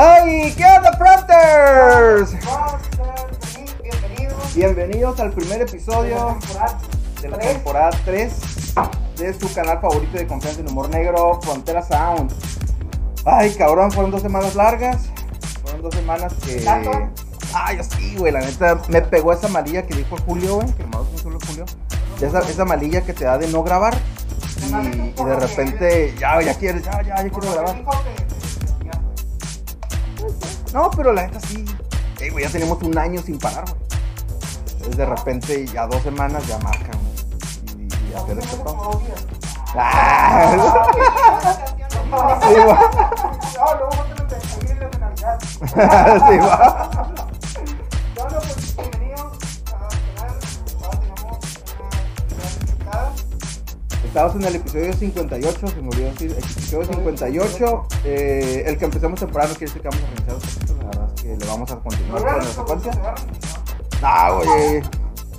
¡Ay! ¿Qué onda, Fronters? Bienvenidos Bienvenidos al primer episodio de la temporada 3 de su canal favorito de confianza en humor negro, Frontera Sound. Ay, cabrón, fueron dos semanas largas. Fueron dos semanas que. Ay, sí, güey, la neta me pegó esa malilla que dijo Julio, güey, que nomás un solo Julio. Esa, esa malilla que te da de no grabar. Y, y de repente, ya, ya quieres, ya, ya, ya quiero grabar. No, pero la neta sí. Ey, güey, ya tenemos un año sin parar, güey. Entonces de repente ya dos semanas ya marcan. güey. Y, y hacer esto todo. Ah, sí, güey. Sí, va. Estamos en el episodio 58, se me olvidó decir, episodio 58. Eh, el que empezamos temprano quiere decir que vamos a realizar capítulos, la verdad es que le vamos a continuar con la secuencia. No, güey,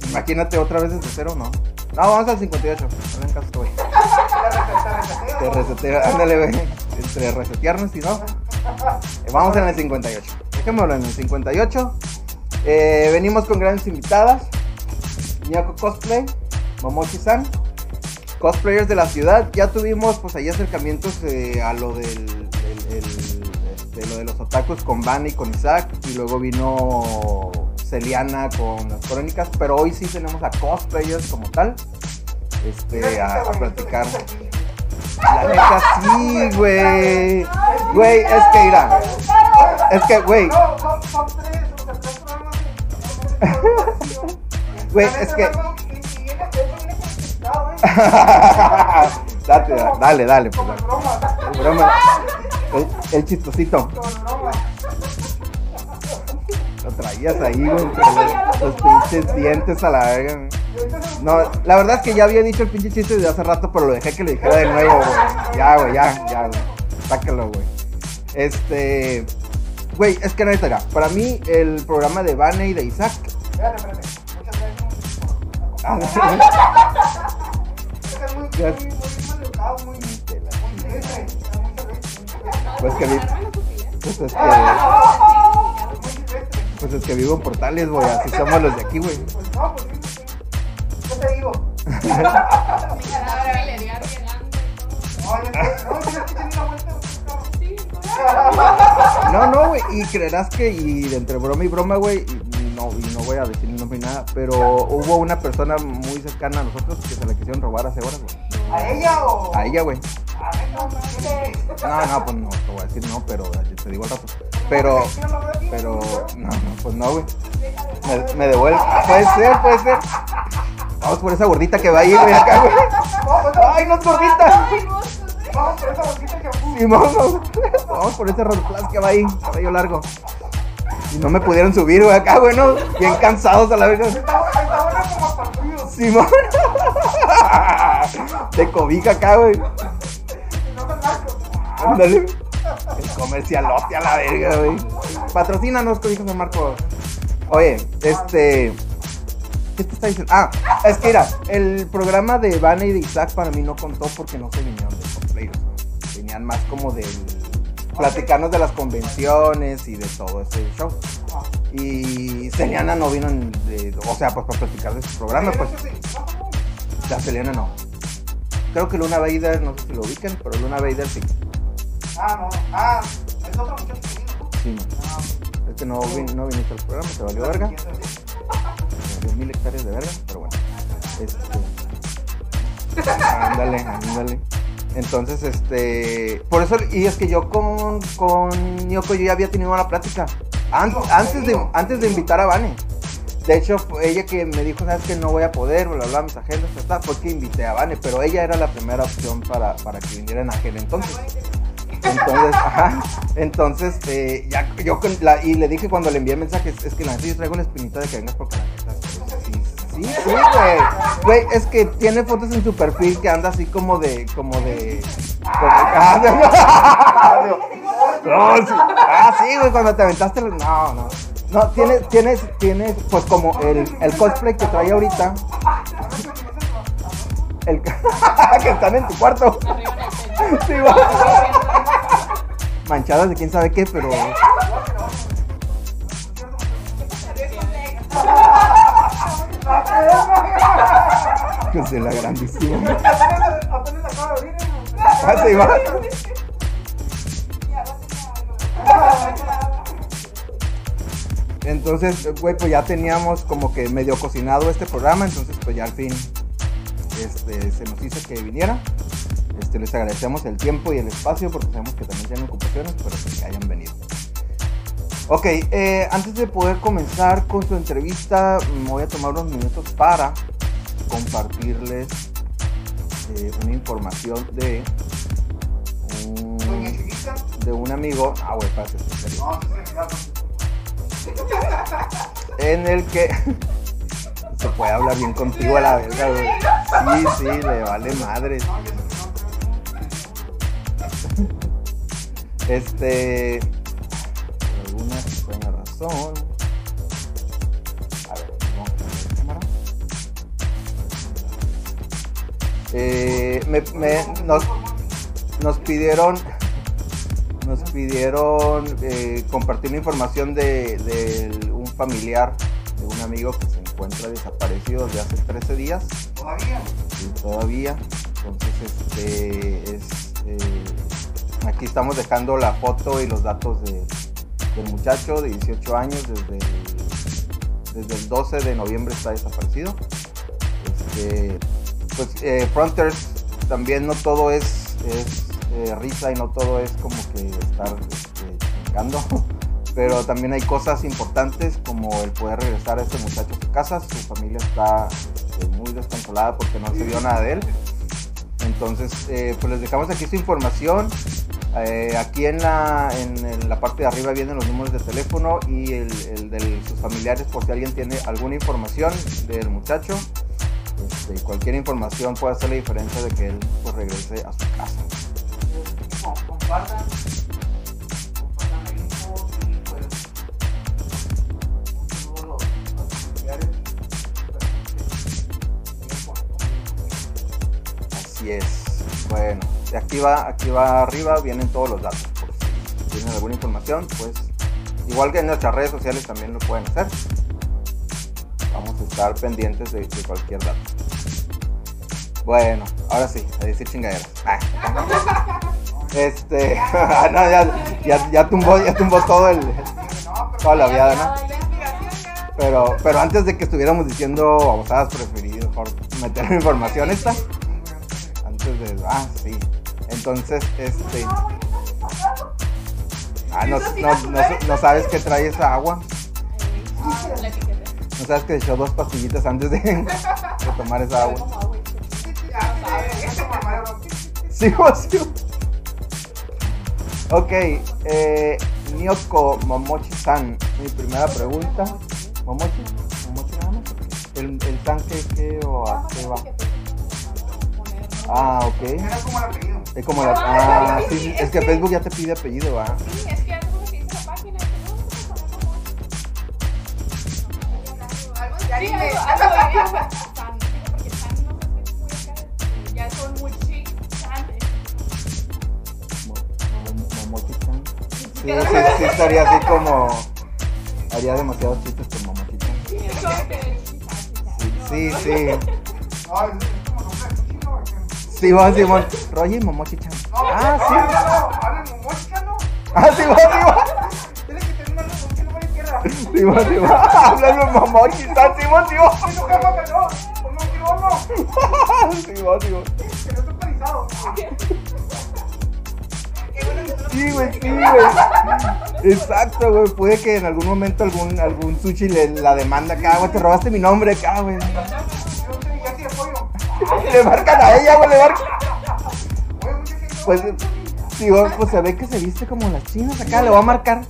imagínate otra vez desde cero, no. No, vamos al 58, no en caso, güey. Te reseteo, ándale, güey. Entre resetearnos y no. Eh, Vamos en el 58. Dejémoslo en el 58. Eh, venimos con grandes invitadas. Nyako Cosplay, Momochi-san, cosplayers de la ciudad. Ya tuvimos pues ahí acercamientos eh, a lo del, del- el- este, lo de los otakus con Van y con Isaac. Y luego vino Celiana con las crónicas. Pero hoy sí tenemos a cosplayers como tal. Este, a, a platicar. La neta sí, güey. Güey, es que irá. Es que, güey, güey, es que. Date, dale, dale, pues. Como broma, Es broma. El, el chistosito. Lo traías ahí, güey. Los, los pinches dientes a la verga. No, la verdad es que ya había dicho el pinche chiste desde hace rato, pero lo dejé que lo dijera de nuevo, güey. Ya, güey, ya, ya, güey. Sácalo, güey. Este. Güey, es que neta, era. Para mí, el programa de Vane y de Isaac. Espérate, espérate. Muchas gracias. Pues que vi. Pues es que. Pues es que vivo en portales, güey. Así somos los de aquí, güey. Pues no, pues. No, güey. Y creerás que, y de entre broma y broma, güey, y no, y no voy a decir ni nada, pero hubo una persona muy cercana a nosotros que se la quisieron robar hace horas, güey. ¿A ella o...? A ella, güey. A ver, no, no. No, pues no, te voy a decir no, pero te digo al rato. Pero, pero, no, no, pues no, güey. Me, me devuelve. Puede ser, puede ser. Vamos por esa gordita que va ahí, güey, acá, güey. Ay, no es gordita. Vamos por esa bolsita que. Sí, vamos, vamos por ese rodoplas que va ahí, cabello largo. Y no me pudieron subir, güey, acá, güey, ¿no? Bien cansados a la verga. Simón. De cobija acá, güey. Ándale. El comercialote a la verga, güey. Patrocínanos, cobijas San Marcos. Oye, este. ¿Qué te está diciendo? Ah, es que mira, el programa de Vane y de Isaac para mí no contó porque no se vinieron de cosplayers. Venían más como del. platicarnos de las convenciones y de todo ese show. Y Celiana no vino, en- de, o sea, pues para platicar de su programa, pues. La Celiana no. Creo que Luna Vader, no sé si lo ubican, pero Luna Vader sí. Ah, no. Ah, es otro muchacho que vino. Sí, no. Es que no, vin- no viniste al programa, te valió verga. Dio mil hectáreas de verga, pero bueno. Este. Ándale, ándale. Entonces, este. Por eso, y es que yo con, con Yoko yo ya había tenido una plática. An- antes, de, antes de invitar a Vane. De hecho, ella que me dijo, sabes que no voy a poder, bla, bla, mis agendas, está, fue que invité a Vane, pero ella era la primera opción para, para que viniera en aquel entonces. Entonces, ajá, entonces, eh, ya yo la, y le dije cuando le envié mensajes, es que la neta yo traigo la espinita de que vengas porque la neta, sí, sí, güey, güey, es que tiene fotos en su perfil que anda así como de, como de, como, ah, no, no, sí, ah, sí, güey, cuando te aventaste, no, no, no, tienes, tienes, tienes, pues como el, el cosplay que trae ahorita, el que están en tu cuarto, sí, manchadas de quién sabe qué, pero. Pues de la grandísima. Apenas acaba. Ah, va. Entonces, güey, pues ya teníamos como que medio cocinado este programa, entonces pues ya al fin este, se nos hizo que viniera. Este, les agradecemos el tiempo y el espacio porque sabemos que también tienen ocupaciones, pero pues que hayan venido. Ok, eh, antes de poder comenzar con su entrevista, me voy a tomar unos minutos para compartirles eh, una información de un, de un amigo. Ah, güey, claro. en el que se puede hablar bien contigo a la verga, güey. Sí, sí, le vale madre. Este, alguna extraña razón. A ver, vamos a poner la cámara. Eh, me, me- nos, nos pidieron nos pidieron eh, compartir una información de, de un familiar de un amigo que se encuentra desaparecido desde hace 13 días Todavía. y todavía entonces este es eh, aquí estamos dejando la foto y los datos de- del muchacho de 18 años desde el, desde el 12 de noviembre está desaparecido. Este, pues eh, Fronters también no todo es, eh, risa y no todo es como que estar este, chingando pero también hay cosas importantes como el poder regresar a este muchacho a su casa. Su familia está este, muy desconsolada porque no se vio nada de él. Entonces eh, pues les dejamos aquí su información Eh, aquí en la, en, la parte de arriba vienen los números de teléfono y el, de sus familiares por si alguien tiene alguna información del muchacho este, cualquier información puede hacer la diferencia de que él pues, regrese a su casa. Así es. Bueno, aquí va, aquí va arriba vienen todos los datos. Por si tienen alguna información, pues igual que en nuestras redes sociales también lo pueden hacer. Vamos a estar pendientes de, de cualquier dato. Bueno, ahora sí, a decir chingaderas. Este, no, ya, ya, ya tumbó, ya tumbó todo el, toda la viada, ¿no? Pero, pero antes de que estuviéramos diciendo babosadas, preferí mejor meter información esta. Antes de. Ah, sí. Entonces, este. Ah, no, no, no, no sabes que trae esa agua. No sabes que echó dos pastillitas antes de, de tomar esa agua. Sí, sí. Ok, eh, Nyoko Momochi-san, mi primera pregunta. ¿Momochi? ¿Momochi nada más? ¿El, el tanque qué o a qué va? Ah, ok. Era como el apellido. Es como la. Ah, sí, sí, es que Facebook ya te pide apellido, ¿va? Sí, es que algo que dice la página. Sí, algo, algo de porque San no muy acá, ya son muy. Sí, sí, sí, estaría así como. Haría demasiados chistes con Momochi-chan. sí. Sí, sí. Simón, Simón. Roger Momochi-chan. No, Ah, no, sí. no, no, momochica, ¿no? Ah, Simón, Simón. Tiene que tener una momochica a la izquierda. Simón, Simón. Hablando Momochi-chan, Simón, Simón. Ay, no, jefa, que no. Simón, Simón. Estoy parizado. Que no- Sí, güey, sí, güey. Exacto, güey. Puede que en algún momento algún, algún sushi le, la demanda acá, güey. Te robaste mi nombre acá, güey. Le marcan a ella, güey, le marcan. Pues, sí, güey, pues se ve que se viste como las chinas acá, le voy a marcar.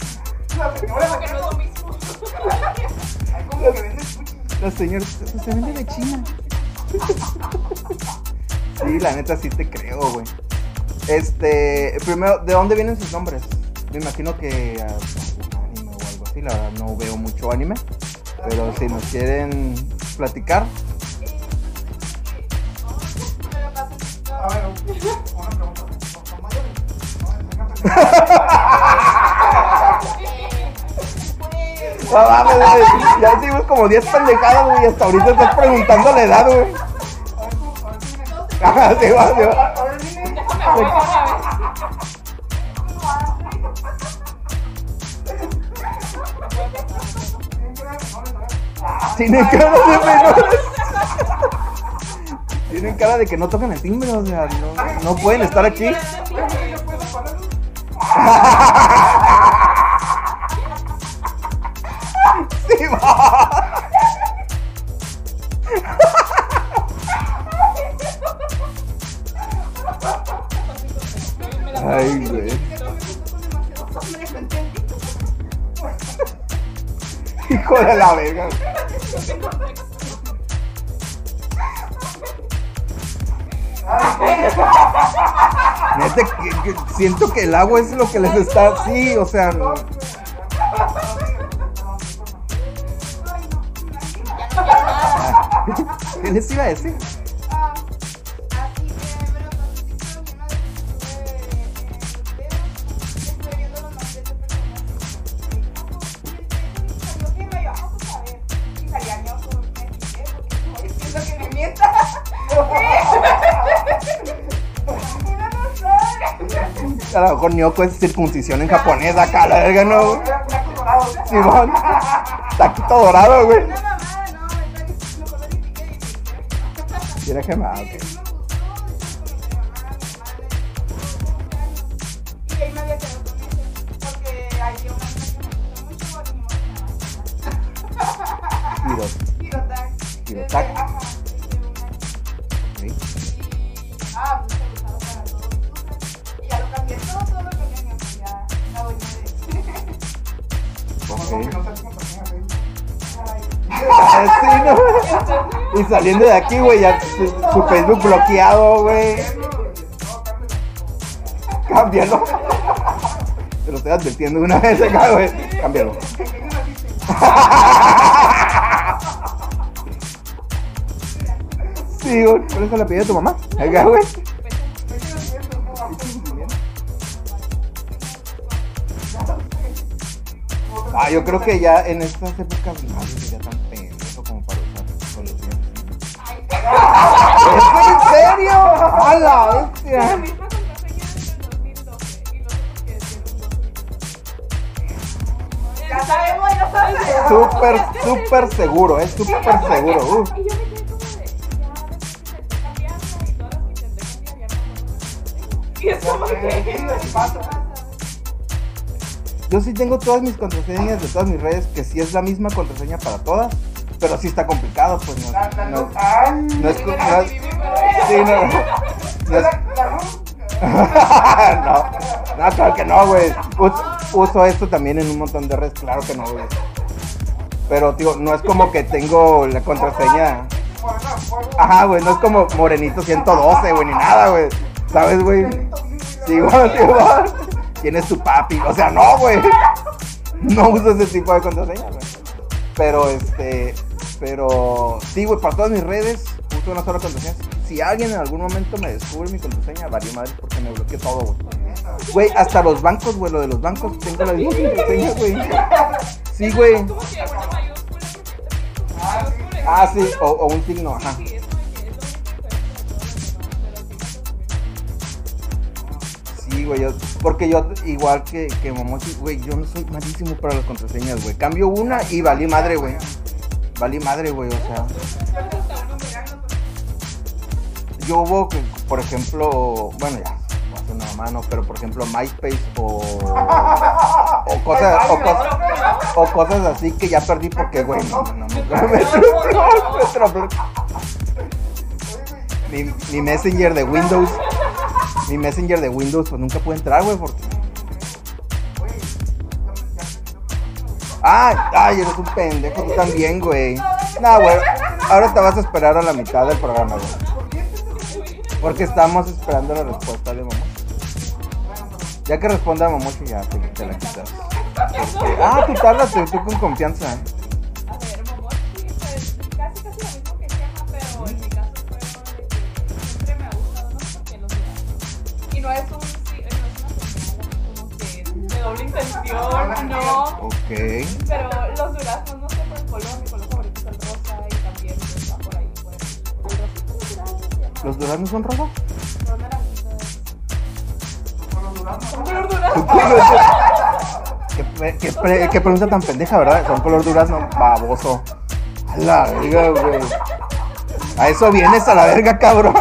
La señora Como que no es lo mismo. Hay como que vende sushi. La señora, pues se vende de China. Sí, la neta sí te creo, güey. Este, primero, ¿de dónde vienen sus nombres? Me imagino que algún anime o algo así, la verdad no veo mucho anime. Pero si nos quieren platicar, A ver, una pregunta. ¿Son mayores? No, mames. Ya hicimos como 10 pendejadas, güey. Hasta ahorita estás preguntando la edad, güey. Va, va. Cara de menores. Tienen cara de que no tocan el timbre, o sea, no, no pueden estar aquí. Sí, va. Ay, güey. Hijo de la verga. Neta, que, que siento que el agua es lo que les está. Sí, o sea. no. ¿Qué les iba a decir? A lo mejor Nyoko es circuncisión en japonés acá, la verga, no. Simón. Taquito dorado, güey. Mamada, no, me está saliendo de aquí, güey, ya su, Facebook bloqueado, güey. Cámbialo. Te lo estoy advirtiendo de una vez acá, güey. Cámbialo. Sí, güey, por eso la pedí a tu mamá. Acá, güey. Ah, yo creo que ya en estas épocas no sería tan ¡A la La bestia! misma contraseña desde el 2012 y no sé por qué tiene un 2 Ya sabemos, ya sabemos. Súper, súper seguro, es súper seguro. uh. Y yo me quedé como de, ya después que intenté cambiarla y todas las que intenté cambiar ya no. Y es como que... Yo sí tengo todas mis contraseñas de todas mis redes, que sí es la misma contraseña para todas, pero sí está complicado, pues no. No, no es. co- no es- sí, no. no claro que no, güey. Uso, esto también en un montón de redes, claro que no, güey. Pero, tío, no es como que tengo la contraseña. Ajá, güey, no es como Morenito 112, güey, ni nada, güey. ¿Sabes, güey? Sí, güey, sí, güey. ¿Quién es tu papi? O sea, no, güey. No uso ese tipo de contraseña, güey. Pero, este, pero, sí, güey, para todas mis redes uso una sola contraseña. Si alguien en algún momento me descubre mi contraseña, valió madre porque me bloqueó todo, güey. Güey, hasta los bancos, güey, lo de los bancos, tengo la misma contraseña, güey. Sí, güey. Ah, sí, o, un signo, ajá. Sí, güey, yo, porque yo, igual que, que Momochi, güey, yo no soy malísimo para las contraseñas, güey. Cambio una y valí madre, güey. Valí madre, güey, o sea. Yo hubo, por ejemplo, bueno, ya, no hace una mano, pero por ejemplo, MySpace o, o cosas, o, cosas, o cosas así que ya perdí porque, güey, no, no, no, mi, mi Messenger de Windows, mi Messenger de Windows, pues nunca pude entrar, güey, porque... Ah, ay, eres un pendejo, tú también, güey. No, güey, ahora te vas a esperar a la mitad del programa, güey. Porque estamos esperando la respuesta de Momochi. Ya que responda Momochi, ya te, te la quitas. Porque- ah, tú tardas, tú con confianza. A ver, Momochi, pues casi casi lo mismo que Gemma, pero en mi caso fue de que siempre me ha gustado, no sé por qué los días. Y no es un, sí, no es una señal, de doble intención, no. Ok. Pero los duraznos, no sé por el color, ¿Los duraznos son rojos? Son color durazno. ¿Qué, qué pre- qué pregunta tan pendeja, ¿verdad? Son color durazno, baboso. A la verga, güey. A eso vienes a la verga, cabrón.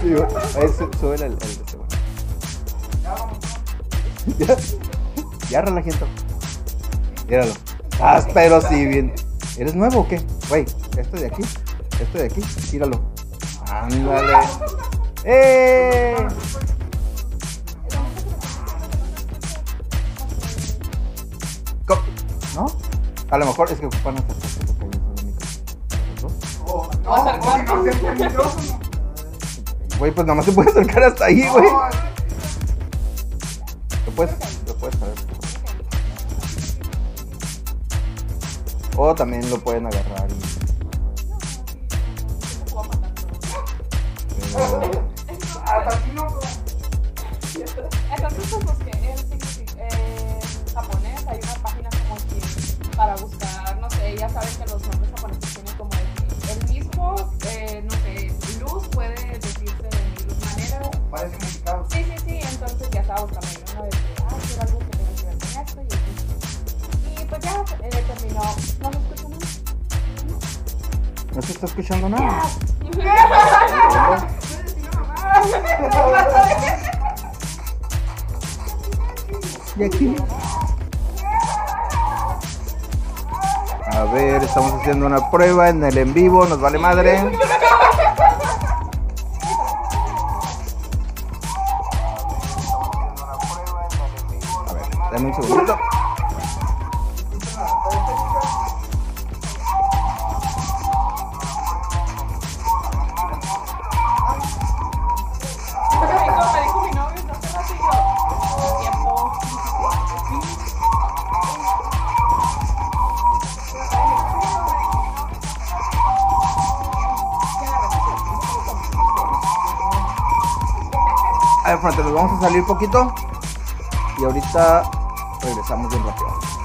Sí, güey. Ahí su- súbele el, el, este. Ya, ya relajito. Míralo. Ah, pero sí, bien. ¿Eres nuevo o qué? Güey, esto de aquí, esto de aquí, tíralo. Ándale. ¡Eh! ¿No? A lo mejor es que ocupan acercarnos. Güey, pues nada más se puede acercar hasta ahí, güey. Lo puedes, lo puedes saber. O también lo pueden agarrar y. Entonces, pues busqué en, japonés, hay una página como que para buscar, no sé, ya saben que los nombres japoneses tienen como el, el mismo, eh, no sé, luz puede decirse de mil maneras. Sí, sí, sí, entonces ya estaba buscando yo una vez que, ah, quiero algo que tenga que ver con esto y así. Y pues ya eh, terminó, no me escucho No se está escuchando nada. Y aquí. A ver, estamos haciendo una prueba en el en vivo, nos vale madre. A salir poquito. Y ahorita regresamos bien rápido.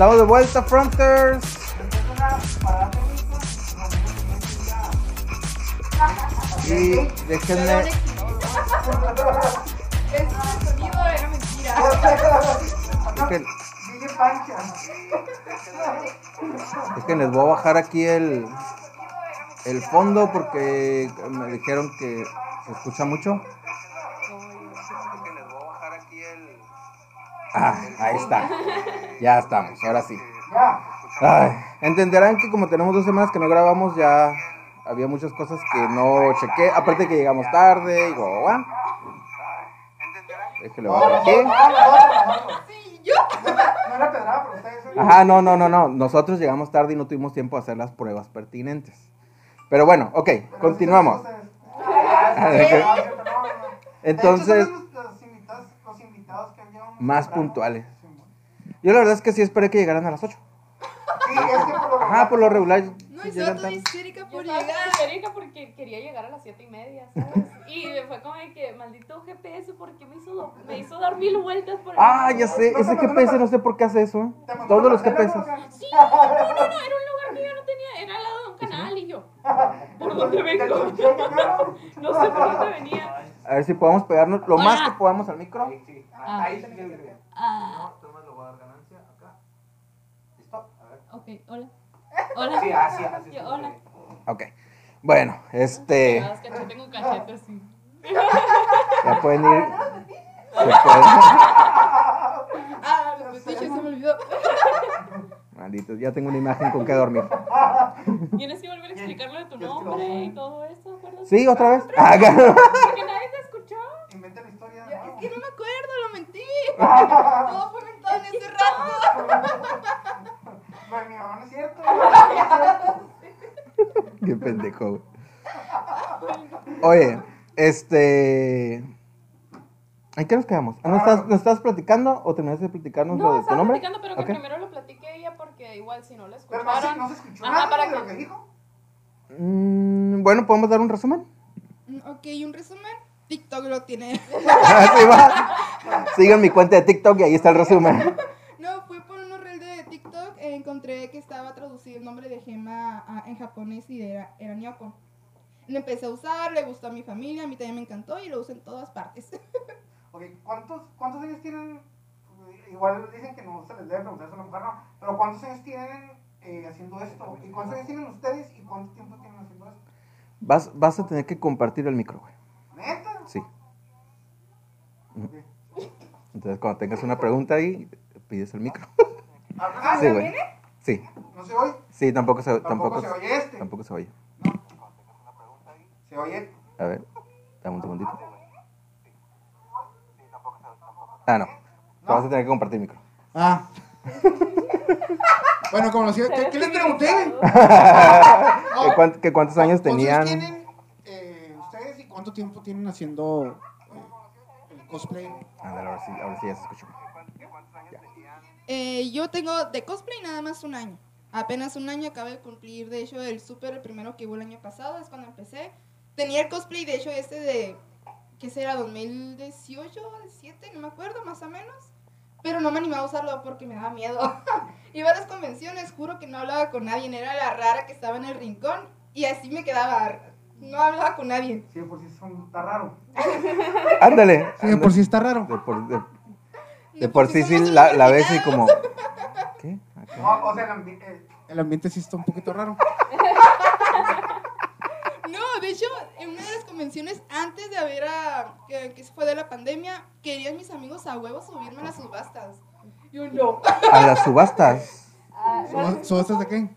Estamos de vuelta, Fronters. Y déjenme. Pancha. dejen, les voy a bajar aquí el, el fondo porque me dijeron que se escucha mucho. Ah, ahí está. Ya estamos, ahora sí. Ya. Ay, entenderán que como tenemos dos semanas que no grabamos, ya había muchas cosas que no chequé. Aparte que llegamos tarde y guau, aquí. Era pedrada, pero ustedes. son- Ajá, no, no, no, no. Nosotros llegamos tarde y no tuvimos tiempo de hacer las pruebas pertinentes. Pero bueno, ok, continuamos. sí, Más puntuales. Yo la verdad es que sí esperé que llegaran a las 8. Sí, es que por lo Ajá, por lo regular. No, sí y llegan estaba toda histérica Yo por estaba llegar. histérica porque quería llegar a las siete y media, ¿sabes? Y fue como de que, maldito GPS, ¿por qué me hizo, do- me hizo dar mil vueltas por el Ah, ya sé, ese GPS no sé por qué hace eso. ¿eh? Todos los GPS. Sí, no, no, no, era un lugar que yo no tenía, era al lado de un canal y yo, ¿por dónde vengo? No sé por dónde venía. A ver si podemos pegarnos lo más Hola. que podamos al micro. Ah. Ahí se queda. Ah, Tomás lo voy a dar ganancia acá. ¿Listo? A ver. ok, hola. Hola. Sí, así, así. Yo, hola. Ok. Bueno, este. Ah, es que yo tengo cachete así. Ya pueden ir. se pueden- Ah, los fetiches se me olvidó. Malditos, ya tengo una imagen con que dormir. Tienes que volver a explicar lo de tu nombre y todo eso, ¿acuerdas? ¿Sí? ¿Otra vez? Ah, claro. Porque nadie te escuchó. Inventa la historia. Ya, ¿no? Es que no me acuerdo, lo mentí. Todo fue mentado en ese rato. Pues mi mamá no es cierto. Qué pendejo, güey. Oye, este. ¿En qué nos quedamos? Ah, ¿No estás, ¿Nos estás platicando o terminaste de platicarnos lo No, de tu estaba nombre? platicando, pero que primero lo igual si no lo Pero no se, escucharon. no se escuchó Ajá, nada para de lo que- que dijo. Mm, bueno, ¿podemos dar un resumen? Mm, Ok, un resumen. TikTok lo tiene. Sigan mi cuenta de TikTok y ahí está el resumen. No, fui por un reel de TikTok. eh, encontré que estaba traducido el nombre de Gema a- en japonés y era, era Nyoko. Lo empecé a usar, le gustó a mi familia, a mí también me encantó y lo uso en todas partes. Ok, ¿cuántos, ¿cuántos años tienen? Igual dicen que no se les debe preguntar eso a la mujer, no. Pero ¿cuántos años tienen eh, haciendo esto? ¿Y cuántos años tienen ustedes y cuánto tiempo tienen haciendo esto? Vas, vas a tener que compartir el micro, güey. ¿Neta? Sí. Ok. Entonces, cuando tengas una pregunta ahí, pides el micro. Ah, Sí, güey. Sí. ¿No se oye? Sí, tampoco se, Tampoco tampoco, se oye este. tampoco se oye. ¿Se oye? A ver, dame un segundito. Ah, no. Vas a tener que compartir el micro. Ah. bueno, como lo decía, ¿qué, qué les pregunté? ¿Qué, cuán- qué cuántos años ¿Cuántos tenían? tienen eh, ustedes y cuánto tiempo tienen haciendo eh, el cosplay? Ándale, ahora sí, ahora sí ya se escuchó. Eh, yo tengo de cosplay nada más un año. Apenas un año acabo de cumplir, de hecho, el súper, el primero que hubo el año pasado, es cuando empecé. Tenía el cosplay, de hecho, este de, ¿qué será? 2018, 17, no me acuerdo, más o menos. Pero no me animaba a usarlo porque me daba miedo. Iba a las convenciones, juro que no hablaba con nadie, era la rara que estaba en el rincón y así me quedaba, no hablaba con nadie. Sí, por si son, está raro. Ándale. Sí, de por sí está raro. De por, de- de por sí, sí, la, la ves y como... ¿Qué? Acá. No, o sea, el ambi- eh, El ambiente sí está un poquito raro. Hecho, en una de las convenciones antes de haber a, que, que se fue de la pandemia, querían mis amigos a huevo subirme a las subastas. Yo no. A las subastas. Ah, ¿Suba- ¿Subastas de qué?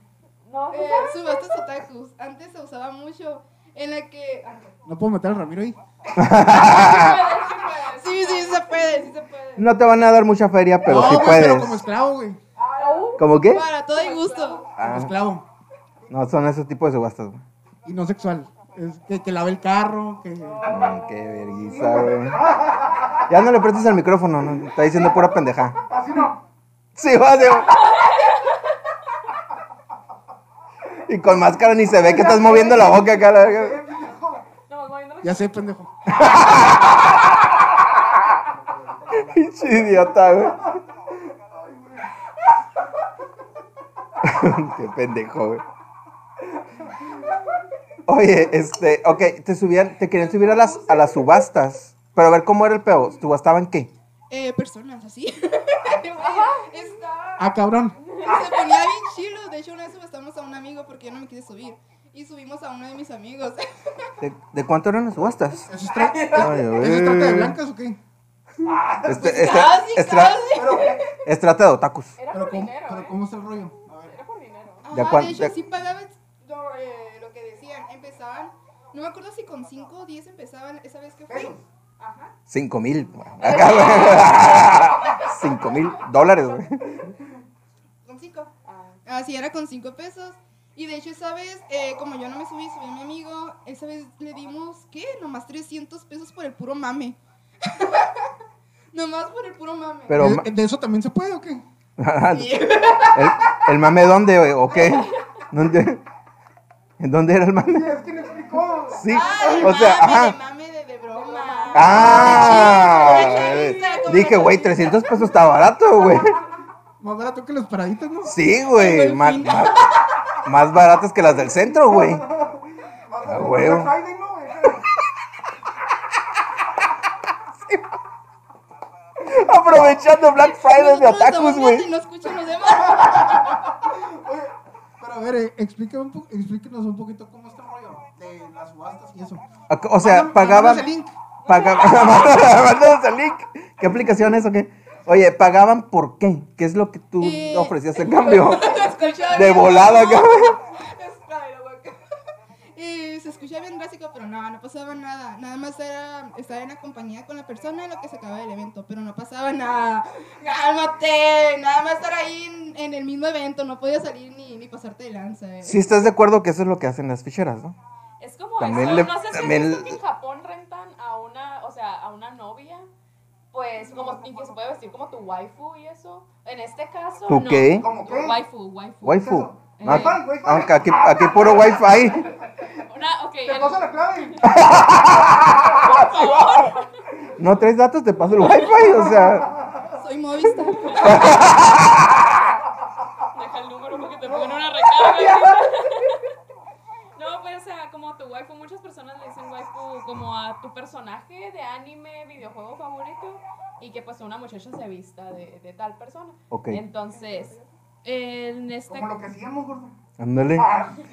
no, Eh, subastas otakus. Antes se usaba mucho en la que. ¿No puedo meter a Ramiro ahí? Sí, sí, se puede, sí se puede. No te van a dar mucha feria, pero no, sí güey, puedes. pero como esclavo, güey. ¿Cómo qué? Para todo y gusto. Como Ah, esclavo. no, son esos tipos de subastas, güey. Y no sexual. Es que, que lave el carro, que... Qué vergüenza, güey. Ya no le prestes el micrófono, no, está diciendo pura pendeja. así no. Sí, va, sí, va. Y con máscara ni se ve que estás moviendo la boca acá. la Ya sé, pendejo. Pinche idiota, güey. Qué pendejo, güey. Oye, este, ok, te subían, te querían subir a las, a las subastas. Pero a ver cómo era el pedo. ¿Subastaban qué? Eh, personas así. Está- Ah, cabrón. Se ponía bien chilo. De hecho, una vez subastamos a un amigo porque yo no me quise subir. Y subimos a uno de mis amigos. ¿De, de cuánto eran las subastas? ¿Eso es, tra- Ay, ¿Eso es trata de blancas o qué? Este, este, Casi, es, tra- casi. es trata de otakus. Era Pero por ¿cómo, dinero, pero ¿eh? ¿cómo está el rollo? A ver. Era por dinero. ¿De Ajá, de hecho, de- sí pagaban lo, eh, lo que decían. Empezaban, no me acuerdo si con 5 o 10 empezaban esa vez que. Pesos. Ajá. Cinco mil. Acá, güey. Cinco mil dólares, güey. Con 5. Ah, Así era con 5 pesos. Y de hecho, esa vez, eh, como yo no me subí, subí a mi amigo. Esa vez le dimos, ¿qué? Nomás 300 pesos por el puro mame. Nomás por el puro mame. Pero, ¿De, eso también se puede o qué? ¿el, el mame dónde, güey? ¿O qué? ¿Dónde? ¿En dónde era el mame? Es que me explicó. Sí, de o sea, mame, ajá. mame de, de broma. Ah, dije, güey, chavista. 300 pesos está barato, güey. Más barato que las paraditas, ¿no? Sí, güey, más, más, más baratas que las del centro, güey. Ah, como huevo. Black Friday, ¿no? güey? Aprovechando Black Friday de y güey. no escuchan los demás. Pero a ver, eh, explíqueme un po- explíquenos un poquito cómo está el rollo de las subastas y eso. Ac- O sea, Mándame- pagaban. mándanos el link. Pagaban. Mándanos el link. ¿Qué aplicación es o qué? Oye, ¿pagaban por qué? ¿Qué es lo que tú Eh, ofrecías en cambio? De volada, cabrón. Espera, la boca. Y se escuchaba bien básico, pero no, no pasaba nada. Nada más era estar en la compañía con la persona en lo que se acababa el evento, pero no pasaba nada. Cálmate, nada más estar ahí en, en el mismo evento, no podía salir ni, ni pasarte de lanza. eh. Si estás de acuerdo que eso es lo que hacen las ficheras, ¿no? Es como También eso, le- no sé si también le- que en Japón rentan a una, o sea, a una novia, pues como y que se puede vestir como tu waifu y eso. En este caso, ¿Tu no. qué? ¿Cómo qué? Waifu, waifu. Waifu. Wi-Fi, Wi-Fi. Aunque aquí, aquí puro wifi. Una, ok, Te el- paso la clave. No traes datos, te paso el wifi, o sea. Soy Movistar. Deja el número porque te pongan una recarga. No, pues, o sea, como tu waifu, muchas personas le dicen waifu como a tu personaje de anime, videojuego favorito, y que pues una muchacha se vista de, de tal persona. Ok. Entonces, en este, Como lo que hacíamos, gordo. Ándale.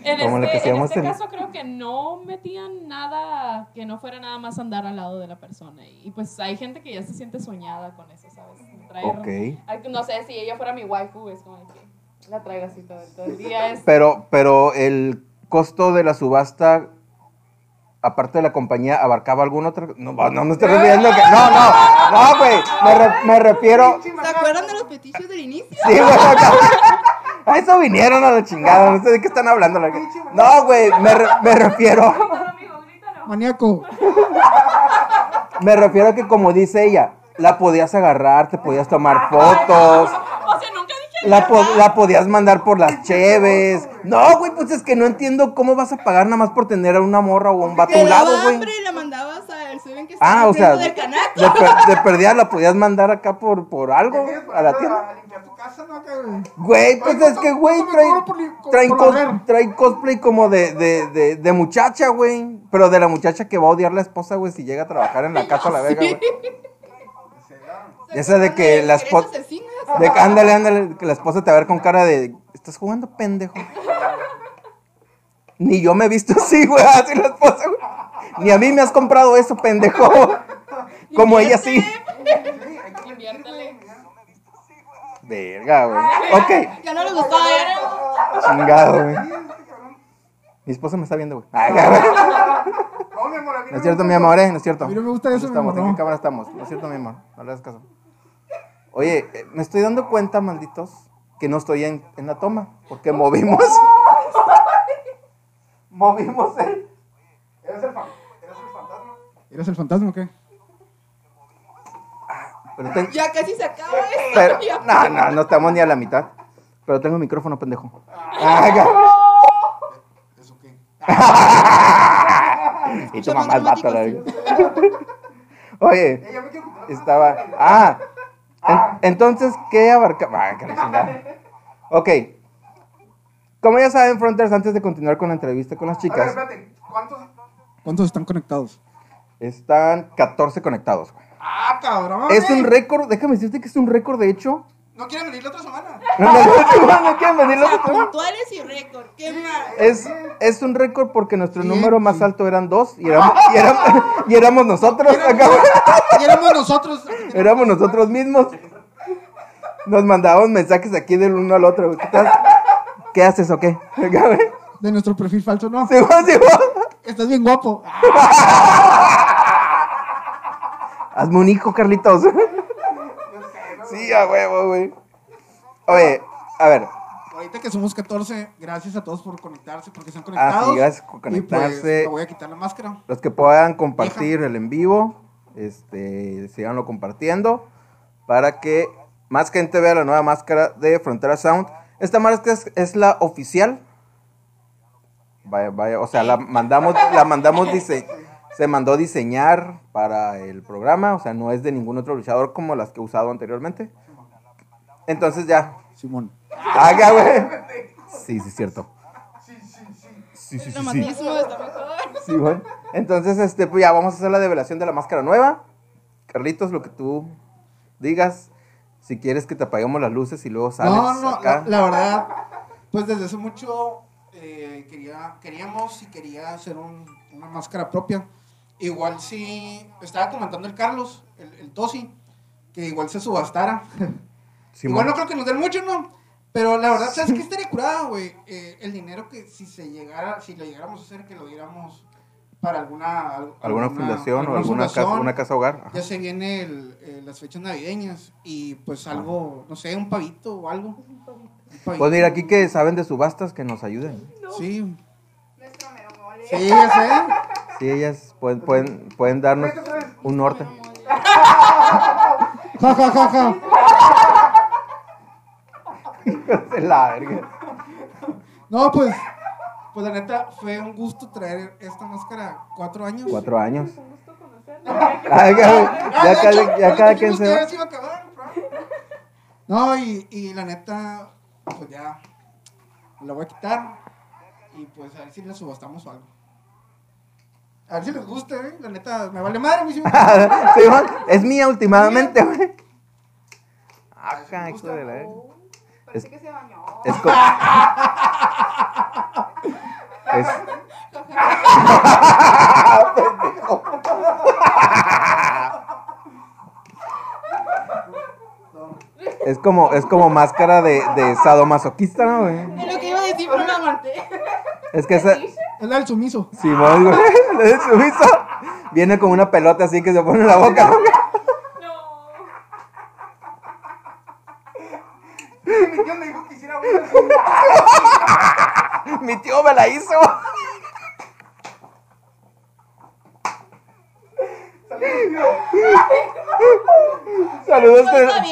en como lo que este, en hacíamos este en- caso creo que no metían nada que no fuera nada más andar al lado de la persona. Y, y, pues hay gente que ya se siente soñada con eso, ¿sabes? Traer- Ok. Ay, No sé, si ella fuera mi waifu, es como que la traigo así todo, todo el día. Es, Pero, pero el costo de la subasta, aparte de la compañía, abarcaba algún otro. No, no me estoy refiriendo que. No, no, no, güey. Me, re- me refiero. ¿Se acuerdan de los petichos del inicio? Sí, güey. acá. A eso vinieron a la chingada. No sé de qué están hablando. la- No, güey. Me, re- me refiero. Maníaco. Me refiero a que, como dice ella, la podías agarrar, te podías tomar fotos. O sea, nunca La, po- la podías mandar por las cheves. No, güey, pues es que no entiendo cómo vas a pagar nada más por tener a una morra o a un vato a un lado, güey. hambre y la mandabas al Suben que Ah, o sea, del canaco. de, per- de perdida la podías mandar acá por, por algo ¿Quieres a la tienda. A limpiar tu casa, ¿no? Acá, güey. Güey, pues es que, güey, ¿cuánto me trae, cobro por li- por- traen cos- traen cosplay como de, de, de, de muchacha, güey. Pero de la muchacha que va a odiar la esposa, güey, si llega a trabajar en la casa a la vega, güey. Esa de que la Mujeres espo- asesinas. De ándale, ándale, que la esposa te va a ver con cara de. ¿Estás jugando, pendejo? Ni yo me he visto así, güey, así la esposa, güey. Ni a mí me has comprado eso, pendejo. Como ella sí. Verga, güey. Ok, Ya no les gustaba, ya no. chingado, güey. Mi esposa me está viendo, güey. No, mi amor, a mí No es cierto, mi amor, ¿eh? No es cierto. A mí no me gusta eso, ¿Dónde mi amor, ¿En qué cámara estamos? No es cierto, mi amor. No le hagas caso. Oye, eh, me estoy dando cuenta, malditos, que no estoy en, en la toma. Porque movimos. movimos el. Eres el, fan, eres el fantasma. ¿Eres el fantasma o qué? Pero ten- Ya casi se acaba esto. pero- Ya. no, no, no estamos ni a la mitad. Pero tengo micrófono, pendejo. Ay, ya. ¿Eso qué? y tu mamá es vato. Oye, estaba. Ah, en- entonces, ¿qué abarca? Ah. Ok. Como ya saben, Fronters, antes de continuar con la entrevista con las A ver, chicas, espérate, ¿cuántos? ¿Cuántos están conectados? están 14 conectados. güey. Ah, cabrón. Es un récord, déjame decirte que es un récord, de hecho. ¿No quieren venir la otra semana? No, no, no, no quieren venir O los sea, otros. puntuales y récord. ¿Qué más? Es, es un récord porque nuestro número más alto eran dos y éramos, y éramos, y éramos nosotros. acá. Y éramos nosotros. Éramos nosotros mismos. Nos mandábamos mensajes aquí del uno al otro. ¿Qué, tal? ¿Qué haces o qué? De nuestro perfil falso, no. Sí, sí. Estás bien guapo. Hazme un hijo, Carlitos. Sí, a huevo, güey. Oye, a ver. Ahorita que somos 14, gracias a todos por conectarse, porque están Ah, conectados. sí, gracias por Y conectarse. pues, me voy a quitar la máscara. Los que puedan compartir el en vivo, este, síganlo compartiendo para que más gente vea la nueva máscara de Frontera Sound. Esta máscara es, es la oficial. Vaya, vaya, o sea, la mandamos, la mandamos dise- se mandó diseñar para el programa, o sea, no es de ningún otro luchador como las que he usado anteriormente. Entonces ya, Simón. haga, güey. Sí, sí, es cierto. Sí, sí, sí, sí. Sí, güey. Entonces, este, pues ya vamos a hacer la develación de la máscara nueva. Carlitos, lo que tú digas. Si quieres que te apaguemos las luces y luego sales No, no, acá. la, la verdad, pues desde hace mucho eh, quería, queríamos y quería hacer un- una máscara propia. Igual si estaba comentando el Carlos, el, el Tosi, que igual se subastara. Simón. igual no creo que nos den mucho, ¿no? Pero la verdad, ¿sabes qué estaría curada, güey? Eh, el dinero que si se llegara, si lo llegáramos a hacer, que lo diéramos para alguna... al- ¿Alguna fundación o alguna casa, una casa hogar? Ajá. Ya se viene el- eh, las fechas navideñas y pues algo, no sé, un pavito o algo. Un pavito. Pues mira, aquí que saben de subastas, que nos ayuden. Sí, Nuestro mero mole. sí, ya sé. Sí, ellas pueden, pueden, pueden darnos un norte. Ja, ja, ja, ja. De la verga. No, pues, pues la neta fue un gusto traer esta máscara cuatro años. Cuatro años. Un gusto conocerlo. Ya, Ah, ya cada, ya cada quien se va. No, y, y la neta, pues ya la voy a quitar y pues a ver si la subastamos o algo. A ver si les gusta, ¿eh? La neta, me vale madre, mi Sí, es mía últimamente, güey. Ajá, hijo de la. Parece que se bañó. Es co- es- Es como, es como máscara de, de sadomasoquista, ¿no, güey? Es lo que iba a decir, pero no aguanté. Es que esa... Es la del sumiso. Simón, güey, la de sumiso. Viene con una pelota así que se pone en la boca, ¿no? Mi tío me dijo que hiciera una. Mi tío me la hizo. Saludos, mira.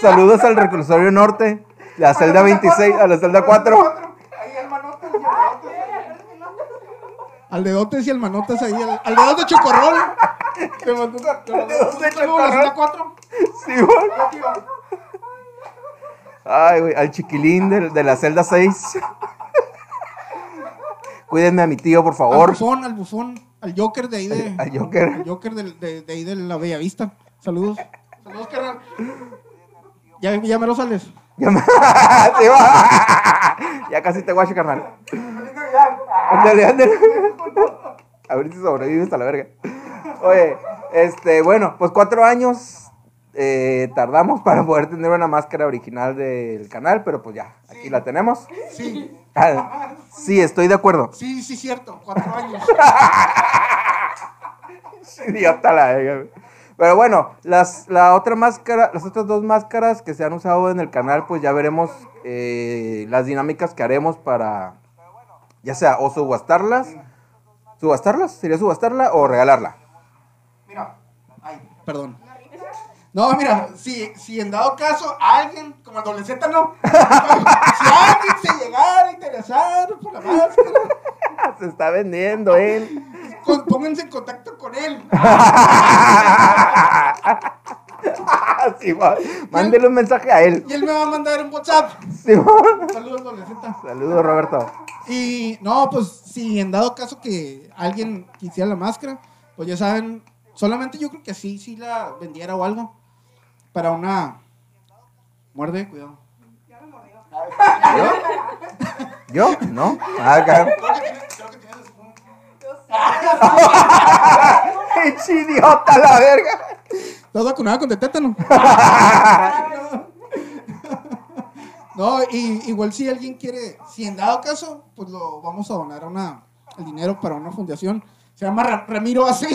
saludos al reclusorio norte, la celda 26, a la celda 4. Ahí el manote y el manote. Al dedotes y al manotas ahí. Al, al dedos de chocorrol. Te mandó Al de chocorrol. Ya, tío. Ay, güey, al chiquilín de, de la celda 6. Cuídenme a mi tío, por Al favor. bufón, al bufón. Al Joker de ahí de. Al Joker. al Joker de, de, de ahí de la Bellavista. Saludos. Saludos, carnal. Ya, ya me lo sales. Ya, casi te guacho, carnal. Ándale, ándale. A ver si sobrevives a la verga. Oye, este, bueno, pues cuatro años eh, tardamos para poder tener una máscara original del canal, pero pues ya, aquí la tenemos. Sí, Ah, sí, estoy de acuerdo. sí, sí, cierto. Cuatro años. Idiota la verga. Pero bueno, las, la otra máscara, las otras dos máscaras que se han usado en el canal, pues ya veremos eh, las dinámicas que haremos para, ya sea, o subastarlas. ¿Subastarlas? ¿Sería subastarla o regalarla? Mira. Ay, perdón. No, mira, si, si en dado caso alguien, como el doble Z, no. si alguien se llegara a interesar por la máscara, Se está vendiendo él. Con- pónganse en contacto con él. Sí. Mándele un mensaje a él. Y él me va a mandar un WhatsApp. Sí. Saludos, Doleceta. Saludos, Roberto. Y no, pues si en dado caso que alguien quisiera la máscara, pues ya saben, solamente yo creo que sí, sí la vendiera o algo. Para una. Muerde, cuidado. ¿Yo? ¿No? Ah, cabrón. ¡Pinche idiota, la verga! ¿Estás vacunada con tétano? no, y igual si alguien quiere, si en dado caso, pues lo vamos a donar a una, el dinero para una fundación. Se llama Ra- Ramiro AC.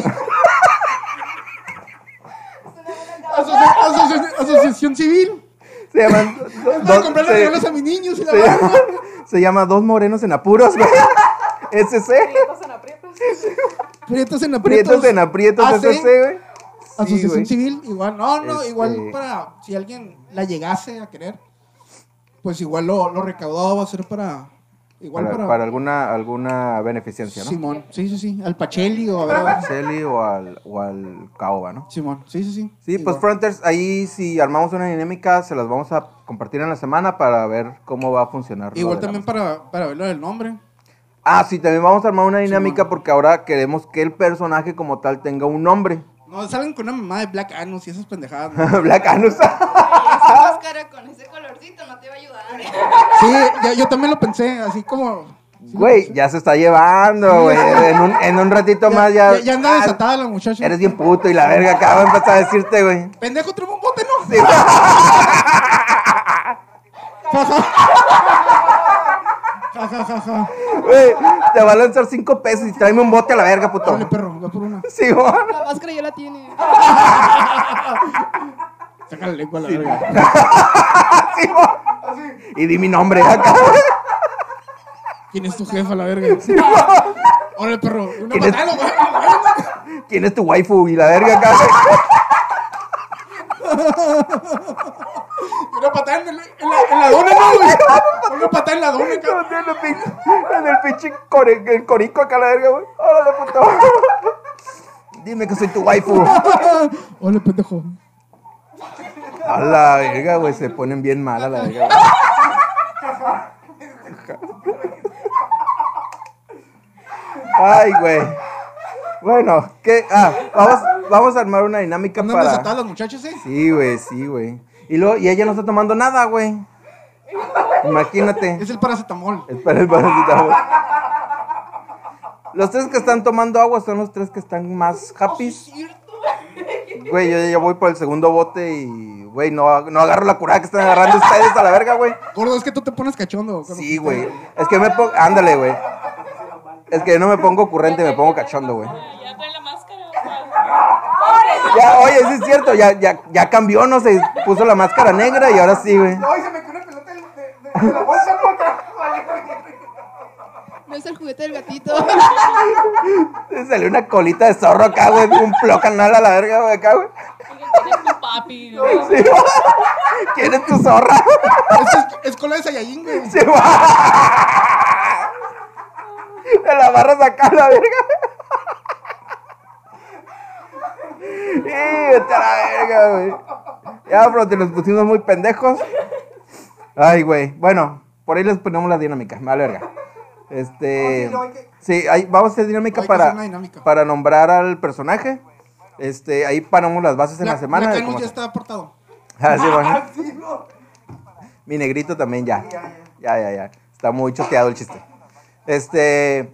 Asoci- asoci- Asociación Civil. Se llaman. Para comprarle se- regalos a mis niños y la se, verga. llama, se llama Dos Morenos en Apuros, güey. SC. Prietos en. Prietos en aprietos. Prietos en aprietos, AC, güey. Asociación. Civil, igual. No, no, Este- igual para si alguien la llegase a querer, pues igual lo, lo recaudado va a ser para. Igual Para, para. para alguna, alguna beneficencia, ¿no? Simón, sí, sí, sí. Al Pacheli o a ver. Al Celi o al, o al Caoba, ¿no? Simón, sí, sí, sí. Sí, pues. Fronters, ahí si armamos una dinámica, se las vamos a compartir en la semana para ver cómo va a funcionar. lo Igual también para, para verlo del nombre. Ah, sí, también vamos a armar una dinámica porque ahora queremos que el personaje como tal tenga un nombre. No, salgan con una mamá de Black Anus y esas pendejadas. ¿no? Black Anus. Esa máscara con ese colorcito no te va a ayudar. Sí, ya- yo también lo pensé, así como. sí Güey, ya se está llevando, güey. En un, en un ratito Ya, más ya. ya, ya anda Ah, desatada la muchacha. Eres bien puto y la verga acaba de empezar a decirte, güey. Pendejo, trae un bote, ¿no? Sí, Ja, ja, ja, ja. güey, te va a lanzar cinco pesos y tráeme un bote a la verga, puto. Dale, perro, va por una. Sí, güey. La máscara ya la tiene. Saca la lengua a la verga. Sí, güey. Y di mi nombre acá. ¿Quién es tu jefa, la verga? Órale, perro. Una ¿Quién es-. ¿Quién es tu waifu? Y la verga acá. Una patada en, el- en la, en la dona, ¿no, güey? Una patada en la dona, cabrón. En el pinche, core- el corico acá a la verga, güey. Órale, puto. Dime que soy tu waifu. Órale, pendejo. A la verga, güey. Se ponen bien mal a la verga. güey. Ay, güey. Bueno, ¿qué? Ah, vamos, vamos a armar una dinámica Andan para. desatadas las muchachas, ¿eh? Sí, güey, sí, güey. Y luego, y ella no está tomando nada, güey. Imagínate. Es el paracetamol. Espera el paracetamol. Los tres que están tomando agua son los tres que están más happy. Güey, yo ya voy por el segundo bote y, güey, no, no agarro la curada que están agarrando ustedes a la verga, güey. Gordo, es que tú te pones cachondo. Sí, güey. Es que me pongo. Ándale, güey. Es que no me pongo ocurrente, me pongo cachondo, güey. Ya trae la máscara. Ya, oye, sí es cierto, ya, ya, ya cambió, no se puso la máscara negra y ahora sí, güey. No, y se me quedó una pelota de, de, de, de la bolsa, ¿no? Es el juguete del gatito. Se salió una colita de zorro acá, güey. Un plo canal a la verga, güey, acá, güey. ¿Quién es tu papi? ¿no? Sí, ¿Quién es tu zorra? Es, es, es cola de Saiyajin, güey. Sí, va. Te la barras acá a la verga. Y vete a la verga, güey. Ya, bro, te nos pusimos muy pendejos. Ay, güey. Bueno, por ahí les ponemos la dinámica. Me vale verga. Este. No, sí, no, hay que- Sí, ahí vamos a hacer dinámica para, hacer una dinámica. para nombrar al personaje. Este, ahí paramos las bases en la, semana. Cómo ya está aportado. Ah, sí, bueno. Ah, sí, no. Mi negrito también ya. Ya, ya, ya. Está muy choteado el chiste. Este.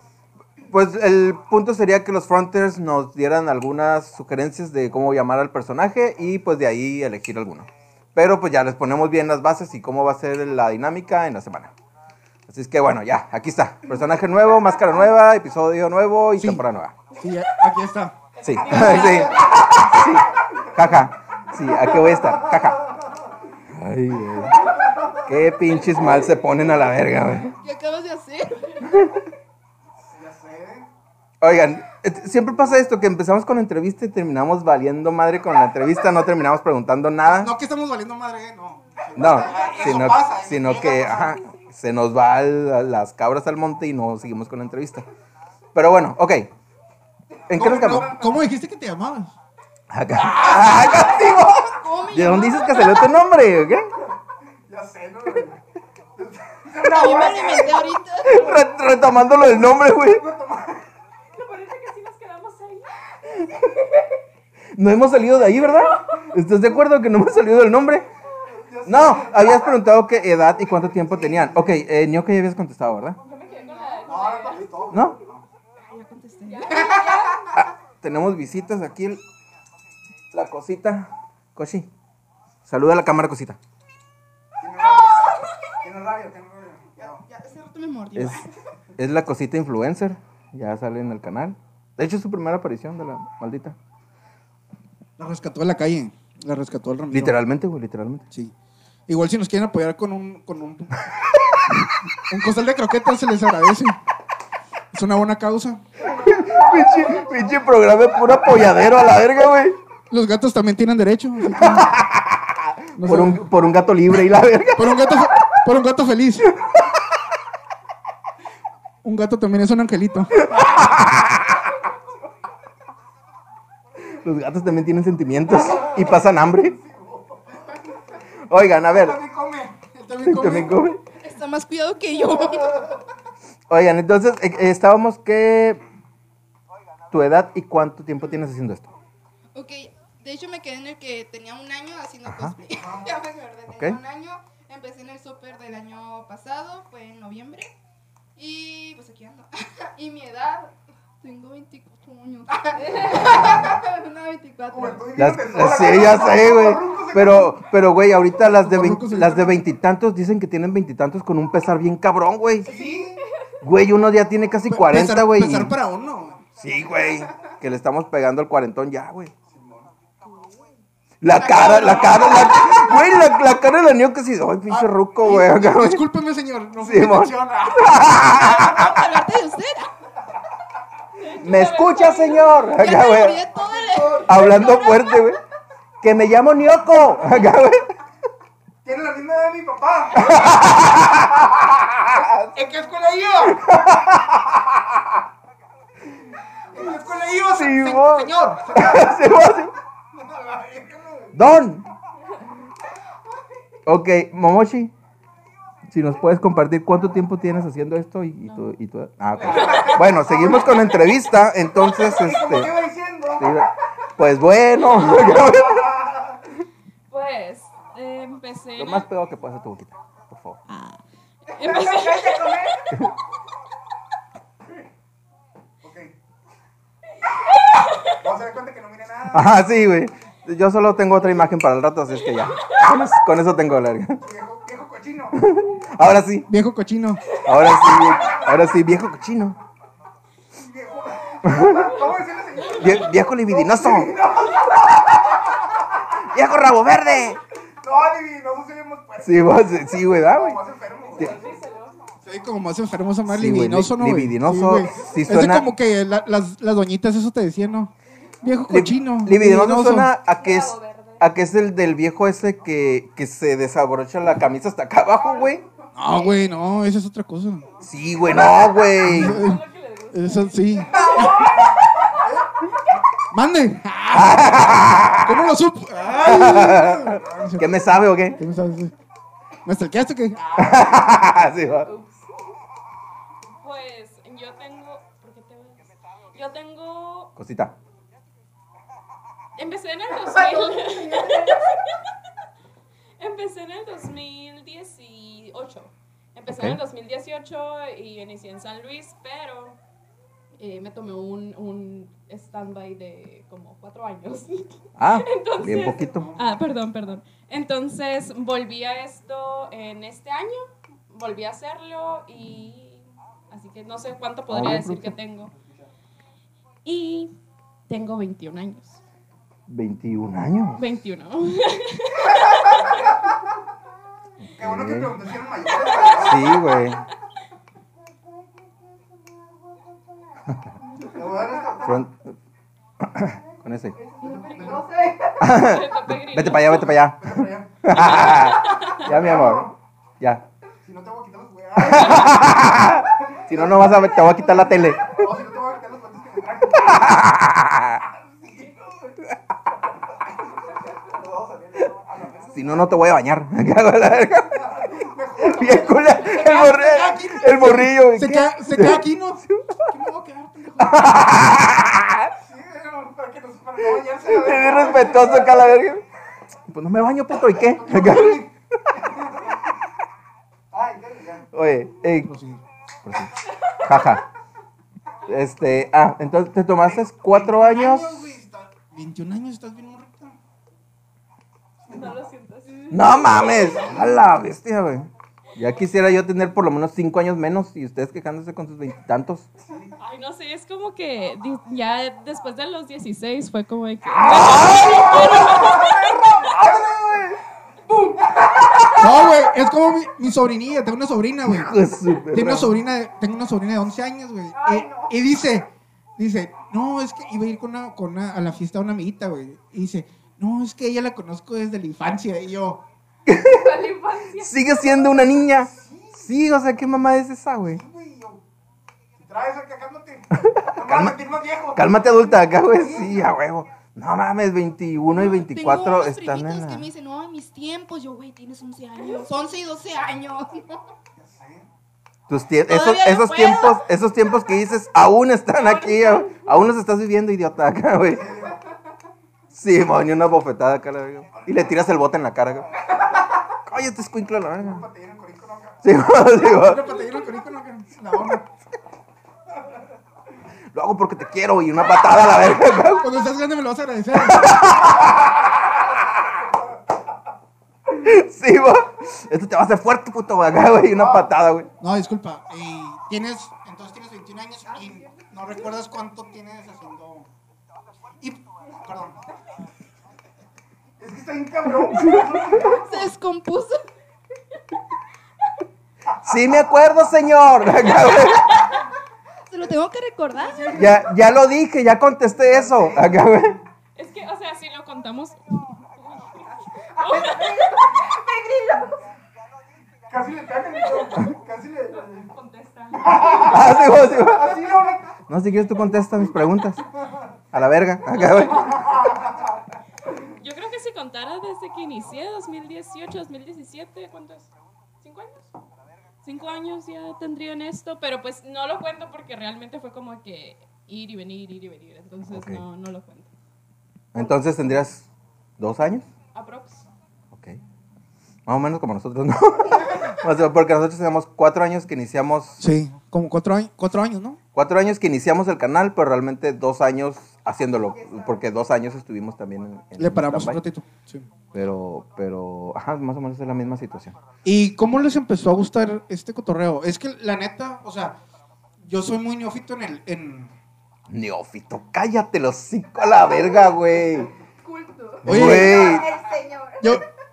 Pues el punto sería que los fronters nos dieran algunas sugerencias de cómo llamar al personaje y pues de ahí elegir alguno. Pero pues ya les ponemos bien las bases y cómo va a ser la dinámica en la semana. Así es que bueno, ya, aquí está. Personaje nuevo, máscara nueva, episodio nuevo y Sí. temporada nueva. Sí, aquí está. Sí, sí, sí. Jaja. Sí, aquí voy a estar. Jaja. Ay, güey. Qué pinches mal se ponen a la verga, güey. ¿Qué acabas de hacer? Ya sé. Oigan, siempre pasa esto, que empezamos con la entrevista y terminamos valiendo madre con la entrevista, no terminamos preguntando nada. No que estamos valiendo madre, eh, no. No, sino, pasa, sino que ajá, se nos va al- las cabras al monte y no seguimos con la entrevista. Pero bueno, ok. ¿En qué nos cómo- cómo dijiste que te llamabas? Acá. ¡Ah, castigo! ¿Cómo me Di ¿De dónde dices que salió tu nombre? ¿Qué? Ya sé, ¿no? Yo me lo inventé ahorita. Re- retomándolo del nombre, güey. Lo parece que sí nos quedamos ahí. No hemos salido de ahí, ¿verdad? ¿Estás de acuerdo que no hemos salido del nombre? No, habías preguntado qué edad y cuánto tiempo tenían. Ok, eh, Nioka ya habías contestado, ¿verdad? No, no contesté. Tenemos visitas aquí. La cosita. Coshi. Saluda a la cámara, cosita. Tiene radio, tiene radio. tiene radio. Ya, ya, ese rato me mordió. Es, es la cosita influencer. Ya sale en el canal. De hecho, es su primera aparición de la maldita. La rescató de la calle. La rescató el Ramiro. Literalmente, güey, literalmente. Sí. Igual si nos quieren apoyar con un, con un, un costal de croquetas se les agradece. Es una buena causa. Pinche, pinche programa de puro apoyadero a la verga, güey. Los gatos también tienen derecho. así que- no Por sé. un, por un gato libre y la verga. Por un gato, fe- por un gato feliz. Un gato también es un angelito. Los gatos también tienen sentimientos y pasan hambre. Oigan, a ver. También come. Él también come. También come. Está más cuidado que yo. Oigan, entonces eh, eh, estábamos que tu edad y cuánto tiempo tienes haciendo esto. Ok, de hecho me quedé en el que tenía un año haciendo Ajá. cosplay. ya me acordé, tenía un año. Empecé en el súper del año pasado, fue en noviembre. Y pues aquí ando. y mi edad, tengo 24 años. no, 24. Juventud Las, sí, ya sé, güey. Pero, pero, güey, ahorita las de Los vein- rucos se las de veintitantos dicen que tienen veintitantos con un pesar bien cabrón, güey. Sí. Güey, uno ya tiene casi 40, Pesar- güey. pesar para uno. Sí, güey. Que le estamos pegando al cuarentón ya, güey. La cara, la cara, la, güey, la, la cara de la niña que sí, ay, pinche ruco, güey. acá, güey. Discúlpeme, señor. No fue Sí, mi mon. intención. Vamos a hablarte de usted. ¿Me escucha, señor? Ya Acá, me güey. morí de todo el... Hablando fuerte, güey. Que me llamo Nioko. Acá, güey. Tiene la misma edad de mi papá. ¿En qué escuela iba? ¿En qué escuela iba, Sí, se- mon. señor? Don. Ok, Momoshi. Si nos puedes compartir cuánto tiempo tienes haciendo esto y, y tú, y tú- Ah, ok. Bueno, seguimos con la entrevista. Entonces, este. iba diciendo. sí, pues bueno. Pues eh, empecé. Lo más pegado que puedas a tu boquita, por favor. empecé- Cállate a comer. Ok. Vamos a dar cuenta que no mire nada. Ajá, sí, güey. Yo solo tengo otra imagen para el rato, así es que ya. Con eso, con eso tengo larga. Viejo, viejo cochino. Ahora sí, Viejo cochino. ahora sí, ahora sí, viejo cochino. Viejo. ¿Cómo decirle, señor? Vie- viejo libidinoso. Viejo rabo verde. No, Divi, no sucedemos pues. Sí, vos, sí, güey, da, güey. Como más enfermo. güey. Sí, como más enfermo, más Sí, libidinoso, ¿no? libidinoso, güey. sí Es como que la- las, las doñitas eso te decían, ¿no? Viejo cochino. Libidinoso suena a que es, a que es el del viejo ese que, que se desabrocha la camisa hasta acá abajo, güey. No, güey, no, esa es otra cosa. Sí, güey, no, güey. Eso sí. Mande. ¿Cómo lo supo? ¿Qué me sabe o qué? ¿Qué me sabes? ¿Me stalkeaste o qué? Sí, va. Pues yo tengo. ¿Por qué te voy? Yo tengo. Cosita. Empecé en el 2000. Empecé en el 2018. Empecé en el Ok. 2018 y inicié en San Luis, pero eh, me tomé un, un stand-by de como cuatro años. Ah, Entonces- bien poquito. Ah, perdón, perdón. Entonces volví a esto en este año, volví a hacerlo y así que no sé cuánto podría Oye, decir que tengo. Y tengo 21 años. 21 años. 21. Qué bueno que pregunté si eran mayores. Sí, güey. Con ese. No sé. Vete para allá, vete para allá. Vete para allá. ya, mi amor. Ya. Si no te voy a quitar los. Si no, no vas a ver, te voy a quitar la tele. No, si no te voy a quitar los que me traje. No, vamos a ver. Si no, no te voy a bañar. Acá, güey, la verga. Bien culero. El morrillo. El morrillo. güey, Se ¿qué? queda, se queda aquí, ¿no? Aquí me voy a quedar, pendejo. Sí, pero para que nos para no bañarse la Es irrespetuoso acá la verga. Pues no me baño, puto, ¿y qué? Oye, ey, pues. Jaja. Este, ah, entonces te tomaste cuatro años. güey, está- 21 años, estás bien morrita. No lo siento así. No mames, a la bestia, güey. Ya quisiera yo tener por lo menos cinco años menos y ustedes quejándose con sus veintitantos. Ay, no sé, es como que ya después de los 16 fue como de que... No, güey, es como mi, mi sobrinilla, tengo una sobrina, güey. Tengo una sobrina, de- tengo una sobrina de 11 años, güey. No. Y, dice, dice, no, es que iba a ir con una, con una- a la fiesta de una amiguita, güey. Y dice, no, es que ella la conozco desde la infancia. Y yo, la infancia. Sigue siendo una niña. Sí, o sea, ¿qué mamá es esa, güey? Güey, yo. Si traes acá, cálmate. No me vas a sentir más viejo. Cálmate adulta acá, güey. Sí, a huevo. No mames, 21 y Tengo 24 unos están primitos en que me dicen, no, en mis tiempos, yo, güey, tienes 11 años, 11 y 12 años. Tus tie- esos, Todavía no esos puedo. tiempos, esos tiempos que dices, aún están aquí, aún los estás viviendo, idiota, acá, güey. Sí, moño, una bofetada acá, la verga. Y le tiras el bote en la cara, güey. Cállate, escuincla, la verga. Sí, güey, sí, güey. Lo hago porque te quiero y una patada a la verga. Cuando estás grande me lo vas a agradecer. Sí, güey. Esto te va a hacer fuerte, puto, güey, acá, güey. y Una patada, güey. No, disculpa. Y tienes, entonces tienes 21 años y no recuerdas cuánto tienes haciendo. Y, perdón. Es que está bien cabrón. Se descompuso. Sí, me acuerdo, señor. Acá, güey. Se lo tengo que recordar. Ya, ya lo dije, ya contesté eso. Acá, güey. Es que, o sea, si lo contamos... Casi le yo. Casi le. Contesta. Ah, sí, güey, sí, güey. Así, ahora. No, si quieres tú contesta mis preguntas. A la verga. Acá, güey. Yo creo que si contara desde que inicié, 2018, 2017, ¿cuántos? ¿Cinco años? Cinco años ya tendría en esto, pero pues no lo cuento porque realmente fue como que ir y venir, ir y venir, entonces Ok. no, no lo cuento. Entonces tendrías dos años. Aprox. Ok. Más o menos como nosotros, ¿no? O sea, porque nosotros tenemos cuatro años que iniciamos. Sí, como cuatro años, cuatro años, ¿no? Cuatro años que iniciamos el canal, pero realmente dos años haciéndolo. Porque dos años estuvimos también en. en Le paramos un ratito. Sí. Pero, pero, ajá, más o menos es la misma situación. ¿Y cómo les empezó a gustar este cotorreo? Es que la neta, o sea, yo soy muy neófito en el. En... Neófito, cállate los cinco a la verga, güey. Culto. Oye. Güey. El señor. Yo,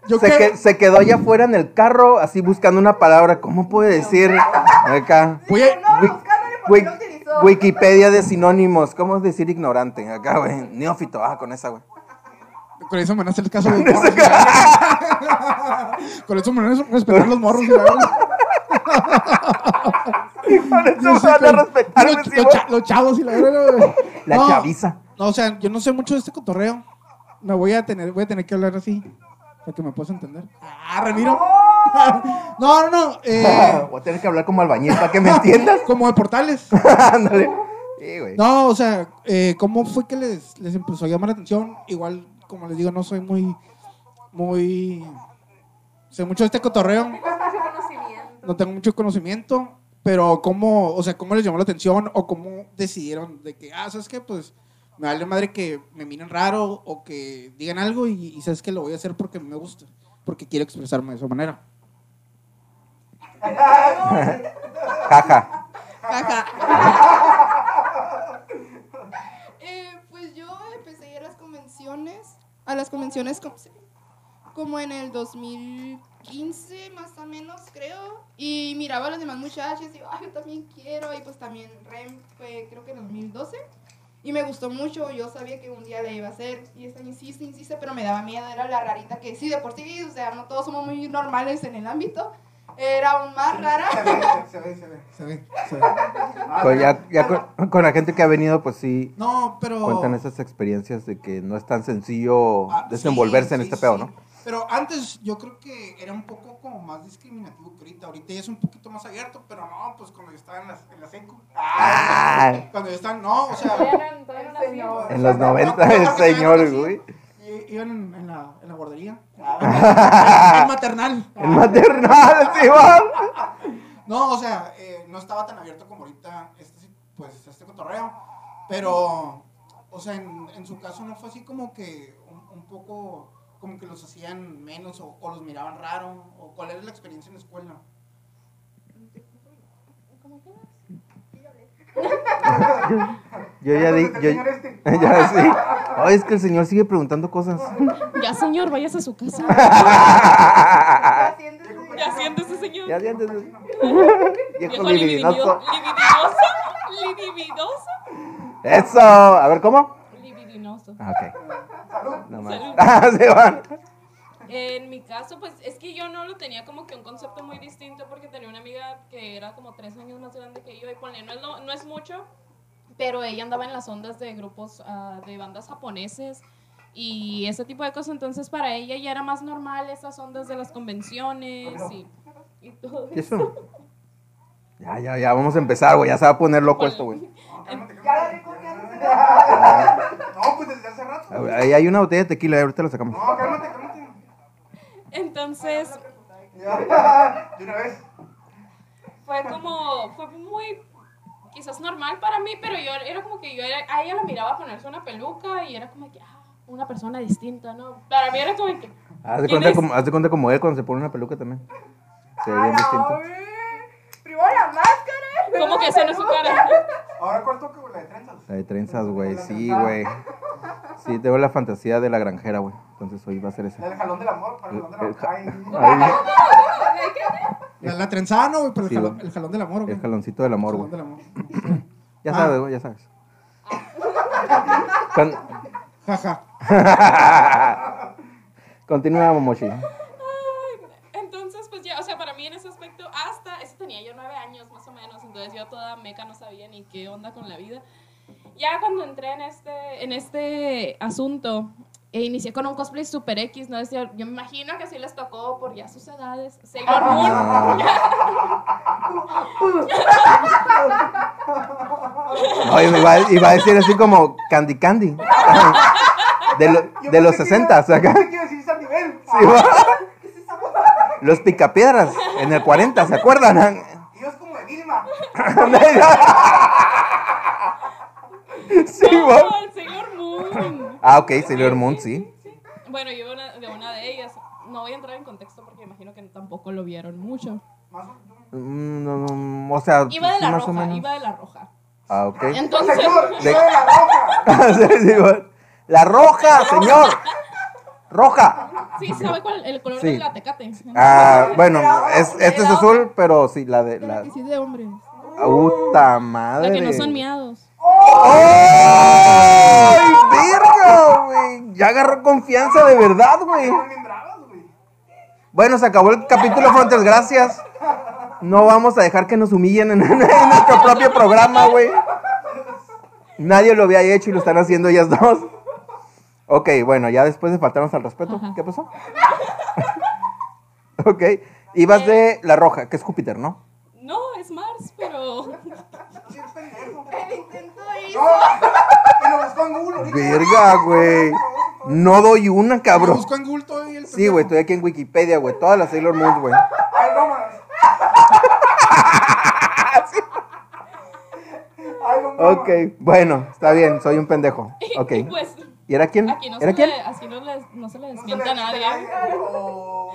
yo Se, que- que- se quedó allá afuera en el carro, así buscando una palabra. ¿Cómo puede decir acá? Voy a- Wi- Wi- Wikipedia de sinónimos. ¿Cómo es decir ignorante? Acá, güey. Neófito, ah, con esa, güey. Con eso me van a hacer el caso de morros. Con eso me van a respetar los morros. güey. Con eso me van a respetar, los, cha- chavos y la verdad. La No, chaviza. No, o sea, yo no sé mucho de este cotorreo. Me voy a tener, voy a tener que hablar así. Para que me puedas entender. Ah, Ramiro. No, no, no. eh, Voy a tener que hablar como albañil para que me entiendas. como de portales. Ándale. Sí, güey. No, o sea, eh, ¿cómo fue que les, les empezó a llamar la atención? Igual, como les digo, no soy muy, muy, sé mucho de este cotorreo, Mucho conocimiento. no tengo mucho conocimiento, pero ¿cómo, o sea, cómo les llamó la atención o cómo decidieron de que, ah, ¿sabes qué? Pues me vale madre que me miren raro o que digan algo y, y sabes que lo voy a hacer porque me gusta, porque quiero expresarme de esa manera. Jaja. Ajá. Eh, pues yo empecé a ir a las convenciones, a las convenciones como, como en el 2015 más o menos creo, y miraba a las demás muchachas y digo, ay, yo también quiero, y pues también REM fue creo que en 2012, y me gustó mucho, yo sabía que un día la iba a hacer, y esta insiste, insiste, pero me daba miedo, era la rarita que sí, de por sí, o sea, no todos somos muy normales en el ámbito, era aún más rara. Se ve, se ve, se ve. Se ve, se ve. Con, ya, ya con, con la gente que ha venido, pues sí, No, pero... cuentan esas experiencias de que no es tan sencillo Ah, desenvolverse sí, en sí, este pedo, sí. ¿no? Pero antes yo creo que era un poco como más discriminativo que ahorita. Ahorita ya es un poquito más abierto, pero no, pues cuando yo estaba en la, en la. Ah, Cuando yo estaba, no, o sea, nacimos. en los 90, el señor, güey. Iban en, en la, en la guardería. En maternal. El maternal, sí. No, o sea, eh, no estaba tan abierto como ahorita este, pues, este cotorreo. Pero, o sea, en, en su caso no fue así como que un, un poco, como que los hacían menos o, o los miraban raro. O cuál era la experiencia en la escuela. Yo ya di, El yo, señor este. ya sí. Ay, es que el señor sigue preguntando cosas. Ya, señor, vayas a su casa. Ya siéntese. Ya siéntese, señor. Ya sientes. Viejo Viejo libidinoso. libidinoso. Libidinoso. Eso. A ver, ¿cómo? Libidinoso. Ah, ok. No más. Salud. Ah, se van. En mi caso, pues es que yo no lo tenía como que un concepto muy distinto porque tenía una amiga que era como tres años más grande que yo y ponle, no es, lo- no es mucho, pero ella andaba en las ondas de grupos ah, de bandas japoneses y ese tipo de cosas, entonces para ella ya era más normal esas ondas de las convenciones y, y todo ¿Y eso? Ya, ya, ya, vamos a empezar, güey. Ya se va a poner loco esto, güey. No, pues desde hace rato. Ahí hay una botella de tequila, ahorita la sacamos. No, cálmate, cálmate. Entonces De una vez. fue como, fue muy quizás normal para mí, pero yo era como que yo era, a ella la miraba ponerse una peluca y era como que, ah, una persona distinta, ¿no? Para mí era como que, Haz de ¿Quién cuenta como, haz de cuenta como él cuando se pone una peluca también. Se ve bien distinto. Primero la máscara. Como que esa no es su cara. Ahora, ¿cuál toque, güey? La de trenzas. La de trenzas, güey. Sí, güey. Sí, tengo la fantasía de la granjera, güey. Entonces hoy va a ser esa. del jalón del amor, para el jalón del El- amor. el- Ay, Ay, La, la trenzada, ¿no, güey? Pero el, Sí, jalón, güey. el jalón del amor, güey. el jaloncito del amor, El güey. jalón del amor. Ya Ah. sabes, güey, ya sabes. Con- Jaja. Continúa, Momoshi. Entonces, pues ya, o sea, para mí en ese aspecto, hasta, eso tenía yo nueve años más o menos, entonces yo toda meca no sabía ni qué onda con la vida. Ya cuando entré en este, en este asunto, e inicié con un cosplay super X, ¿no? Decía, yo me imagino que sí les tocó por ya sus edades. Sailor Moon. Oye, me iba, a- iba a decir así como Candy Candy. De, lo- de los pensé que 60, iba- o sea, acá. Sí. Los picapiedras en el 40, ¿se acuerdan? Vilma. Sí. No, el Sailor Moon. Ah, ok, Sailor Moon, sí. Bueno, yo una, de una de ellas. No voy a entrar en contexto porque imagino que tampoco lo vieron mucho. Más o Mm, no, no, o sea, Iba de la más o roja, menos. iba de la roja. Ah, ok. Entonces, Señor, De- la roja. La roja, señor. Roja. sí, ¿sabe cuál? El color Sí. de la tecate. Ah, bueno, es, este es azul, pero sí, la de la. Sí de hombres. Puta madre. La que no son miados. ¡Ay, verga, güey! Ya agarró confianza de verdad, güey. Bueno, se acabó el capítulo, Frontes, gracias. No vamos a dejar que nos humillen en, en nuestro propio programa, güey. Nadie lo había hecho y lo están haciendo ellas dos. Ok, bueno, ya después de faltarnos al respeto, Ajá. ¿qué pasó? ok, ibas de la roja, que es Júpiter, ¿no? No, es Mars, pero. El intento hizo. No, y lo buscó en Google ahorita. Verga, güey. No doy una, Lo cabrón. busco en Google el Sí, güey, estoy aquí en Wikipedia, güey. Todas las Sailor Moon, güey. Ay, no, man. Ay, no, no, Ok, bueno, está bien, soy un pendejo. Ok. Pues, ¿Y era quién? aquí no, ¿Era se quién? le, así no, le, no se le no se le desmienta a nadie. Oh.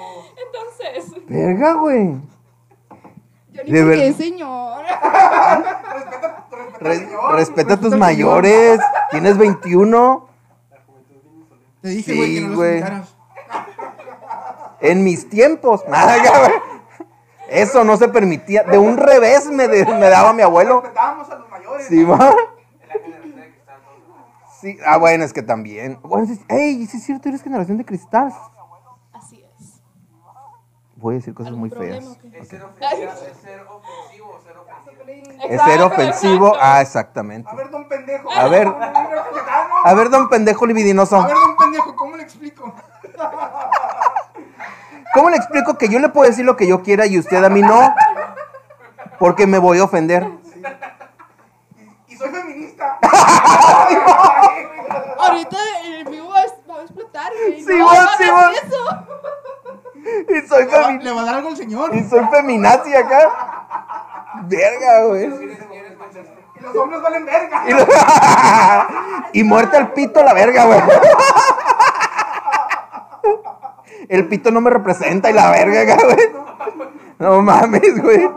Entonces, Verga, güey. Yo ni De qué señor. Respeta, respeta, Re- señor. respeta a tus mayores. Tienes 21. Te dije, Sí, güey, que no los güey. En mis tiempos. Güey. Eso no se permitía. De un revés me, de- me daba mi abuelo. Respetábamos a los mayores. Sí, va. Sí, ah, bueno, es que también. Bueno, sí, ey, sí es cierto, eres generación de cristal. así es. Voy a decir cosas ¿Algún muy problema feas. Es ser ofensivo, es ser ofensivo o ser ofensivo. Es ser Exacto, ofensivo. exacto. Ah, exactamente. A ver, don pendejo. A ver. A ver, don pendejo libidinoso. A ver, don pendejo, ¿cómo le explico? ¿Cómo le explico que yo le puedo decir lo que yo quiera y usted a mí no? Porque me voy a ofender. Y soy feminista. Ahorita el vivo va a, explotar, güey. Sí, no, va, no sí, eso. Y soy, Le va, femi- le va a dar algo al señor. y soy feminazi acá. Verga, güey. Y los hombres valen verga. Y, lo- y muerte al pito la verga, güey. El pito no me representa y la verga, acá, güey. No mames, güey.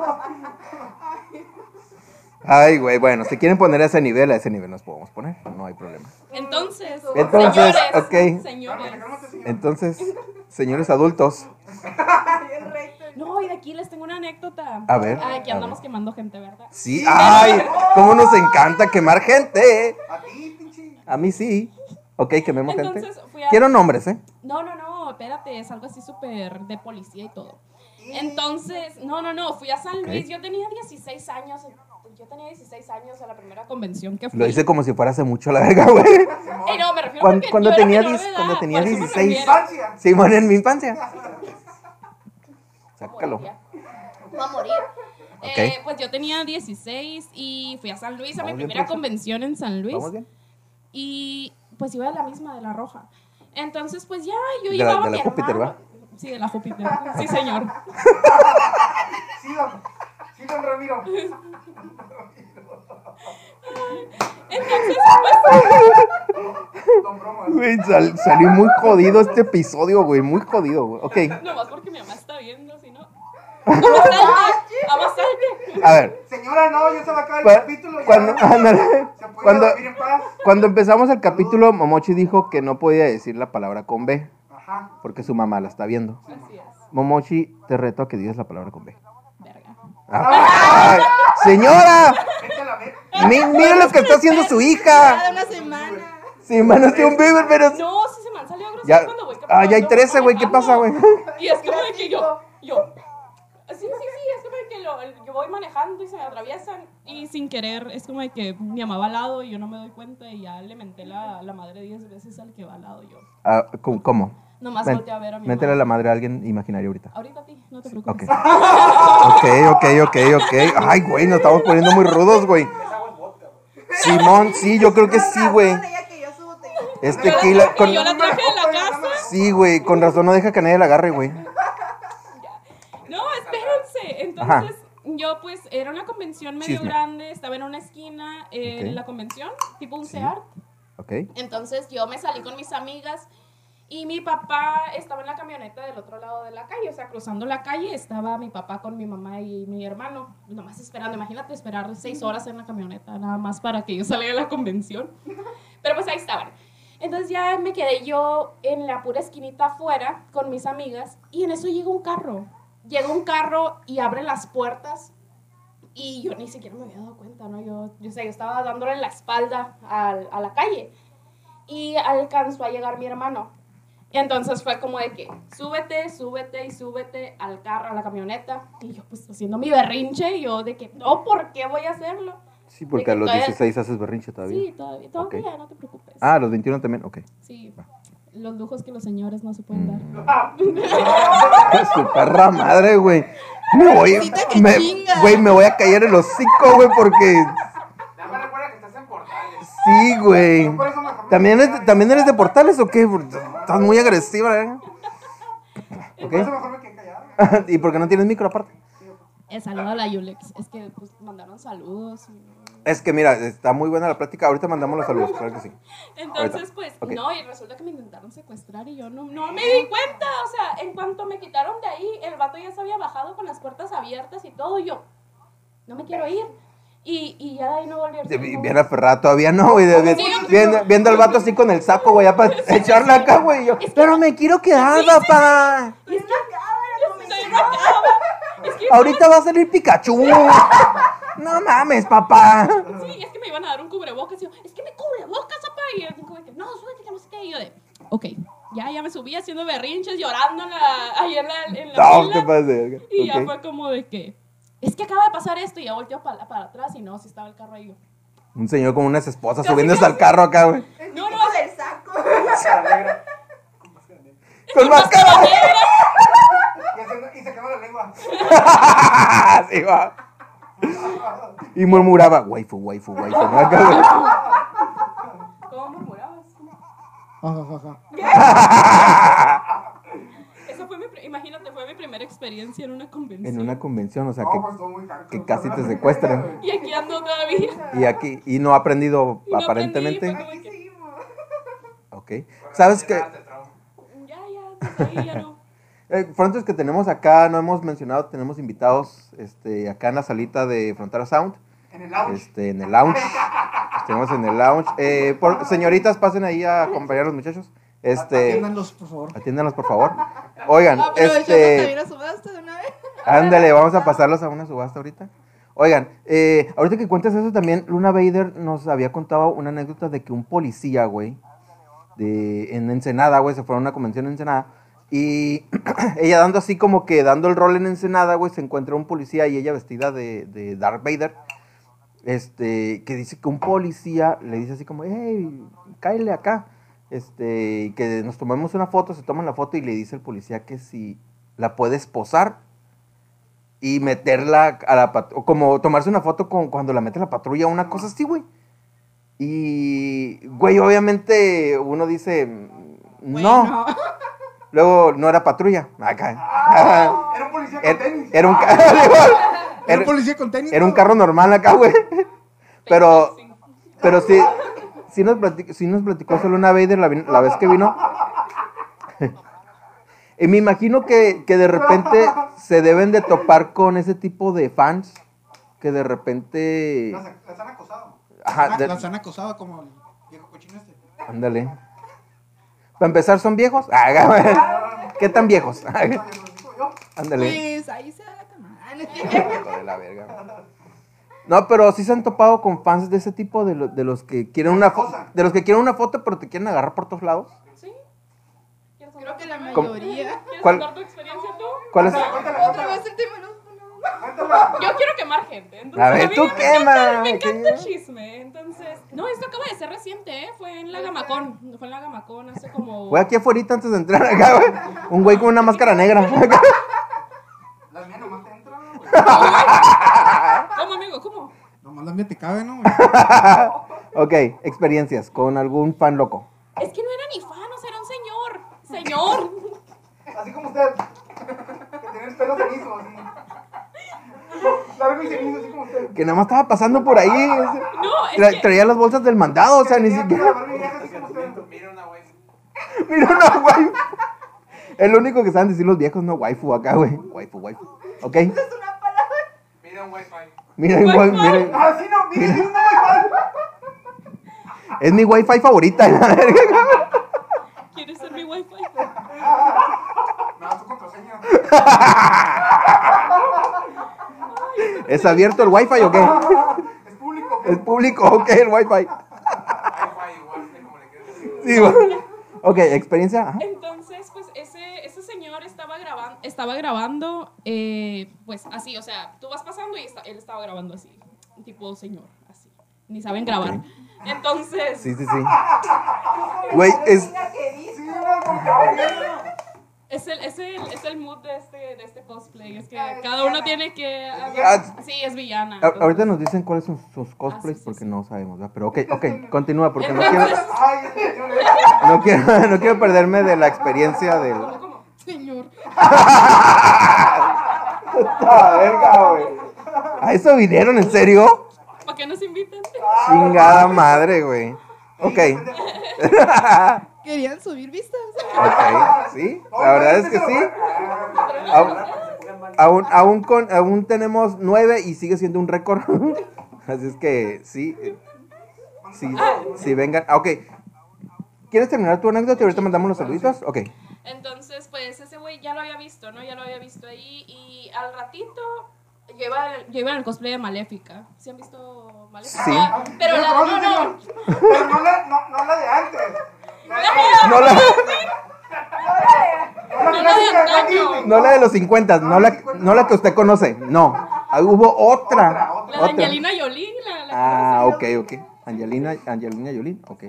Ay, güey, bueno, si quieren poner a ese nivel, a ese nivel nos podemos poner, no hay problema. Entonces, Entonces, señores, ok. señores. Entonces, señores adultos, No, y de aquí les tengo una anécdota. A ver, Ay, que a andamos ver. quemando gente, ¿verdad? sí, ay, cómo nos encanta quemar gente. A ti, pinche. A mí sí. Ok, quememos gente. Entonces, fui a- Quiero nombres, ¿eh? No, no, no, espérate, es algo así súper de policía y todo. Entonces, no, no, no, fui a San. Luis, yo tenía 16 años, yo tenía 16 años en la primera convención que fui. Lo hice como si fuera hace mucho la verga, güey. Ey, no, me refiero Cuando- porque cuando yo era tenía menor de edad, cuando tenía por eso me 16. refiero. Infancia. Simón, en mi infancia. Sácalo. Va a morir. Ok. Eh, pues yo tenía 16 y fui a San Luis a mi Vamos bien, primera profe. convención en San Luis. ¿Vamos bien? Y pues iba a la misma de la roja. Entonces, pues ya, yo De la- llevaba de a la mi Júpiter, hermano. Sí, de la Júpiter. Sí, señor. Sí, don. Sí, don Ramiro. Entonces, Don Bromas. Güey, sal- salió muy jodido este episodio, güey. Muy jodido, güey. Ok, nomás porque mi mamá está viendo, si no. A ver. Señora, no, ya se va a acabar el capítulo. ya. Cuando, ándale. Se puede Cuando, dormir en paz. cuando empezamos el capítulo, Momochi dijo que no podía decir la palabra con B, Ajá. porque su mamá la está viendo. Así es. Momochi, te reto a que digas la palabra con B. Verga. ¡Ay, ¡Señora! Vete a la verga. Mi- mira lo que está haciendo su hija. una semana. Sí, mano, tiene un bebé, pero. No, si se me han salido groserías Ya. cuando voy Ah, ya hay caminando, 13, güey. ¿Qué pasa, güey? Y es como de que yo, yo. Sí, sí, sí, es como de que lo- yo voy manejando y se me atraviesan y sin querer es como de que mi mamá va al lado y yo no me doy cuenta y ya le menté la, la madre 10 veces al que va al lado yo. Ah, ¿cómo- ¿Cómo? Nomás Ven, volteé a ver a mi Métele a mamá. la madre a alguien imaginario ahorita. Ahorita a ti, no te preocupes. Ok, ok, ok, ok. Ay, güey, nos estamos poniendo muy rudos, güey. Simón, sí, yo creo que sí, güey. Es tequila con... Yo la traje de la casa. Sí, güey, con razón no deja que nadie la agarre, güey. No, espérense. Entonces, yo pues era una convención medio Chisme. grande, estaba en una esquina eh, en la convención, tipo un Sí. SEAT. Ok. Entonces yo me salí con mis amigas y mi papá estaba en la camioneta del otro lado de la calle, o sea, cruzando la calle estaba mi papá con mi mamá y mi hermano, nomás esperando, imagínate esperar seis horas en la camioneta, nada más para que yo saliera de la convención. Pero pues ahí estaban. Entonces ya me quedé yo en la pura esquinita afuera con mis amigas y en eso llega un carro. Llega un carro y abre las puertas y yo ni siquiera me había dado cuenta, ¿no? Yo, yo, sé, yo estaba dándole la espalda al- a la calle y alcanzó a llegar mi hermano. Entonces fue como de que súbete, súbete y súbete al carro, a la camioneta. Y yo pues haciendo mi berrinche y yo de que no, ¿por qué voy a hacerlo? Sí, porque a los Todavía- 16 haces berrinche todavía. Sí, todavía, todavía, no te preocupes. Ah, a los 21 también, ok. Sí, los lujos que los señores no se pueden Mm. dar. Su perra madre, güey. Me voy, me, güey, me voy a callar el hocico, güey, porque Ya me recuerda que estás en portales. Sí, güey. ¿También, ¿También eres de portales o qué? Porque Estás muy agresiva, ¿eh? Por eso ¿Ok? mejor me quedé callado. ¿Y por qué no tienes micro aparte? Eh, saludo a la Yulex. Es que pues mandaron saludos. y- Es que mira, está muy buena la plática. Ahorita mandamos los saludos, claro que sí. Entonces, Ahorita. pues, no, y resulta que me intentaron secuestrar y yo no, no me di cuenta. O sea, en cuanto me quitaron de ahí, el vato ya se había bajado con las puertas abiertas y todo. Y yo, no me quiero ir. Y, y ya de ahí no volví a Sí, bi- Bien aferrada todavía, no, güey. de- Sí, viendo, viendo al vato así con el saco, güey, ya para echarle acá, güey. y yo, Pero me quiero quedar, papá. Es que, Estoy rocada. Es que, Ahorita va a salir Pikachu. No mames, papá. Sí, es que me iban a dar un cubrebocas. Y yo, es que me cubrebocas, papá. Y yo, como de que, no, súbete, que no sé qué. Y yo de, ok. Ya, ya me subí haciendo berrinches, llorando en la, ahí en la, en la No, fila. de verga. Y ya Ok. fue como de que, es que acaba de pasar esto. Y ya volteó para, para atrás y no, si estaba el carro ahí. yo, Un señor con unas esposas subiéndose al carro acá, güey. No, no, del saco. Con máscara. Sí, va. Y murmuraba, waifu, waifu, waifu. ¿no? Acá, güey. ¿Cómo murmurabas? Ja, ja, ja. Esa fue mi, pri- imagínate, fue mi primera experiencia en una convención. En una convención, o sea, No, que, pues, que casi te secuestran. Y aquí ando todavía. Y aquí, y no ha aprendido Y no aparentemente. aprendí, que, Ok. ¿Sabes qué? Ya, ya, ahí ya no. Eh, frontes que tenemos acá, no hemos mencionado, tenemos invitados este, acá en la salita de Frontera Sound, En el lounge. este, en el lounge. Estamos en el lounge. Eh, por- señoritas, pasen ahí a acompañar a los muchachos. Este, Atiéndanlos, por favor. atiéndanos, por favor. Oigan, este, a subasta de una vez. ándale, vamos a pasarlos a una subasta ahorita. Oigan, eh, ahorita que cuentas eso también, Luna Vader nos había contado una anécdota de que un policía, güey, de, en Ensenada, güey, se fue a una convención en Ensenada. Y ella dando así como que dando el rol en Ensenada, güey, se encuentra un policía y ella vestida de, de Darth Vader. Este, que dice que un policía le dice así como, hey, cáele acá. Este, y que nos tomemos una foto, se toman la foto y le dice el policía que si la puede esposar y meterla a la patrulla, o como tomarse una foto con, cuando la mete a la patrulla, una cosa así, güey. Y, güey, obviamente uno dice, no. Bueno, Luego no era patrulla. Acá. Era un policía con Era, tenis. era un, Era era, un policía con tenis. era un ¿no? carro normal acá, güey. Pero, pero sí, sí nos platicó, sí nos platicó solo una Vader la, vez que vino. Y me imagino que, que de repente se deben de topar con ese tipo de fans que de repente... Las, las han acosado. Ajá, Ah, de- Las han acosado como el viejo cochino este. ándale. Para empezar, ¿son viejos? Ah. ¿Qué tan viejos? Ándale. pues ahí se da la de la verga. No, pero sí se han topado con fans de ese tipo, de, lo- de los que quieren una foto, Cosa. de los que quieren una foto, pero te quieren agarrar por todos lados. ¿Sí? ¿Quieres Creo que la mayoría. ¿Quieres ¿Cuál? contar tu experiencia tú? ¿Cuál es? Otra vez el tema. Yo quiero quemar gente. Entonces, A ver, tú me encanta- Me encanta el chisme. Entonces, no, esto acaba de ser reciente, ¿eh? Fue en la Gamacón. Fue en la Gamacón hace como. Fue aquí afuera antes de entrar acá, güey. Un güey con una máscara negra. Las mías nomás te entran, güey. ¿Cómo, amigo? ¿Cómo? Nomás la mía te cabe, ¿no? ok, experiencias con algún fan loco. Es que no era ni fan, o sea, era un señor. Señor. Así como usted. Que tiene el pelo cenizo, así. Largo y cenizo, así como usted. Que nada más estaba pasando por ahí. No, Tra- es que. traía las bolsas del mandado, o sea, ni Tenía siquiera. la barba vieja, así como usted. Mira una waifu. Mira una waifu. Es lo único que saben decir los viejos, no waifu acá, güey. Waifu, waifu. Ok. Mira un wifi. Mira, igual, mira. Ah, sí, no, no, no, Es mi wifi favorita. la verga. ¿Quieres ser mi wifi? Me da tu contraseña. ¿Es abierto el wifi o qué? Es público. Es público, ok, el wifi. Wi-Fi igual, sé cómo le quieres decir. Sí, güey. Ok, experiencia. ajá. Entonces, estaba grabando, eh, pues así, o sea, tú vas pasando y está- él estaba grabando así, tipo señor, así. Ni saben grabar. Entonces, Sí, sí, sí. Güey, es. Es el, es, el, es el mood de este, de este cosplay. Es que cada uno tiene que. Ah, Sí, es villana. a- Ahorita nos dicen cuáles son sus cosplays Ah, sí, sí, porque sí. no sabemos, ¿verdad? Pero ok, ok, continúa porque no quiero, no quiero, no quiero perderme de la experiencia del. Señor. ¡Ah, verga, güey! ¿A eso vinieron, en serio? ¿Para qué nos invitan? Chingada madre, güey. Ok. Querían subir vistas. Ok, sí, la verdad es que sí. Aún, aún, aún con, aún tenemos nueve y sigue siendo un récord. Así es que sí. eh, Sí, sí, vengan. Ah, ok. ¿Quieres terminar tu anécdota y ahorita mandamos los saluditos? Ok. Entonces, pues ese güey ya lo había visto, ¿no? Ya lo había visto ahí. Y al ratito, yo iba, yo iba en el cosplay de Maléfica. ¿Sí han visto Maléfica? Sí. Pero la, no, no. Pero no la, no, no la de antes. La de, No la, no de los 50, no la, no la que usted conoce. No. Ah, hubo otra. La de Otra. Angelina Jolie. La, la Ah, ok, ok. Angelina, Angelina Jolie, ok.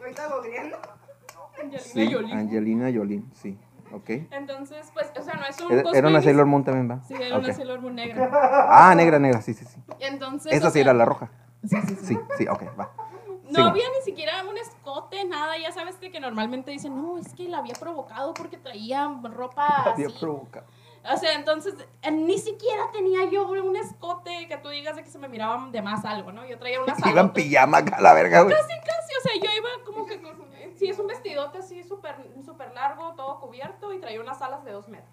Ahorita lo viendo. Angelina Sí, Jolie. Angelina Jolie, sí. Ok. Entonces, pues, o sea, no es un Era, cosplay. era una Sailor Moon también, ¿va? Sí, era una. Sailor Moon negra. Ah, negra, negra, sí, sí, sí. Entonces. Esa o sí sea, era la roja. Sí, sí, sí. Sí, sí, ok, va. No había ni siquiera un escote, nada. Ya sabes de que normalmente dicen, no, es que la había provocado porque traía ropa así. Había provocado. O sea, entonces, eh, ni siquiera tenía yo un escote que tú digas de que se me miraba de más algo, ¿no? Yo traía unas Iba en pijama acá, la verga, güey. Casi, casi, o sea, yo iba como que, con- sí, es un vestidote así súper súper largo, todo cubierto y traía unas alas de dos metros.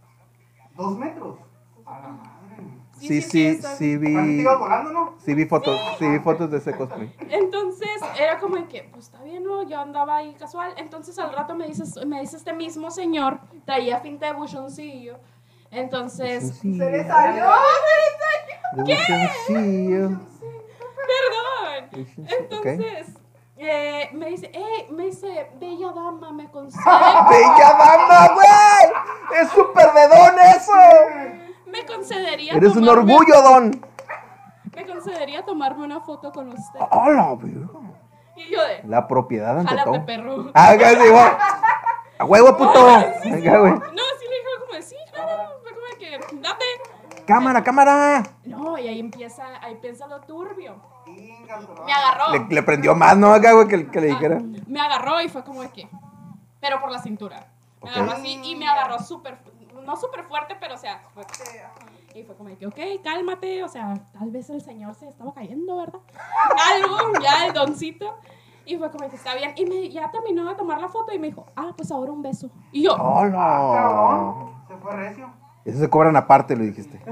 ¿Dos metros? A la madre. Sí, sí, sí ¿También te vi. volando, no? Sí vi fotos, sí vi fotos de ese cosplay. Entonces era como de que, pues está bien, ¿no? Yo andaba ahí casual. Entonces al rato me dices, me dice este mismo señor, traía finta de buchoncillo. Entonces, Se le salió. de un sencillo. perdón. Ok. Entonces, eh, me dice, eh, me dice, bella dama, me concede, ¡Bella dama, güey! ¡Es súper de don eso! me concedería Eres un tomarme- orgullo, don. Me concedería tomarme una foto con usted. ¡Hola, verga! Y yo de, La propiedad ante todo. perro. Ah, casi, güey. ¡A huevo, puto! Venga, güey. No, sí le dijo como sí, claro, fue como de que, date. ¡Cámara, cámara! No, y ahí empieza, ahí empieza lo turbio. Me agarró. Le, le prendió más, ¿no? Acá, güey, que, que le Ah, dijera. me agarró y fue como de que. Pero por la cintura. Me Ok. agarró así y me agarró súper. No súper fuerte, pero o sea. fue- y fue como de que, ok, cálmate. O sea, tal vez el señor se estaba cayendo, ¿verdad? Algo, ya el doncito. Y fue como de que está bien. Y me, ya terminó de tomar la foto y me dijo, ah, pues ahora un beso. Y yo, ¡Hola! Cabrón. Se fue recio. Eso se cobran aparte, lo dijiste.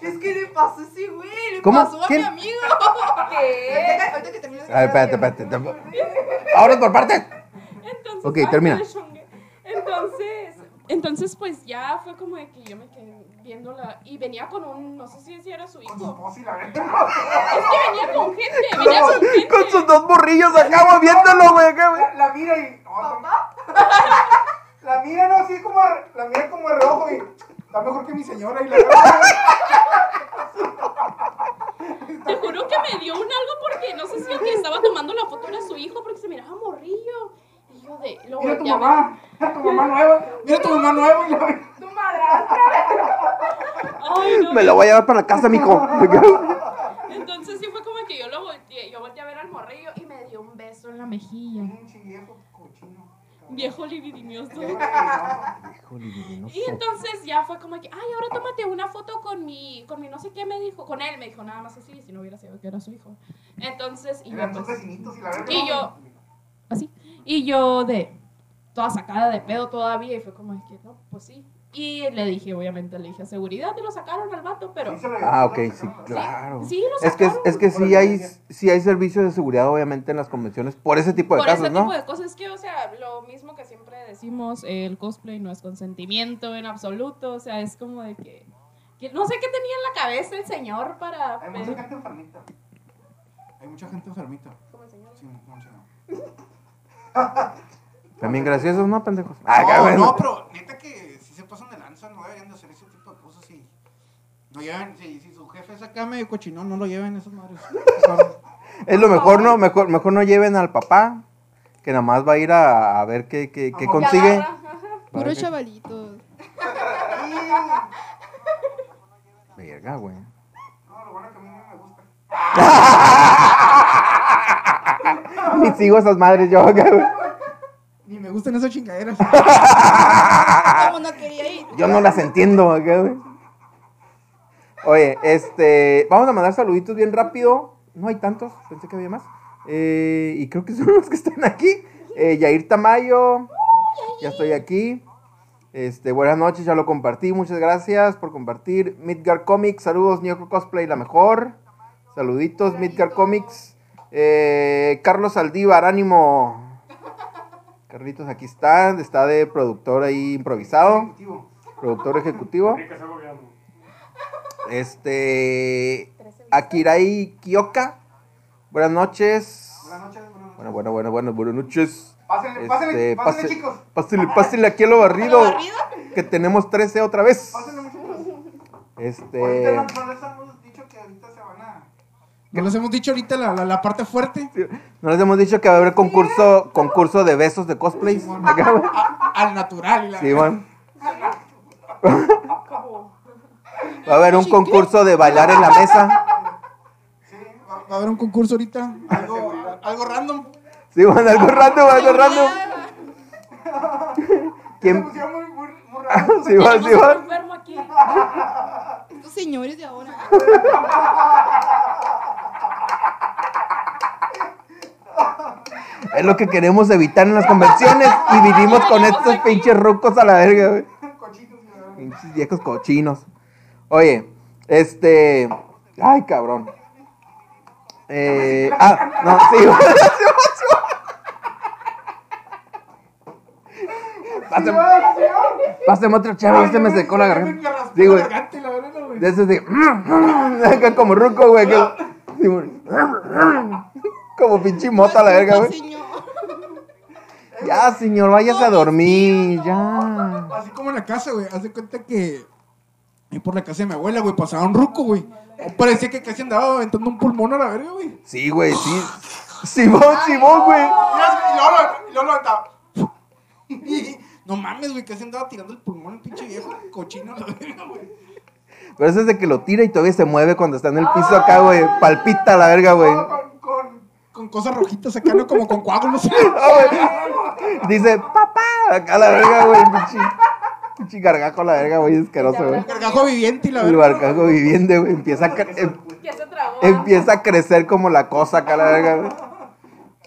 Es que le pasó ese güey. Le ¿Cómo? pasó a ¿Quién? mi amigo. ¿Qué? Ahorita que- ahorita que termine de A ver, espérate, espérate. espérate. Ahora es por partes. Entonces, Ok, ay, termina. me chongué. Entonces, entonces, pues ya fue como de que yo me quedé viéndola y venía con un, no sé si era su Con su hijo. esposa y la verga. Es que venía con gente, venía con gente. Con sus dos morrillos acá, güey, viéndolo, güey, acá, güey. La, la mira y. no, La mira, no, así como. La mira como de reojo y. Está mejor que mi señora y la Te juro que me dio un algo porque no sé si el que estaba tomando la foto era su hijo porque se miraba morrillo. Y yo de, lo Mira tu mamá. Mira tu mamá nueva. Mira tu mamá nueva y la Tu madrastra. Ay, no. Me lo voy a llevar para la casa, mijo. Entonces sí fue como que yo lo volteé, yo volteé a ver al morrillo y me dio un beso en la mejilla. Pinche viejo libidinoso. Y entonces ya fue como que, ay, ahora tómate una foto con mi, con mi no sé qué me dijo, con él, me dijo nada más así, si no hubiera sido que era su hijo. Entonces, y yo Eran pues, y la. Y yo- así, y yo de, toda sacada de pedo todavía, y fue como, es que no, pues sí. Y le dije, obviamente, le dije, a seguridad, te lo sacaron al vato, pero... Ah, ok, sí, claro. sí, lo es que, sacaron. es que sí hay, sí hay servicios de seguridad, obviamente, en las convenciones, por ese tipo de Por casos, ese ¿no? tipo de cosas que, o sea, lo mismo que siempre decimos, el cosplay no es consentimiento en absoluto, o sea, es como de que, que no sé qué tenía en la cabeza el señor para... Hay mucha gente enfermita. Hay mucha gente enfermita. como el señor. Sí, no sé, no. También graciosos, ¿no, pendejos? Ah, No, bueno. no, pero neta que si se pasan de lanza, no deberían de hacer ese tipo de cosas y no lleven, si, si su jefe es acá medio cochinón, no lo lleven esas madres. Mejor- Es lo mejor, ¿no? Mejor, mejor no lleven al papá, que nada más va a ir a, a ver qué, qué, qué consigue. Puro chavalito. Verga, güey. No, lo bueno que a mí no me gusta. Ni sigo esas madres yo, güey. Ni me gustan esas chingaderas. Como no quería ir. Yo no las entiendo, güey. Oye, este, vamos a mandar saluditos bien rápido. No hay tantos, pensé que había más. Eh, y creo que son los que están aquí. Eh, Yair Tamayo, ya estoy aquí. Este, buenas noches, ya lo compartí. Muchas gracias por compartir. Midgar Comics, saludos, New Cosplay, la mejor. Saluditos, Midgar Comics. Eh, Carlos Aldívar, ánimo. Carlitos, aquí está. Está de productor ahí improvisado. Ejecutivo. Productor ejecutivo. Este. Akirai Kioka. Buenas noches. Buenas noches, buenas noches. Bueno, bueno, bueno, bueno, buenas noches. Pásenle, Este, pásenle, pásenle, pase- chicos. Pásenle, pásenle aquí a lo barrido. ¿Lo barrido? Que tenemos 13 otra vez. Pásenle, muchachos. Ahorita Este. no, no les hemos dicho que ahorita se van a. No les hemos dicho ahorita la, la, la parte fuerte. No les hemos dicho que va a haber concurso, concurso de besos de cosplays. Güey. A- al natural. la- Sí, man. Va a haber un concurso de bailar en la mesa. Sí, va, va a haber un concurso ahorita. Algo, algo random. Sí, man, algo random, algo random. ¿Quién? pusieron muy, muy, muy raro. Sí, man, sí, aquí. Estos señores de ahora. Es lo que queremos evitar en las convenciones y vinimos con estos pinches rucos a la verga, güey. Pinches viejos cochinos. Oye, este. Ay, cabrón. Eh, ah, no, sí, otra chava, ya se me secó la garganta. Sí, güey. De ese de. Acá como ruco, güey. que- sí, güey. Como pinche mota la verga, güey. Ya, señor, váyase a dormir, ya. Así como en la casa, güey. Haz de cuenta que. Ahí por la casa de mi abuela, güey, pasaba un ruco, güey. Parecía que casi andaba aventando un pulmón a la verga, güey. Sí, güey, sí. Simón, Simón, güey. Y luego lo- y luego lo. No mames, güey, casi andaba tirando el pulmón el pinche viejo cochino a la verga, güey. Pero eso es de que lo tira y todavía se mueve cuando está en el piso acá, güey. Palpita la verga, güey. Con, con, Con cosas rojitas acá, ¿no? Como con coágulos. Ah, güey. Dice, papá, acá la verga, güey. Pinche, pinche gargajo la verga, güey. Asqueroso, güey. Gargajo viviente y la El verga. gargajo viviente, güey. Empieza a, cre- em- empieza a crecer como la cosa acá la verga, güey.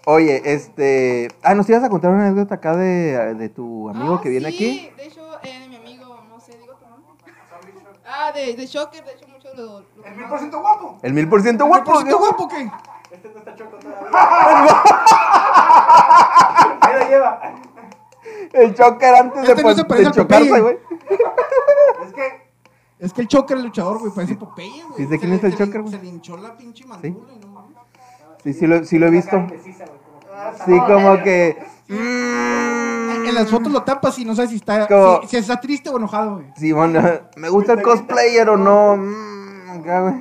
Oye, este. Ah, nos ibas a contar una anécdota acá de, de tu amigo Ah, que viene sí, aquí. De hecho, eh, de mi amigo, no sé, digo tu nombre. Ah, de, de Shocker, de hecho, muchos lo. lo el mil por ciento guapo. El mil por ciento ¿Por guapo. qué guapo qué? Ahí lo lleva. El choker antes de, Este no pues, se de chocarse, güey. Es que Es que el choker, el luchador, güey, parece Popeye, güey. ¿Sí Se quién es el Choker, güey? Se le hinchó la pinche mandíbula y no mames. Sí, sí lo, sí lo he visto. Sí, como que. En, en las fotos lo tapas y no sabes si está, Como- si, si está triste o enojado, güey. Sí, bueno, me gusta el cosplayer o no. Mm, acá, güey.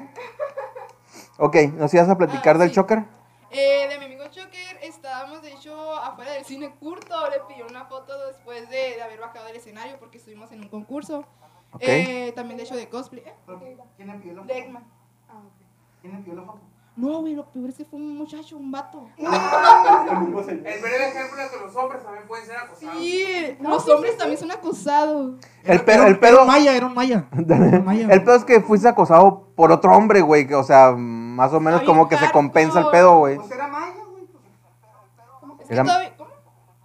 Ok, ¿nos ibas a platicar Ah, del sí. choker? Eh, de mi amigo Choker, estábamos de hecho afuera del cine curto. Le pidió una foto después de, de haber bajado del escenario porque estuvimos en un concurso. Eh, también de hecho de cosplay. Eh, ¿Quién le pidió la foto? Legman. ¿Quién le pidió la foto? No, güey, lo peor es que fue un muchacho, un vato. El breve ejemplo de que los hombres también pueden ser acosados. Sí, los hombres también son acosados. El, Era- pe- era- el pedo. un maya, era un maya. Era un maya. El pedo es que fuiste acosado por otro hombre, güey. Que, o sea, más o menos como que se compensa el pedo, güey. Pues era Maya, güey. pues. Es que Era- todavía- ¿cómo?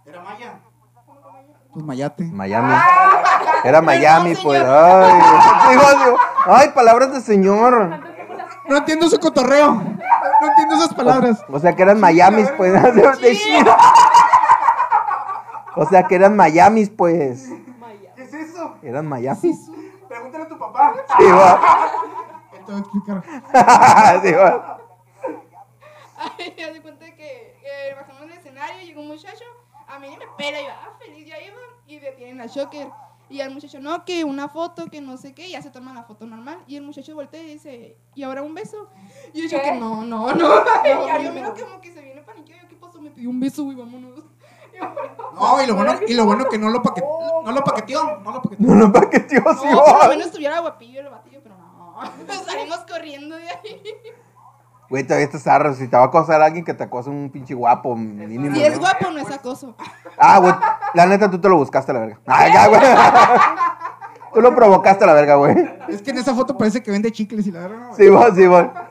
Era maya. Pues mayate. Miami. Era Miami, pues. Ay, digo, digo, ay, palabras de señor. No entiendo su cotorreo. No entiendo esas palabras. O sea, que eran Miamis, pues. O sea, que eran Miamis, pues. ¿Qué es eso? Eran Miami. Pregúntale a tu papá. Sí, va. Te va a explicar. Sí, va. Ay, ya de cuenta que escenario, llegó un muchacho, a mí me pela, yo, ah, feliz, ya iba, y detienen a Shocker. Y al muchacho, no, que una foto, que no sé qué, y ya se toman la foto normal. Y el muchacho voltea y dice, ¿y ahora un beso? Y el Shocker, no, no, no. Y yo miro como que se viene paniqueado, yo, ¿qué pasó? Me pidió un beso, güey, vámonos. Yo, No, y lo bueno, y lo bueno que no lo paqueteó. No lo paqueteó. No lo paqueteó. No, no, paqueteó, No, sí, por lo va. menos estuviera guapillo el batillo, pero no. Salimos corriendo de ahí. Güey, todavía estás zarro. Si te va a acosar alguien que te acose un pinche guapo, mínimo. Si es ¿no? guapo, no es acoso. Ah, güey. La neta, tú te lo buscaste a la verga. Ay, ya, güey. Tú lo provocaste a la verga, güey. Es que en esa foto parece que vende chicles y la verdad. Sí, va, sí. Tra-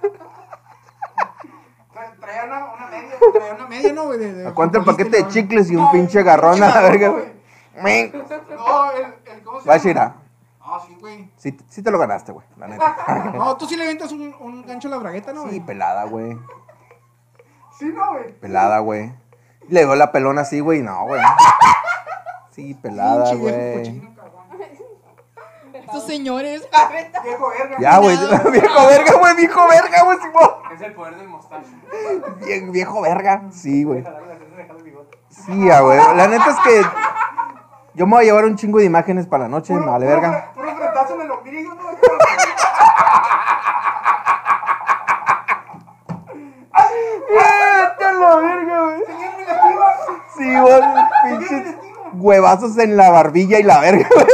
Traía una, una media. Traía una media, ¿no, güey? De, de Acuérdate el paquete de chicles y un pinche garrón a la verga, güey. No, el, el ¿cómo se Va a llama? Ah, sí, güey. sí, sí te lo ganaste, güey, la neta. No, tú sí le aventas un, un gancho a la bragueta, ¿no, Sí, güey? pelada, güey. Sí, no, güey. Pelada, güey. Le dio la pelona así, güey, no, güey. Sí, pelada, Pinche viejo güey. cochino, cabrón. Estos señores. Viejo verga. Ya, güey. Viejo verga, güey, viejo verga, güey, Simón. Es el poder del mostacho. Vie- Viejo verga. Sí, güey. El bigote. Sí, ah, güey. La neta es que yo me voy a llevar un chingo de imágenes para la noche, me vale verga. Puro frentazo en el ombligo, ¿no? ¡Vete a la verga, güey! Sí, vos, pinches huevazos en la barbilla y la verga, güey.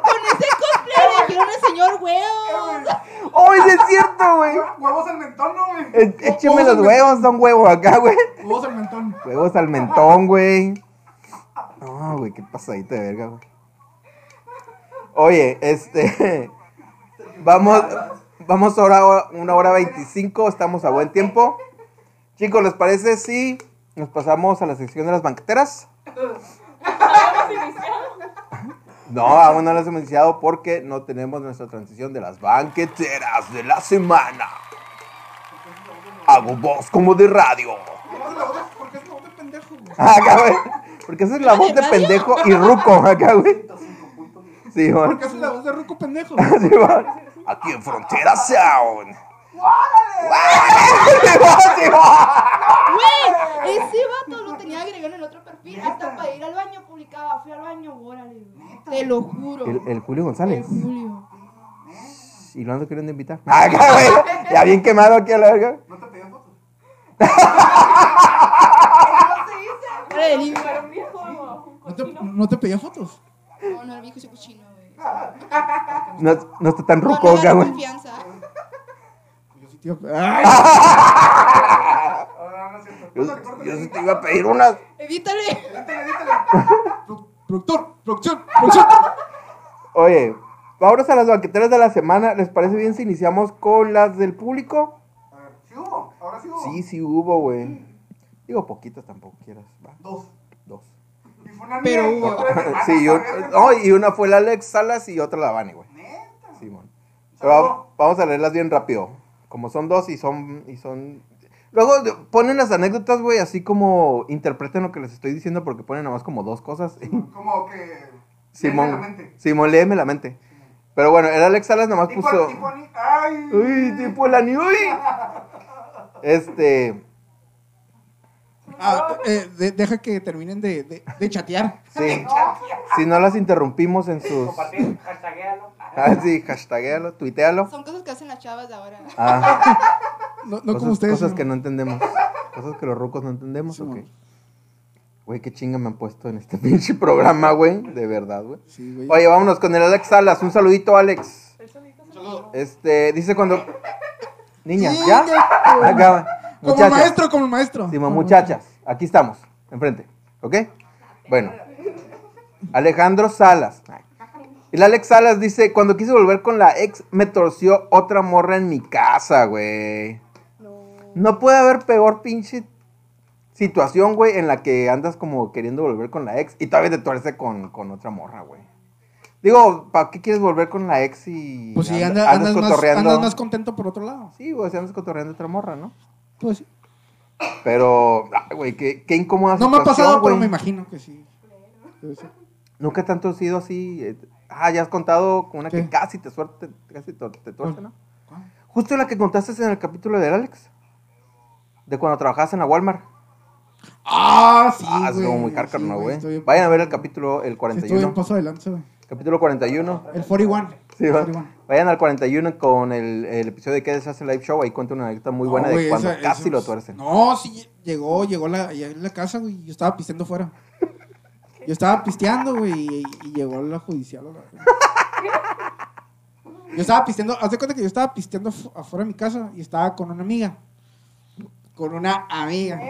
Con ese cosplay de que un señor huevo. ¡Oh, ese es cierto, güey! Huevos al mentón, ¿no, güey? E-, écheme los huevos, son huevos acá, güey. Huevos al mentón. Huevos al mentón, güey. No, güey, qué pasadita de verga, güey. Oye, este. Vamos, vamos ahora a una hora 25, estamos a buen tiempo. Chicos, ¿les parece si nos pasamos a la sección de las banqueteras? No, aún no las hemos iniciado porque no tenemos nuestra transición de las banqueteras de la semana. Hago voz como de radio. ¿Por qué Porque esa es la voz de pendejo y ruco, acá, güey. Sí, ¿Por man. qué es la voz de Ruco pendejo? Sí, man. Aquí en Frontera Sound. Güey, ese vato lo tenía agregado en el otro perfil. Hasta para ir al baño publicaba. Fui al baño, órale. güey. Te lo juro. El, el Julio González. Julio. Y lo ando queriendo invitar. Acá, güey. Ya bien quemado aquí a la verga. ¿No te pedí fotos? Órale, libre. Era un viejo ¿No te, no te pedía fotos? No, no, el viejo ese cochino, güey. No, no está tan No, ruco, no acá, agarra güey. confianza. Yo sí te iba a- ¡Ay! Ahora no es cierto. Yo, yo sí te iba a pedir unas. Evítale. Pro- Productor, producción, producción. Oye, vámonos a las banqueteras de la semana. ¿Les parece bien si iniciamos con las del público? A ver, ¿sí hubo? ¿Ahora sí hubo? Sí, sí hubo, güey. Digo, poquitas tampoco quieras. Va, Dos. dos. Y fue una Pero hubo. Sí, y, hermana, un- ¿sabes? no, y una fue la Alex Salas y otra la Vani, güey. Neta. Simón. Pero va- vamos a leerlas bien rápido. Como son dos y son. Y son... Luego de- ponen las anécdotas, güey, así como interpreten lo que les estoy diciendo porque ponen nada más como dos cosas. Como que. Simón. léeme la mente. Simón, léeme la mente. Pero bueno, el Alex Salas nomás Tipo, puso. tipo, ni- ay. Uy, tipo la ni uy. Este. Ah, eh, de- deja que terminen de, de, de chatear. Sí. Si no las interrumpimos en sus. Compartir, hashtaguealo. Ah, sí, hashtaguéalo, tuitealo. Son cosas que hacen las chavas de ahora. Ah, No, no cosas, como ustedes. cosas ¿no? que no entendemos. Cosas que los rucos no entendemos, Sí, ok. mon. Güey, qué chinga me han puesto en este pinche programa, güey. De verdad, güey. Sí, güey. Oye, vámonos con el Alex Salas. Un saludito, Alex. Este, dice cuando. Niña, Sí, ¿ya? ya. Como Muchachas. maestro, como maestro. Simón, muchachas, aquí estamos, enfrente, ¿ok? Bueno, Alejandro Salas. El Alex Salas dice, cuando quise volver con la ex, me torció otra morra en mi casa, güey. No puede haber peor pinche situación, güey, en la que andas como queriendo volver con la ex y todavía te tuerce con, con otra morra, güey. Digo, ¿para qué quieres volver con la ex y Pues si anda- anda- andas, más, cotorreando? andas más contento por otro lado. Sí, güey, si andas cotorreando otra morra, ¿no? Pues sí. Pero, güey, qué, qué incómoda No me ha pasado, pero güey. me imagino que sí. Nunca tanto has sido así. eh, Ah, ya has contado con una que casi te suerte, casi te, te tuerce, ¿no? ¿Cuál? Justo la que contaste en el capítulo del Alex. De cuando trabajabas en la Walmart. Ah, sí. ah, güey. muy Sí, cárcaro, güey. estoy bien- Vayan a ver el capítulo, el sí, Estoy en 41. paso adelante, güey. Capítulo 41. El 41. Sí, va. 41. Vayan al 41 con el, el episodio de que se hace live show. Ahí cuenta una anécdota muy buena No, de cuando esa- casi eso lo tuercen. No, sí, llegó, llegó la, en la casa, güey. Yo estaba pisteando fuera. Yo estaba pisteando, güey, y, y llegó la judicial. a la verga. Yo estaba pisteando, haz de cuenta que yo estaba pisteando afu- afuera de mi casa y estaba con una amiga. Con una amiga.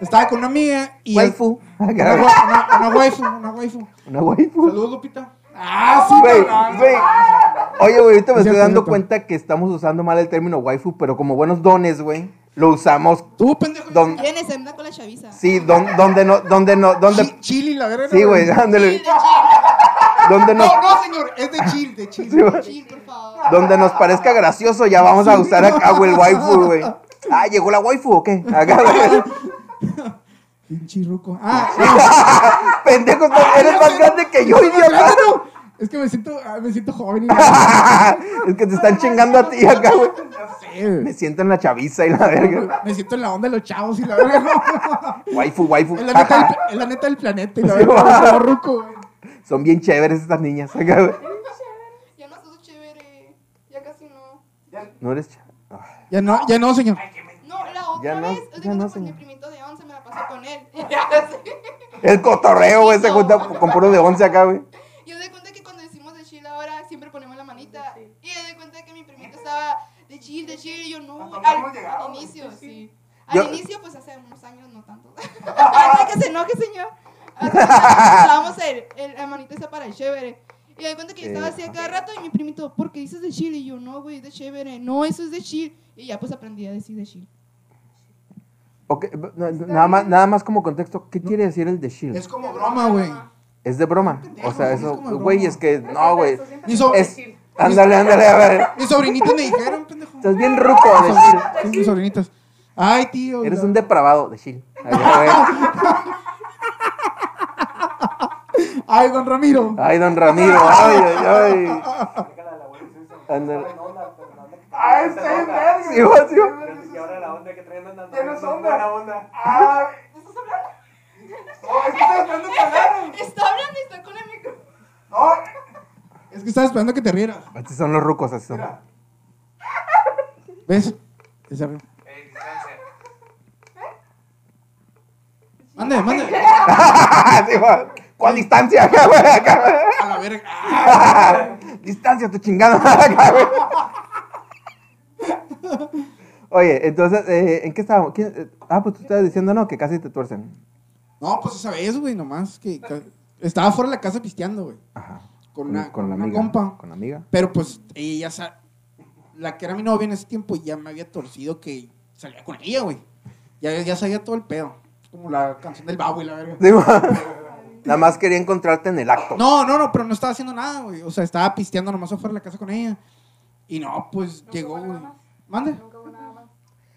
Estaba con una amiga y. Waifu. Una, wa- una, una waifu, una waifu. Una waifu. Saludos, Lupita. Ah, sí, Güey. Oye, güey, ahorita me Es estoy dando cuenta que estamos usando mal el término waifu, pero como buenos dones, güey, lo usamos. Tú, pendejo. Don- Viene, se anda con la chaviza. Sí, don- donde no, donde no, donde. Chi- Chili, la verga. Sí, güey, ándale. Donde nos, No, no, señor, es de chill, de chill. Sí, güey. Chill, por favor. donde nos parezca gracioso, ya vamos a usar acá, güey, el waifu, güey. Ah, ¿llegó la waifu o qué? Acá, güey. Pinche ruco. Ah, Pendejo, eres más grande que yo, idiota. es que me siento, ah, me siento joven. y- Es que te están chingando a ti acá, güey. Sí. Me siento en la chaviza y la verga. Me siento en la onda de los chavos y la verga. no. Waifu, waifu. Es la neta es la neta del planeta y la Sí, verga. como ruco, güey. Son bien chéveres estas niñas acá, güey. Ya no sos chévere. Ya casi no. No eres chévere. Ay, Ya no, ya no, señor. No, la otra Ya no, vez, es ya no, señor. Mi primito de 11 me la pasé con él. El cotorreo, güey, se junta con puro de 11 acá, güey. Yo de cuenta que cuando decimos de chill ahora siempre ponemos la manita. Y yo de cuenta que mi primito estaba de chill, de chill. Y yo no. Al, llegado, al inicio, sí. Yo- Al inicio, pues hace unos años, no tanto. Antes que se enoje, señor. Usábamos el, el, la manita esa para el chévere. Y yo de cuenta que yo Sí, estaba así a cada rato. Y mi primito, ¿por qué dices de chill? Y yo, no, güey, de chévere. No, eso es de chill. Y ya pues aprendí a decir de chill. Nada más, nada más como contexto, ¿qué quiere decir el de shield? Es como broma, güey. Es de broma. O sea, Es eso, güey, es que, no, güey. Mi, so- Es, ándale, ándale, a ver. mis sobrinitos me dijeron, pendejo. Estás bien ruco de shield. Sí, mis sobrinitos. Ay, tío. Eres un depravado de shield. Ay, don Ramiro. Ay, don Ramiro, ay, ay, ay. Ándale. Ah, está bien verga. Sí, va, sí. Y ahora la onda que traen andan Tienes onda. onda. Ah, ¿estás hablando? No, es que estoy esperando que hablaran. Está hablando y está con el micrófono. No, Es que estaba esperando que te rieras. Así son los rucos, así son. mira. ¿Ves? Que se ríe. Ey, distancia. Mande, mande. Va. ¿Cuál distancia? Acá, güey, acá, güey. A la verga. Distancia, tu chingada. Acá, güey. Oye, entonces, eh, ¿en qué estábamos? ¿Quién- eh, Ah, pues tú estabas diciendo, no, que casi te tuercen. No, pues esa vez, güey, nomás que estaba fuera de la casa pisteando, güey. Ajá. Con una, con la una amiga. compa. Con la amiga. Pero pues ella, la que era mi novia en ese tiempo, ya me había torcido que salía con ella, güey. Ya, ya sabía todo el pedo. Como la canción del babo y la verga. Sí. Nada más quería encontrarte en el acto. No, no, no, pero no estaba haciendo nada, güey. O sea, estaba pisteando nomás afuera de la casa con ella. Y no, pues llegó, güey. ¿Mande?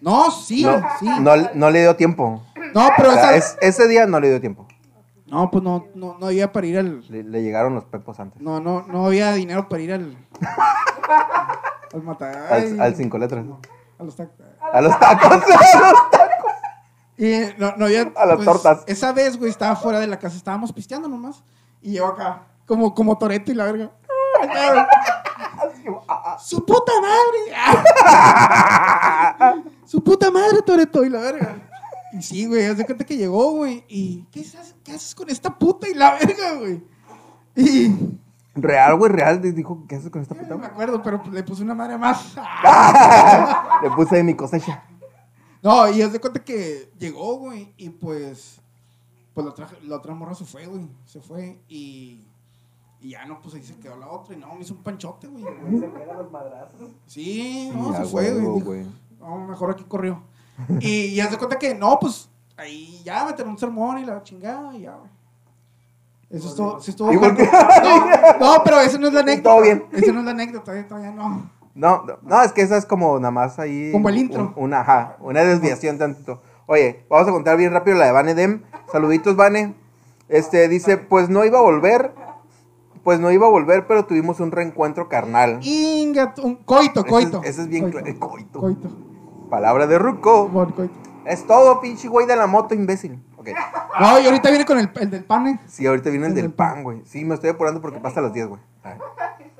No, sí, No, sí. no, no le dio tiempo. No, pero O sea, esa... es- ese día no le dio tiempo. No, pues no, no, no había para ir al... Le, le llegaron los pepos antes. No, no, no había dinero para ir al... al matar... Al, al cinco letras. A los tacos. A los tacos. Y no, no había... A las pues, tortas. Esa vez, güey, estaba fuera de la casa. Estábamos pisteando nomás. Y yo acá, como, como Toreto y la verga. Acá, Su puta madre. Su puta madre, Toreto y la verga. Y sí, güey, haz de cuenta que llegó, güey. Y, ¿qué haces, ¿qué haces con esta puta y la verga, güey? Y, Real, güey, real. Dijo, ¿qué haces con esta no me puta? acuerdo, pero le puse una madre más. Le puse de mi cosecha. No, y haz de cuenta que llegó, güey, y pues, pues la, otra, la otra morra se fue, güey, se fue, y, y ya no, pues ahí se quedó la otra, y no, me hizo un panchote, güey. Se pegan los madrazos. Sí, no, Ya, se fue, güey. No, mejor aquí corrió. Y, y haz de cuenta que, no, pues, ahí ya me un sermón y la chingada, y ya, güey. Eso es todo, Igual que- no, no, pero eso no es la anécdota. Todo bien. Eso no es la anécdota, todavía no. No, no, no, es que esa es como nada más ahí. Como el intro. un- una, ajá, una desviación tantito. Oye, vamos a contar bien rápido la de Vane Dem. Saluditos, Vane. Este, dice, pues no iba a volver. Pues no iba a volver, pero tuvimos un reencuentro carnal. Inga, un coito, es- coito. ese es bien coito. coito. Coito. Palabra de Ruco. Es todo, pinche güey de la moto, imbécil. Ok. No, y ahorita viene con el, el del pan, eh. Sí, ahorita viene el El del del pan. güey. Sí, me estoy apurando porque pasa a las 10, güey.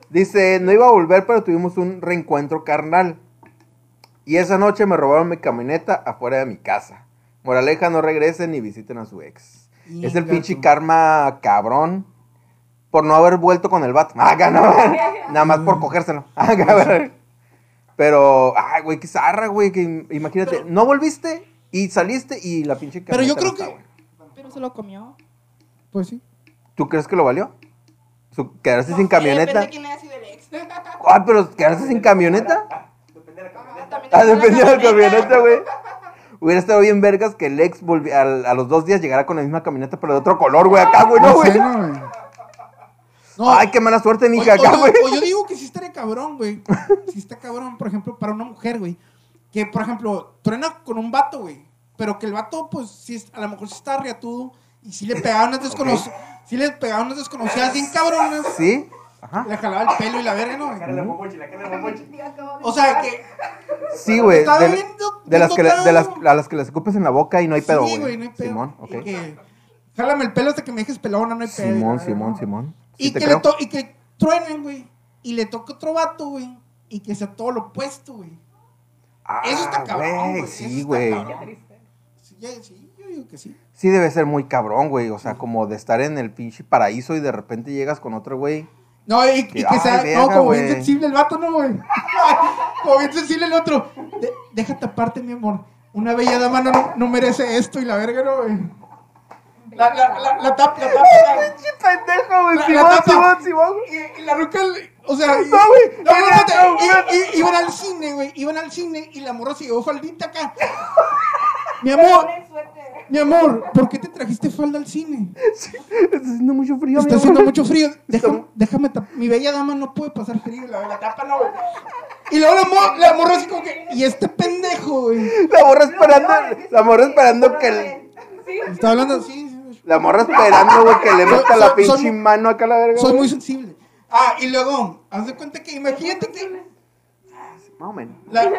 Dice, no iba a volver, pero tuvimos un reencuentro carnal. Y esa noche me robaron mi camioneta afuera de mi casa. Moraleja, no regresen ni visiten a su ex. Es el pinche karma cabrón por no haber vuelto con el vato. Ah, no, nada más por cogérselo. Ah. Pero, ay, güey, qué zarra, güey. Que, imagínate, no volviste y saliste y la pinche Pero yo creo que- está. Pero se lo comió. Pues sí. ¿Tú crees que lo valió? ¿Quedarse No sin camioneta? Depende de quién haya sido el ex. Ah, pero ¿quedarse sin camioneta? Depende de la camioneta. Ah, depende dependía de la camioneta. güey. Hubiera estado bien vergas que el ex volvi- al- a, los dos días llegara con la misma camioneta, pero de otro color, güey, acá, güey, no, No güey. No, güey. Ay, qué mala suerte, mija, o acá, yo, güey. o yo digo que sí estaría cabrón, güey. Sí está cabrón, por ejemplo, para una mujer, güey. Que, por ejemplo, truena con un vato, güey. Pero que el vato, pues, sí, es- a lo mejor sí está riatudo. Y sí le pegaba unas desconocidas. Sí le pegaba unas desconocidas bien cabronas. ¿Sí? Ajá. Le jalaba el pelo y la verga, ¿no? La cara de la cara. O sea, que. Sí, güey. De, de las que le- de las, a las que les escupes en la boca y no hay pedo, Sí, güey. güey, no hay pedo. Simón, ok. Y que, jálame el pelo hasta que me dejes pelona, no hay pedo. Simón, Simón, ¿no? Simón. Y te que, creo. le to- y que truenen, güey. Y le toque otro vato, güey. Y que sea todo lo opuesto, güey. Ah, Eso está cabrón, güey. Sí, güey. cabrón. Sí, yo digo que sí. Sí debe ser muy cabrón, güey. O sea, como de estar en el pinche paraíso y de repente llegas con otro güey. No, y, y Que- sea, ay, no, como bien sensible el vato, ¿no, güey? como bien sensible el otro. De- déjate aparte, mi amor. Una bella dama no, no merece esto y la verga, ¿no, güey? La, la, la, la tapa, la tapa. ¡Pinche pendejo, güey! La- Simón, la tapa. Simón, Simón. Y, y la ruca, o sea, No, güey. no, no, No, iban al cine, güey, iban al cine y la morra se llevó faldita acá. Mi amor, mi amor, ¿por qué te trajiste falda al cine? Está haciendo mucho frío, mi Está haciendo mucho frío. Déjame, Está- déjame tap- Mi bella dama no puede pasar frío. La, la tapa no, güey. Y luego la, mo- la morra así como que. Y este pendejo, güey. La morra esperando, la morra esperando que el- Está hablando así. Sí, La morra esperando, güey, que le meta la pinche soy- mano acá a la verga. Soy muy sensible. Ah, y luego, haz de cuenta que imagínate que Más o menos. la,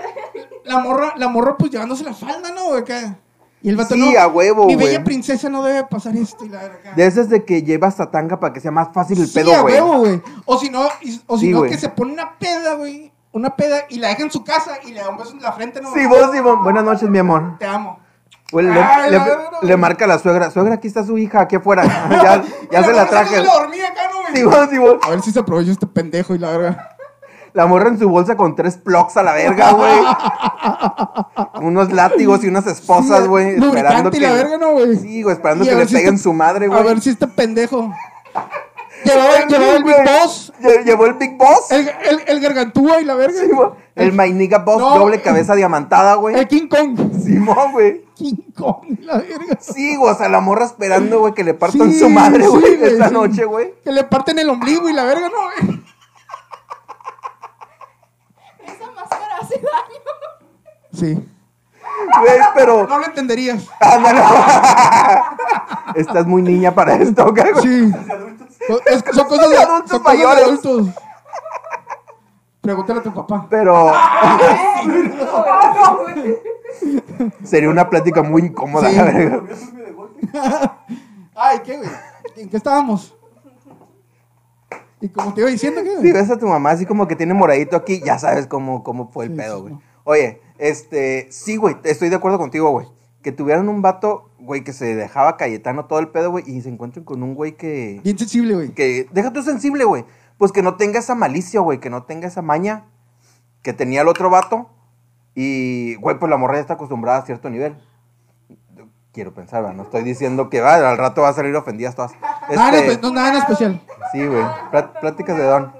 la morra, la morra pues llevándose la falda, ¿no? güey, Acá. Y el vato Sí, no. a huevo, Mi güey. bella princesa no debe pasar esto y la verga. De esas de que llevas a tanga para que sea más fácil el Sí, pedo, a güey. huevo, güey. O si no, o si Sí, no que se pone una peda, güey. Una peda y la deja en su casa y le da un beso en la frente, ¿no? Simón, Simón. Buenas noches, mi amor. Te amo. Güey, le, marca a la suegra. Suegra, aquí está su hija, aquí afuera. ya ya se la traje. Se la dormía acá, ¿no, güey? Simón, Simón. A ver si se aprovecha este pendejo y la verga. La morra en su bolsa con tres plugs a la verga, güey. Unos látigos y unas esposas, Sí, güey. esperando y que. la verga, ¿no, güey? Sí, güey, esperando que a le ver si peguen este- su madre, A güey. ver si este pendejo. Llevaba, llevaba el Big Boss, lle- Llevó el Big Boss. el, el, el gargantúa y la verga. Simón. El My Nigga Boss, No. doble cabeza diamantada, El güey. King Kong. Simón, güey. King Kong, la verga. Sí, güey, o sea, la morra esperando, güey, que le partan Sí, su madre, güey, güey, esta sí. noche, güey. Que le parten el ombligo y la verga, ¿no, güey? Esa máscara hace daño. Sí. Güey, pero. No lo entenderías. Ándale. Estás muy niña para esto, ¿ok, güey? Sí. Es- son cosas de, adultos son cosas de mayores. adultos. Pregúntale a tu papá. Pero sería una plática muy incómoda, Sí. la verga. Ay, ¿qué, güey? ¿En qué estábamos? Y como te iba diciendo, ¿qué, güey? Si ves a tu mamá así como que tiene moradito aquí, ya sabes cómo, cómo fue el Sí, pedo, sí, güey. no. Oye, este, sí, güey, estoy de acuerdo contigo, güey. Que tuvieran un vato, güey, que se dejaba Cayetano todo el pedo, güey, y se encuentren con un güey que, Bien sensible, güey. que, deja tú sensible, güey. Pues que no tenga esa malicia, güey, que no tenga esa maña que tenía el otro vato. Y, güey, pues la morra ya está acostumbrada a cierto nivel. Quiero pensar, ¿verdad? No estoy diciendo que va, al rato va a salir ofendidas todas. Nada, Este, no, nada en especial. sí, güey, plá- pláticas de don.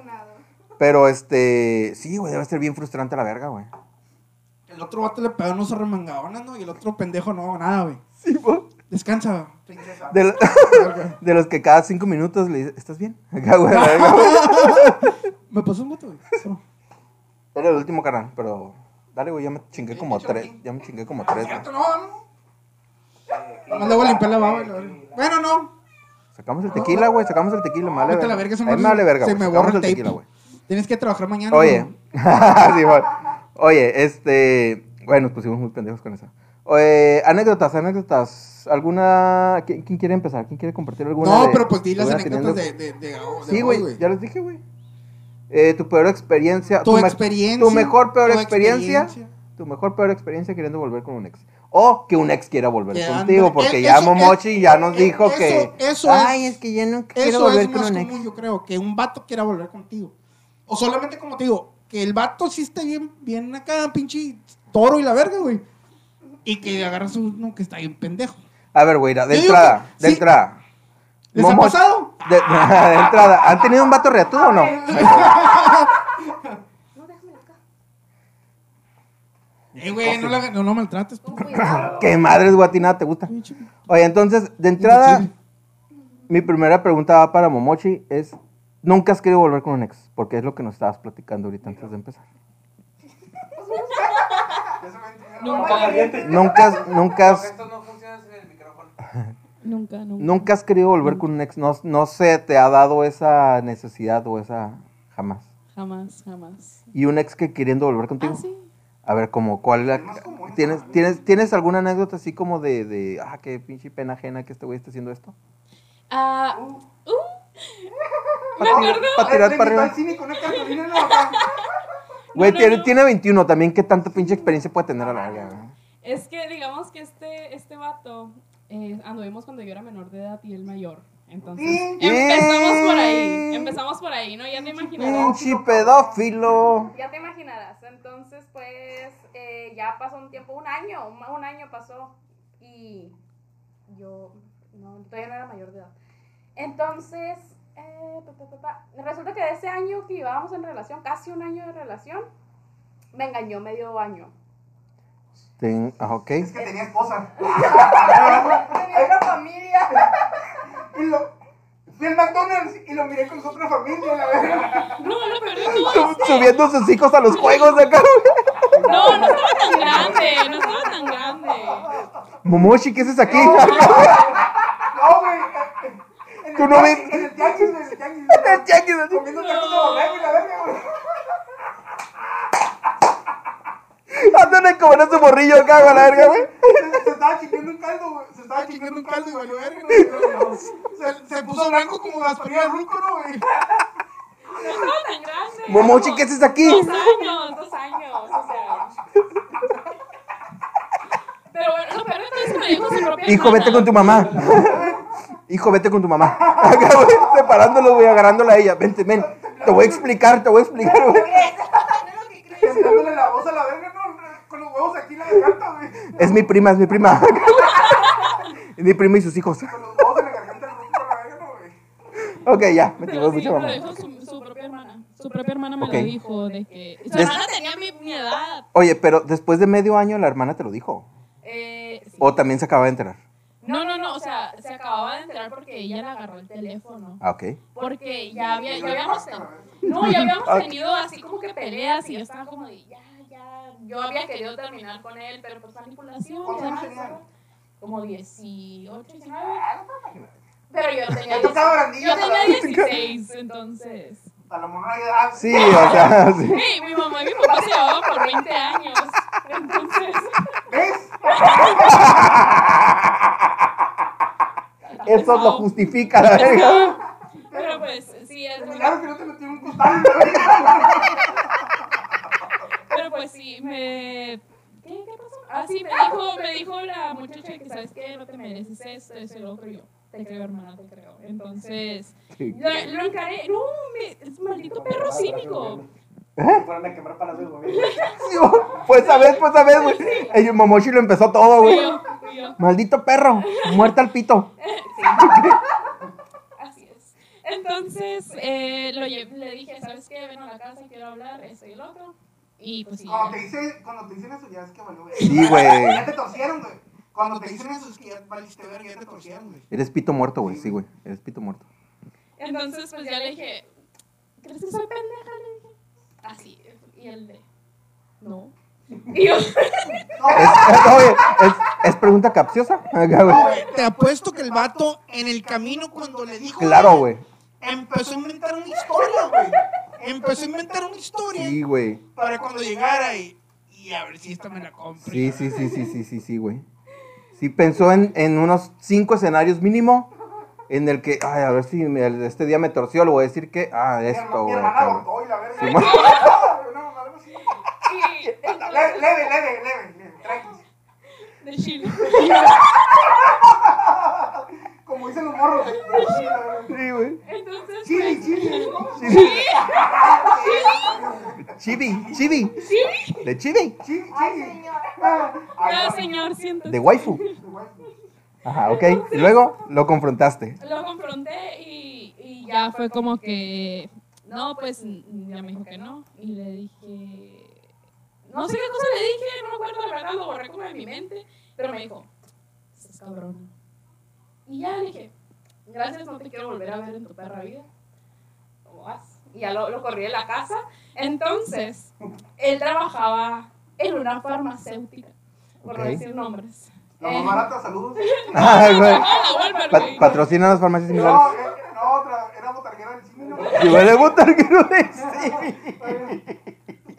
Pero, este, sí, güey, debe ser bien frustrante la verga, güey. El otro vato le pegó unos arremangadonas, ¿no? Y el otro pendejo no, nada, güey. Sí, güey. Descansa, princesa. De, lo- de los que cada cinco minutos le dices, ¿estás bien? Acá, güey, verga. Me pasó un voto, güey. No. Era el último canal, pero dale, güey, ya me chingué como tres, ya me chingué como tres, güey. Cierto, no, no. Más le voy a limpiar la baba. la verga. Bueno, no. Sacamos el tequila, güey, sacamos el tequila, me vale Vete a la verga. verga, se me, me vale verga, se me borra el tequila, güey. Tienes que trabajar mañana. Oye, sí. Oye, este, bueno, nos pusimos muy pendejos con eso. Oye, anécdotas, anécdotas, ¿alguna, quién, quién quiere empezar? ¿Quién quiere compartir alguna? No, de- pero pues di las anécdotas de, de, Sí, güey, ya les dije, güey. Eh, tu peor experiencia. Tu experiencia, Tu mejor peor tu experiencia. experiencia. Tu mejor peor experiencia queriendo volver con un ex. O que un ex quiera volver Que contigo, anda- porque eh, ya eso- Momochi eh, ya nos eh, dijo eso- que. eso Ay, es- es que ya no quiero Eso volver es con más un común, ex. yo creo, que un vato quiera volver contigo. O solamente, como te digo, que el vato sí esté bien, bien acá, pinche toro y la verga, güey. Y que agarras uno que está bien pendejo. A ver, güey, de entrada, que de sí. entrada. ¿Les ha pasado? De, de entrada, ¿han tenido un vato reatudo o no? Eh, güey, no, la- no, no maltrates. tú. ¿Qué madres, guatinada te gusta? Oye, entonces, de entrada, mi primera pregunta va para Momochi es, ¿nunca has querido volver con un ex? Porque es lo que nos estabas platicando ahorita antes de empezar. Nunca, Nunca, has- nunca, has, Esto no funciona sin el micrófono. nunca, nunca. nunca has querido volver con un ex. No, no se te ha dado esa necesidad o esa jamás. Jamás, jamás. ¿Y un ex que queriendo volver contigo? Ah, sí. A ver, como, ¿cuál la- ¿tienes, tienes, ¿Tienes alguna anécdota así como de, de, ah, qué pinche pena ajena que este güey esté haciendo esto? Ah, uh, me Para acuerdo. tirar Le para arriba. Güey, no, tiene, no. tiene 21 también. ¿Qué tanta pinche experiencia puede tener a la verga? güey? Es que digamos que este, este vato eh, anduvimos cuando yo era menor de edad y él mayor. Entonces, empezamos por ahí. Empezamos por ahí, ¿no? Ya te imaginarás. Pinche pedófilo. Ya te imaginarás. Entonces, pues, eh, ya pasó un tiempo, un año, un, un año pasó. Y yo, no, todavía no era mayor de edad. Entonces, eh, pa, pa, pa, pa, resulta que de ese año que llevábamos en relación, casi un año de relación, me engañó medio año. Ten- ah, ok. Es que tenía esposa. Tenía una familia. Y lo, fui al McDonald's y lo miré con su otra familia, la verdad. No, lo peor de todo es Su- Subiendo sus hijos a los juegos de acá. No, no estaba tan grande. No estaba tan grande. Momoshi, ¿qué haces aquí? No, güey. Tú no tianguis- ves- En el tianguis, en el tianguis. En el tianguis, así. Comiendo tacos de borrego y la verga, güey. Ándale como en ese morrillo acá, güey, a la verga, güey. Se, se estaba chingando un caldo, güey. Se estaba chingando un caldo y valió verga, ¿no? Se, se puso blanco como Gasparín Ruco, ¿no, güey? No estaba tan grande. Momochi, ¿qué haces aquí? Dos años, dos años, o sea. Pero bueno, lo peor de todo es que me dijo su propia Hijo, vete con tu mamá. Hijo, vete con tu mamá. Acá, güey, separándolo, güey, agarrándola a ella. Vente, ven. Te voy a explicar, te voy a explicar, güey. Dándole la voz a la verga, ¿no? Con los huevos aquí en la garganta, güey. Es mi prima, es mi prima. Es mi prima y sus hijos. Con los huevos en la garganta Ruco, la verga, ¿no, güey? Ok, ya, me tengo lo mamá. su, su propia hermana. Su propia hermana me Ok. lo dijo de que. Su Des- hermana tenía mi, mi edad. Oye, pero después de medio año la hermana te lo dijo. Eh, sí. O también se acaba de enterar. No, no, no, o sea, se acababa de enterar porque ella le agarró el teléfono. Ah, ok. Porque ya, había, ya habíamos tenido, no, ya habíamos Ok. tenido así como que peleas y yo estaba como de, ya, ya, yo había querido terminar con él, pero pues manipulación y ¿Cuántos años demás. tenían? ¿no? Como 18, 19. Pero yo tenía, Ya yo tenía ¿verdad? 16, entonces. A mamá ya. Sí, o sea, sí. Sí, mi mamá y mi papá se llevaban por 20 años. Entonces, ¿Ves? Eso lo justifica, la verga. pero pues, sí, es Claro que no te metí un costal. Pero pues sí, me... ¿Qué, qué pasó? Ah, sí, me dijo, me dijo la muchacha que, ¿sabes qué? No te mereces esto, eso y lo otro. Yo, te creo, hermana, te creo. Entonces, lo, lo encaré. No, me, es maldito perro cínico. Fueron a quemar del gobierno. Sí, Pues a ver, pues a ver, güey. El Momoshi lo empezó todo, güey. yo, y yo, Maldito perro, muerta al pito. sí. Así es. Entonces, eh, lo le dije, ¿sabes qué? Ven a la casa, quiero hablar, esto y el otro. Y pues sí. Cuando te, dice, cuando te dicen eso, ya es que valió verga. Sí, güey. Ya te torcieron, güey. Cuando te dicen eso, es que ya valiste verga, ya te torcieron, güey. Eres pito muerto, güey. Sí, güey. Eres pito muerto. Entonces, pues ya le dije, ¿crees que soy pendeja? Así. Y él de, no. Y yo, Es, es- oye, es, es pregunta capciosa. Güey. Te apuesto que el vato en el camino cuando le dijo. Claro, güey. Empezó a inventar una historia, güey. Empezó a inventar una historia Sí, güey. para cuando llegara y. Y a ver si esta me la compro. Sí, sí, sí, sí, sí, sí, sí, güey. Sí pensó en, en unos cinco escenarios mínimo en el que, ay, a ver si me- este día me torció, le voy a decir que, ah, esto, güey. Leve, leve, leve, leve. Tranqui. de Chile. Como dicen los morros. Sí, güey. Entonces, Chili, pues, chili. Chibi, chibi. De chibi. Chili, Ay, chili. señor. No. señor, siéntese. De waifu. Ajá, ok. Y luego lo confrontaste. Lo confronté y, y ya fue como que, no, pues mm, ya me dijo que no. Y le dije, no sé qué cosa le dije, no me acuerdo, la verdad, lo borré como de mi mente. Pero me dijo, estás cabrón. Y ya le dije, gracias, no te quiero volver a ver en tu perra vida. ¿Cómo vas? Y ya lo, lo corrí de la casa. Entonces, él trabajaba en una farmacéutica, por no decir nombres. La Eh, más barata, saludos. Ay, güey. ah, la Walmart, Pa- güey. patrocina las farmacias similares. No, eh, no, otra, era botarguera del cine. ¿no? Y huele botar que no de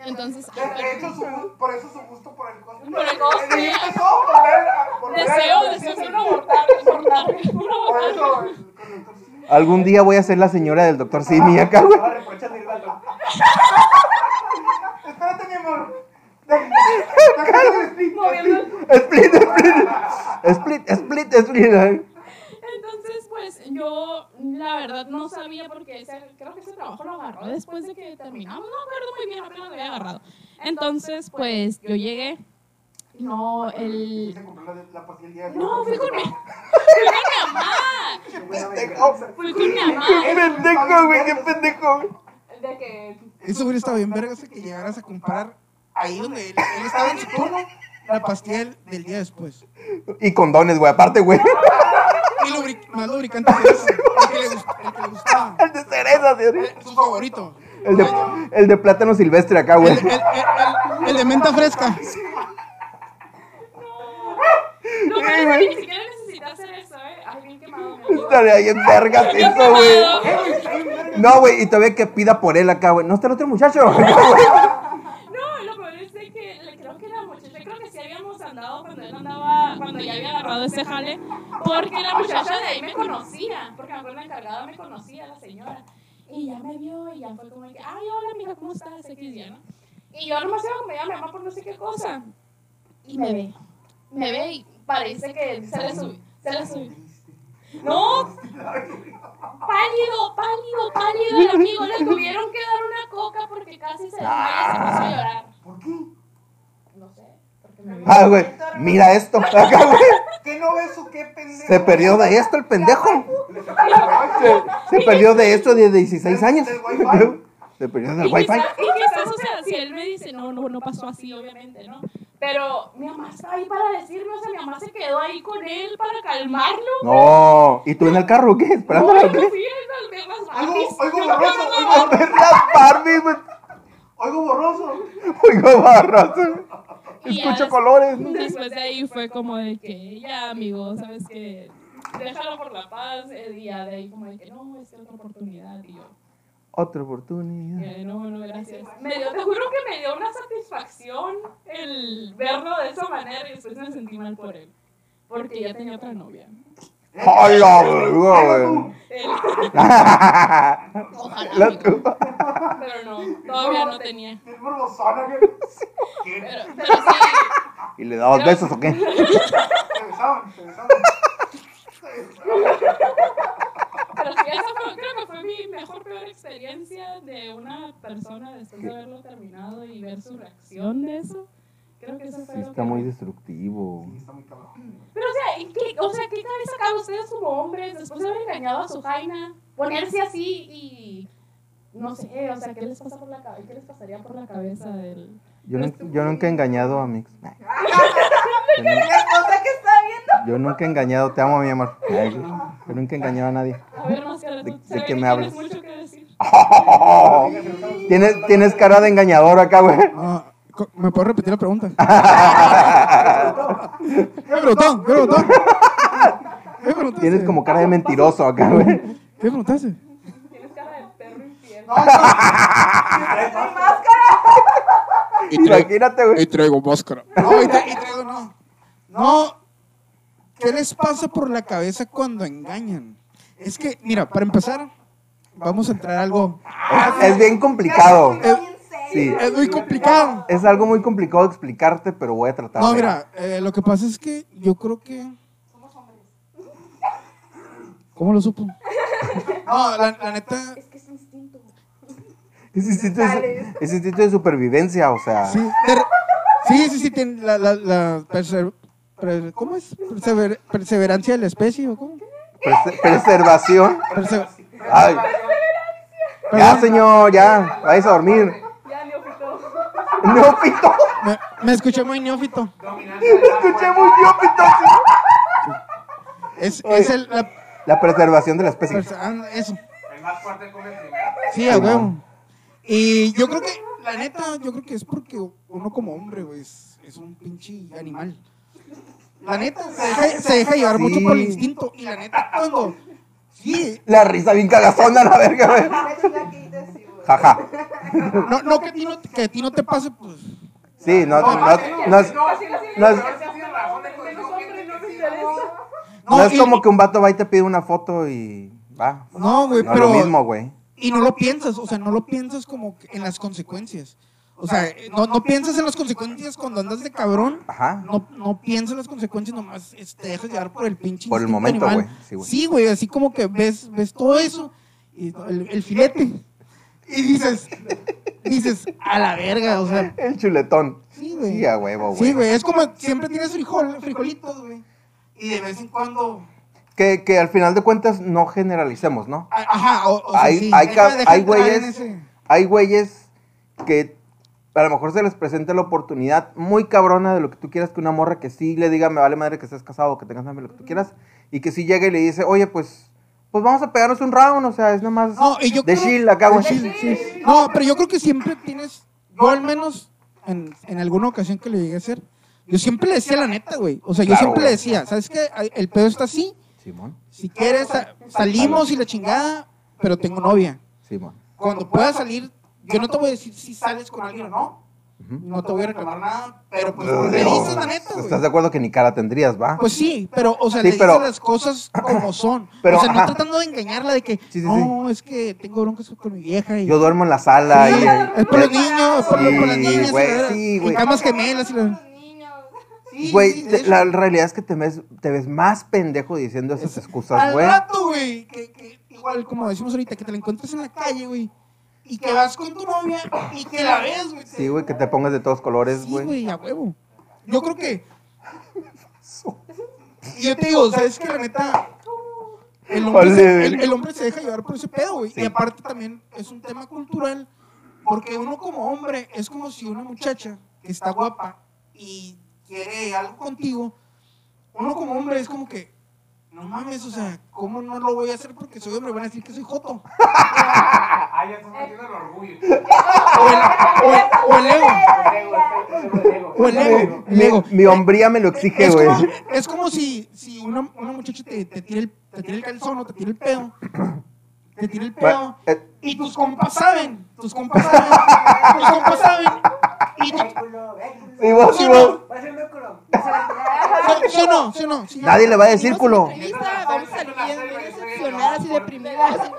Entonces, De, de hecho, su, por eso su gusto por el cosplay. Por el empezó a- ver a- Deseo, deseo Por eso, el- con el doctor Simi. Algún día voy a ser la señora del doctor Simi acá, güey. Espérate, mi amor. Moviendo Split, split. Split, split, split. ay. Entonces, pues yo la verdad no sabía porque ese- creo que ese trabajo lo agarró después de que terminamos. No me acuerdo muy bien, apenas lo había agarrado. Entonces, pues yo llegué. No, el. Se compró la, la pastilla el día de No, fui con mi. Fui con mi mamá. Pendejo. Fui con mi mamá. Qué pendejo, güey, qué pendejo. De que. Eso hubiera estado bien vergas que llegaras a comprar ahí donde él, estaba en su turno la pastilla del, día después. Y condones, güey, aparte, güey. Y lubric- más lubricante que eso. El que le, gust- el que le gustaba. El de cereza. Eh, Su favorito. El de, el de plátano silvestre acá, güey. el- el- el- el de menta fresca. No, pero que ni siquiera necesité hacer eso, ¿eh? Ay, bien quemado. Estaría bien vergas Bien eso, güey. No, güey, y todavía que pida por él acá, güey. ¿No está el otro muchacho? No, lo peor es de que le- creo que la muchacha, creo que sí habíamos andado cuando él andaba, cuando ya había agarrado ese jale, porque la muchacha de ahí me conocía, porque la encargada me conocía, la señora. Y ya me vio y ya fue como que, ay, hola, mija, ¿cómo estás? X ya, ¿no? Y yo nomás iba a comer a mi mamá por no sé qué cosa. Y me ve, me ve y parece que se le subió, se le subió. No, pálido, pálido, pálido el amigo. Le tuvieron que dar una coca porque casi se desmaya y se puso a llorar. ¿Por qué? No sé, porque me vio. Ah, güey, mira esto. Acá, güey. ¿Qué no ves o qué pendejo? Se perdió de esto el pendejo. Se, se perdió de esto de 16 años. Se perdió del Y wifi. y quizás, o sea, si él me dice, no, no, no pasó así, obviamente, ¿no? Pero mi mamá estaba ahí para decirme, o sea, mi mamá se quedó ahí con él para calmarlo. No, ¿y tú en el carro qué? Esperándolo o No, qué? sí, al ver las Oigo, Barbies. oigo Yo borroso, no, no, oigo, A ver las Barbies, güey. oigo borroso. Oigo barras. Escucho colores. Después de ahí fue como de que, ya, amigo, ¿sabes qué? Déjalo por la paz. El día de ahí como de que, no, es otra oportunidad. Y yo, Otra oportunidad. que no, no, gracias. Me dio, te juro que me dio una satisfacción el verlo de esa manera y después me sentí mal por él. Porque ya tenía otra novia. ¡Hola, güey! La pero no, todavía no tenía. Pero, pero sí, ¿Y le dabas besos o qué? Pero sí, esa fue, creo que fue mi mejor, peor experiencia de una persona después de haberlo terminado y ver su reacción de eso. Creo que eso fue Sí, lo está que- muy destructivo. Está muy cabrón. Pero, o sea, ¿en ¿qué, o sea, ¿qué cabeza cabe ustedes como hombres después de haber engañado a su jaina? Ponerse así y... No sé, o sea, ¿qué les pasa por la cabeza? ¿Qué les pasaría por la cabeza del... Yo, nun- yo nunca he engañado a Mix. Yo, nu- esposa que está viendo. yo nunca he engañado, te amo, mi amor. Ay, Yo nunca he engañado a nadie. A ver, máscara, ¿De- tú de que me hablas? tienes mucho que decir. Tienes, tienes cara de engañador acá, güey. ¿Me puedes repetir la pregunta? ¿Qué preguntó? ¿Qué preguntó? ¿Qué preguntaste? Tienes como cara de mentiroso acá, güey. ¿Qué preguntaste? Tienes cara de perro infiel. No, no. Y traigo, Imagínate, güey. y traigo máscara. No, y, tra- y traigo no. No. ¿Qué les pasa por la cabeza cuando engañan? Es que, mira, para empezar, vamos a entrar a algo. Es bien complicado. Bien Sí. Es muy complicado. Es algo muy complicado de explicarte, pero voy a tratar. No, mira, eh, lo que pasa es que yo creo que. ¿Cómo lo supo? No, la, la neta. Es que es instinto. Es instinto de, es instinto de supervivencia, o sea. Sí, de- sí, sí, sí, tiene la, la, la perse- pre- ¿cómo es? Persever- perseverancia de la especie o cómo? prese- preservación. Perse- Ay. Ya, señor, ya. Vais a dormir. Neófito. Me, me escuché muy neófito. La Escuché muy neófito. Es, es el, la, La preservación de la especie. ah, eso. El más fuerte come primero. Sí, a huevo. Y yo creo que, la neta, yo creo que es porque uno como hombre, güey, es, es un pinche animal. La neta, se deja, se deja llevar mucho por el instinto. Y la neta, cuando. Sí, La risa bien cagazona, la verga, güey. Jaja. no, no que, a ti no que a ti no te pase, pues. Sí, no, no, no, es, no es- no es- no es como que un vato va y te pide una foto y va. No, güey, pero. lo mismo, güey. Y no lo piensas, o sea, no lo piensas como que en las consecuencias. O sea, no, no piensas en las consecuencias cuando andas de cabrón. Ajá. No, no piensas en las consecuencias, nomás este, te dejas llevar por el pinche Por el momento, animal. güey. Sí, güey. Sí, güey, así como que ves, ves todo eso, y el, el filete, y dices, dices, a la verga, o sea, El chuletón. sí, güey. Sí, a huevo, güey. Sí, güey, es como siempre tienes frijol, frijolitos, güey. Y de vez en cuando. Que, que al final de cuentas no generalicemos, ¿no? Ajá, o, o sea, Hay- sí, hay hay en güeyes- ese- Hay güeyes que a lo mejor se les presenta la oportunidad muy cabrona de lo que tú quieras que una morra que sí le diga, me vale madre que estés casado o que tengas novia, lo que tú quieras, y que sí llegue y le dice, oye, pues, pues vamos a pegarnos un round, o sea, es nada más No, y yo de creo- chill acá, de chill, No, pero yo creo que siempre tienes. Yo al menos, en, en alguna ocasión que le llegué a hacer, yo siempre le decía la neta, güey. O sea, yo Claro, siempre le decía, ¿sabes qué? El pedo está así. Simón, Si quieres, sa- salimos y la chingada, pero tengo novia. Simón. Cuando puedas salir, yo no te voy a decir si sales con alguien o no. No te voy a reclamar nada, pero pues digo, dices la neta, ¿Estás de acuerdo que ni cara tendrías, va? Pues sí, pero, o sea, Sí, le pero- dices las cosas como son. Pero, o sea, no ajá. tratando de engañarla de que, Sí, sí, no, es que tengo broncas con mi vieja y... Yo duermo en la sala Sí, y... es por los niños, es por, Sí, por las niñas. güey, sí, y güey. camas gemelas y la... Sí, Güey, sí, hecho. la realidad es que te ves, te ves más pendejo diciendo esas excusas, Al güey. rato, güey, que, que igual como decimos ahorita, que te la encuentres en la calle, güey, y que vas con tu novia y que la ves, güey. Sí, güey, que te pongas de todos colores, Sí, güey. güey, a huevo. Yo creo que... Y yo te digo, ¿sabes qué? La neta... El hombre, se, güey. el- el hombre se deja llevar por ese pedo, güey. Sí. Y aparte también es un tema cultural, porque uno como hombre es como si una muchacha que está guapa y quiere algo contigo, uno como hombre es como que, no mames, o sea, ¿cómo no lo voy a hacer porque soy hombre? Van a decir que soy joto. Ah, ya estás metiendo el orgullo. O el, ego. O el ego. Mi, ego. mi hombría me lo exige, güey. es como si, si una, una muchacha te, te, tira el, te tira el calzón o te tira el pedo. Te tira el pedo. Eh, Y tus compas saben. Tus compas saben. tus compas saben. Y tú, sí, vos, sí, ¿Sí o vos. ¿Sí o no? ¿Sí o no? Sí. Nadie le va a decir culo. Vamos a salir bien decepcionadas y deprimidas.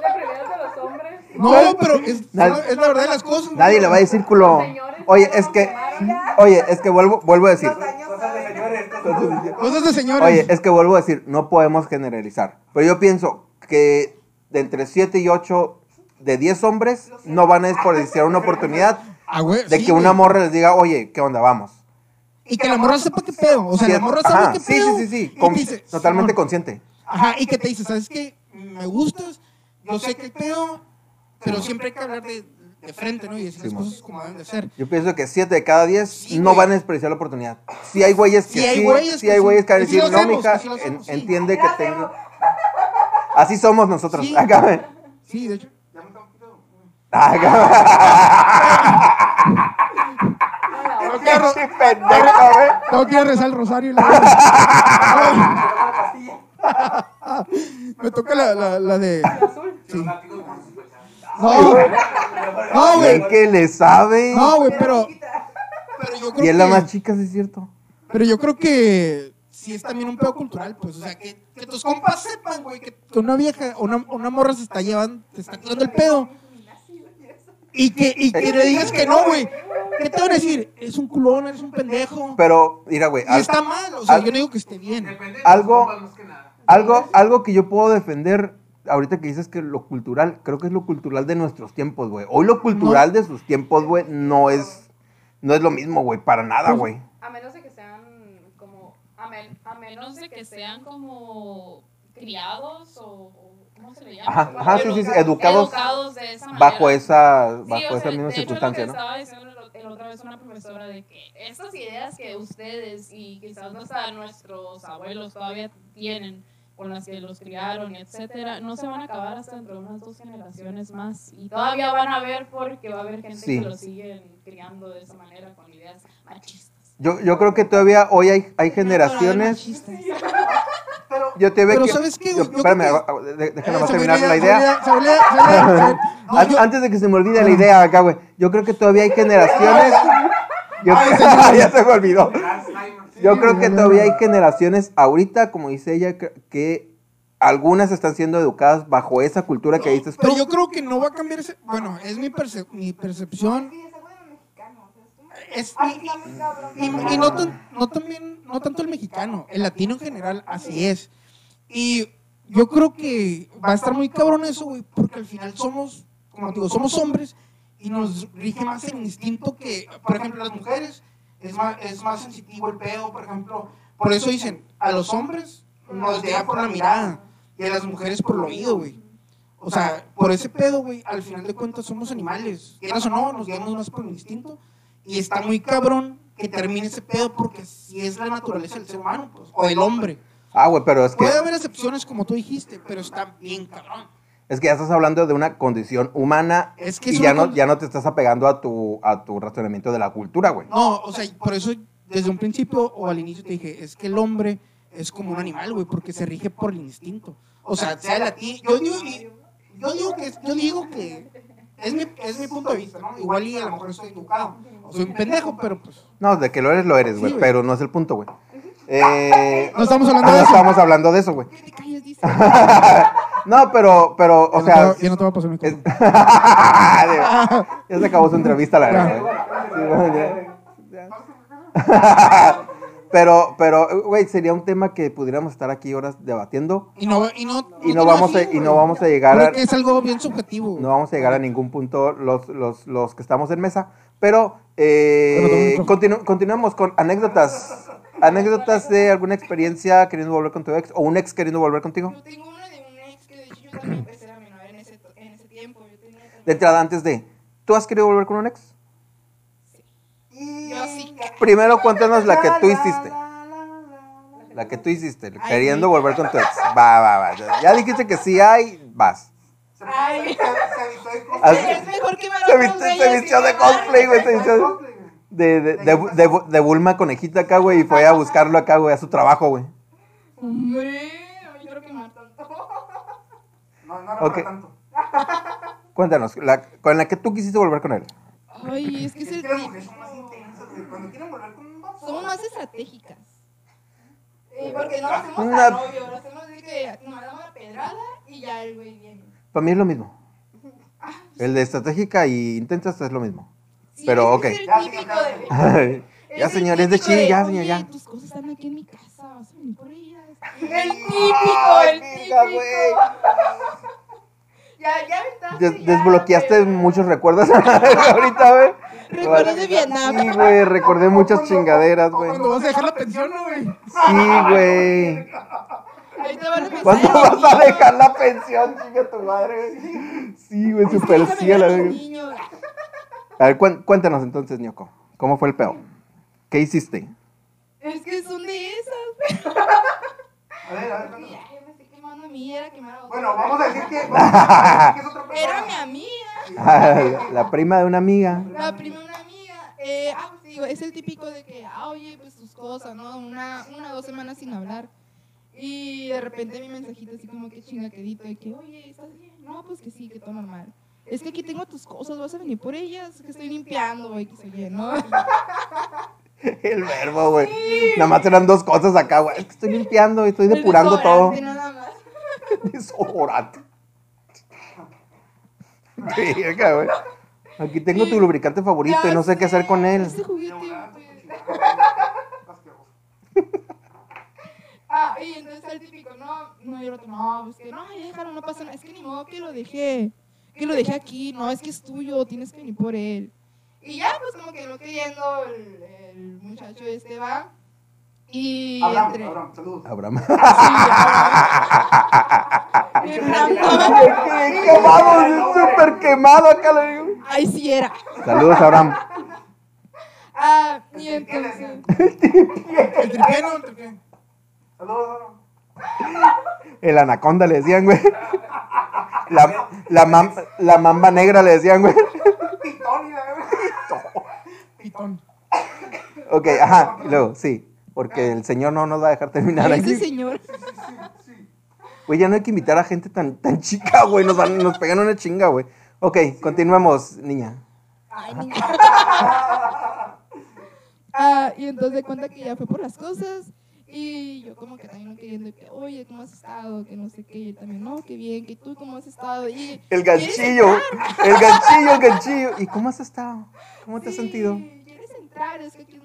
No, pero es, Nadie- es la verdad de las cosas. Nadie le va a decir culo. Oye, es que, oye, es que vuelvo, vuelvo a decir. Cosas de señores, cosas de. Oye, es que vuelvo a decir, no podemos generalizar. Pero yo pienso que de entre 7 y 8 de 10 hombres no van a desperdiciar una oportunidad Ah, de sí, que una morra les diga, oye, ¿qué onda? Vamos. Y que la morra sepa qué pedo. O sea, Sí, la morra sabe qué sí, pedo. sí, sí, sí, dice, totalmente consciente. Ajá, y que te dice, ¿sabes qué? Me gustas, yo sé qué pedo, pero siempre hay que hablar de, de frente, ¿no? Y decir las cosas como deben de ser. Yo pienso que 7 de cada 10 Sí, no güey. van a desperdiciar la oportunidad. Si hay güeyes que Sí sí, hay güeyes sí que hay sí. güeyes que van a Y sí decir, no, mija, sí sí. entiende que tengo... Así somos nosotros. Sí. Acá. Sí, de hecho. Acá. Tengo que, ir a ro- Pinche pendejo, güey. tengo que ir a rezar el rosario y la Me toca la, la, la de. Sí. No, no, güey. Que le sabe. No, güey, pero. Pero yo creo y es la que- más chica, sí es cierto. Pero yo creo que sí es también un pedo cultural, pues. O sea, que, que tus compas sepan, güey, que, que una vieja, una, una morra se está llevando, te está tirando el pedo. Y que, y que le digas que no, güey. ¿Qué te van a decir? Eres un culón, eres un pendejo. Pero, mira, güey, Y está mal, o sea, al- yo no digo que esté bien. Depende de Algo- los compas más que nada. algo, algo que yo puedo defender, ahorita que dices que lo cultural, creo que es lo cultural de nuestros tiempos, güey. Hoy lo cultural de sus tiempos, güey, no es, no es lo mismo, güey, para nada, Pues, güey. A menos de que sean como. A, men- a menos de que sean como criados o, ¿cómo se le llama? Ajá, ajá, sí, sí, sí, educados, educados de esa manera. bajo esa, Sí, bajo esa sea, misma de hecho, circunstancia, lo ¿no? que estaba diciendo el- el otra vez una profesora de que estas ideas que ustedes y quizás hasta nuestros abuelos todavía tienen con las que los criaron, etcétera, no se van a acabar hasta dentro de unas dos generaciones más y todavía van a ver porque va a haber gente Sí. que los siguen criando de esa manera con ideas machistas. Yo, yo creo que todavía hoy hay, hay generaciones. Yo te veo Pero que. ¿sabes qué, yo-? Yo espérame, de- déjame Eh, terminar la idea. Se olvida, se olvida, se olvida. Antes de que se me olvide la idea acá, güey. Yo creo que todavía hay generaciones. Yo, Ay, ya se me olvidó. Yo creo que todavía hay generaciones ahorita, como dice ella, que, algunas están siendo educadas bajo esa cultura que dices. Pero yo creo que no va a cambiar ese. Bueno, es mi, perce- mi percepción. Sí, es y, cabrón. y, y no, tan- no también, no tanto el mexicano, el latino en general, así es. Y yo creo que va a estar muy cabrón eso, güey, porque al final somos, como te digo, somos hombres y nos rige más el instinto que, por ejemplo, las mujeres es más, es más sensitivo el pedo, por ejemplo. Por eso dicen, a los hombres nos llega por la mirada y a las mujeres por el oído, güey. O sea, por ese pedo, güey, al final de cuentas somos animales. Quieras o no, nos guiamos más por el instinto. Y está muy cabrón que termine ese pedo porque si es la naturaleza del ser humano, pues, o del hombre. Ah, güey, pero es que, Puede haber excepciones, como tú dijiste, pero está bien cabrón. Es que ya estás hablando de una condición humana Es que y ya no, ya no te estás apegando a tu, a tu razonamiento de la cultura, güey. No, o sea, por eso desde un principio o al inicio te dije, es que el hombre es como un animal, güey, porque se rige por el instinto. O sea, sea la ti, yo digo, yo digo que, yo digo que es mi, es mi punto de vista, ¿no? Igual y a lo mejor estoy equivocado, o soy un pendejo, pero pues No, de que lo eres, lo eres, güey, Sí, pero no es el punto, güey. Eh, no estamos hablando no de eso. estamos hablando de eso, güey. No, pero, pero, o Ya no sea... te va- ya no te va a pasar mi es- ya se acabó su entrevista, la verdad. güey. Sí, bueno, ya. Pero, pero, güey, sería un tema que pudiéramos estar aquí horas debatiendo Y no, y no, y no vamos a, y no vamos a llegar a, es algo bien subjetivo. no vamos a llegar a ningún punto los, los, los que estamos en mesa, pero eh, Bueno, toma continu- continuamos con anécdotas, anécdotas de alguna experiencia queriendo volver con tu ex o un ex queriendo volver contigo. Yo tengo uno yo también empecé a mi novia en ese, en ese tiempo. Yo tenía De entrada, antes de, ¿tú has querido volver con un ex? Yo sí. Primero cuéntanos la que tú hiciste. La que tú hiciste, queriendo volver con tu ex. Va, va, va. Ya, ya dijiste que sí hay, vas. Ay, Se. Así- es mejor que me Se vistió, se vistió de cosplay, güey. Se vistió cosplay, güey. de, de, de, de, de Bulma conejita acá, güey, y fue a buscarlo acá, güey, a su trabajo, güey. Hombre, no me quiero quemar tanto. No, no era Ok. para tanto. Cuéntanos, la, con la que tú quisiste volver con él. Ay, es que es Es el que las mujeres son más intensas, güey. Cuando quieren volver con un vato. Somos más estratégicas. Eh, porque no lo hacemos Una- a novio, lo hacemos de que nos damos la pedrada y ya el güey viene. Para mí es lo mismo. El de estratégica y intensas es lo mismo. Sí, Pero, ok. Es el Ya, típico señor, de. ya, señores, de Chile, ya, "Oye, señor, ya. Tus cosas están aquí en mi casa, vas a venir por ellas. El típico, el típico. Ya, ya Des- ya, desbloqueaste muchos recuerdos ahorita, güey. Recuerdos de Vietnam. Sí, güey, recordé muchas chingaderas, güey. Cuando vas a dejar la pensión, ¿no, güey? Sí, güey. Ahí te van a ¿Cuándo vas a dejar la pensión, chinga tu madre, güey? Sí, güey, super Déjame sí a ver cuéntanos entonces, Ñoco. ¿Cómo fue el peo? ¿Qué hiciste? Es que son de esas. A ver, a ver, cuéntanos. Me estoy quemando a mí, era quemar a otro. Bueno, vamos a decir que. Vamos a decir que es otra persona. Era mi amiga. la prima de una amiga. La prima de una amiga. Eh, ah, pues digo, es el típico de que, ah, oye, pues tus cosas, ¿no? Una, una o dos semanas sin hablar. Y de repente mi mensajito así como que chingaquedito de que, oye, ¿estás bien? No, pues que sí, que todo normal. Es que aquí tengo tus cosas, vas a venir por ellas, que estoy limpiando, güey, que se oye, ¿no? El verbo, güey. Nada más eran dos cosas acá, güey. Es que estoy limpiando y estoy depurando todo. desodorante nada más. Desodorante. Verga, güey. Aquí tengo tu lubricante favorito y no sé qué hacer con él. Este juguete, güey. Ah, y entonces el típico, no, no, y el otro, no, pues que no, déjalo, no pasa nada. Es que ni modo que lo dejé, que lo dejé aquí, no, es que es tuyo, tienes que venir por él. Y ya, pues como que lo creyendo, el, el muchacho este va. Y Abraham, entre. Abraham, saludos. Abraham. Sí, Abraham. Qué quemado, súper quemado acá. le digo. Ay, sí era. Saludos, Abraham. Ah, y entonces. El tripié, ¿no? El tripié. Saludos, Abraham. El anaconda le decían, güey. La, la, mam- la mamba negra le decían, güey. Pitón y la verdad. Pitón. Ok, ajá. Y luego, sí. Porque el señor no nos va a dejar terminar Ese aquí. señor. Güey, ya no hay que invitar a gente tan, tan chica, güey. Nos, van, nos pegan una chinga, güey. Ok, continuemos, niña. Ay, niña. ah, y entonces de cuenta que ya fue por las cosas. Y yo como que también no queriendo que, oye, ¿cómo has estado? Que no sé qué. Y él también, no, qué bien, que tú, ¿cómo has estado? Y, El ¿quieres ganchillo. El ganchillo, el ganchillo. ¿Y cómo has estado? ¿Cómo te has sentido? ¿Quieres entrar, es que aquí es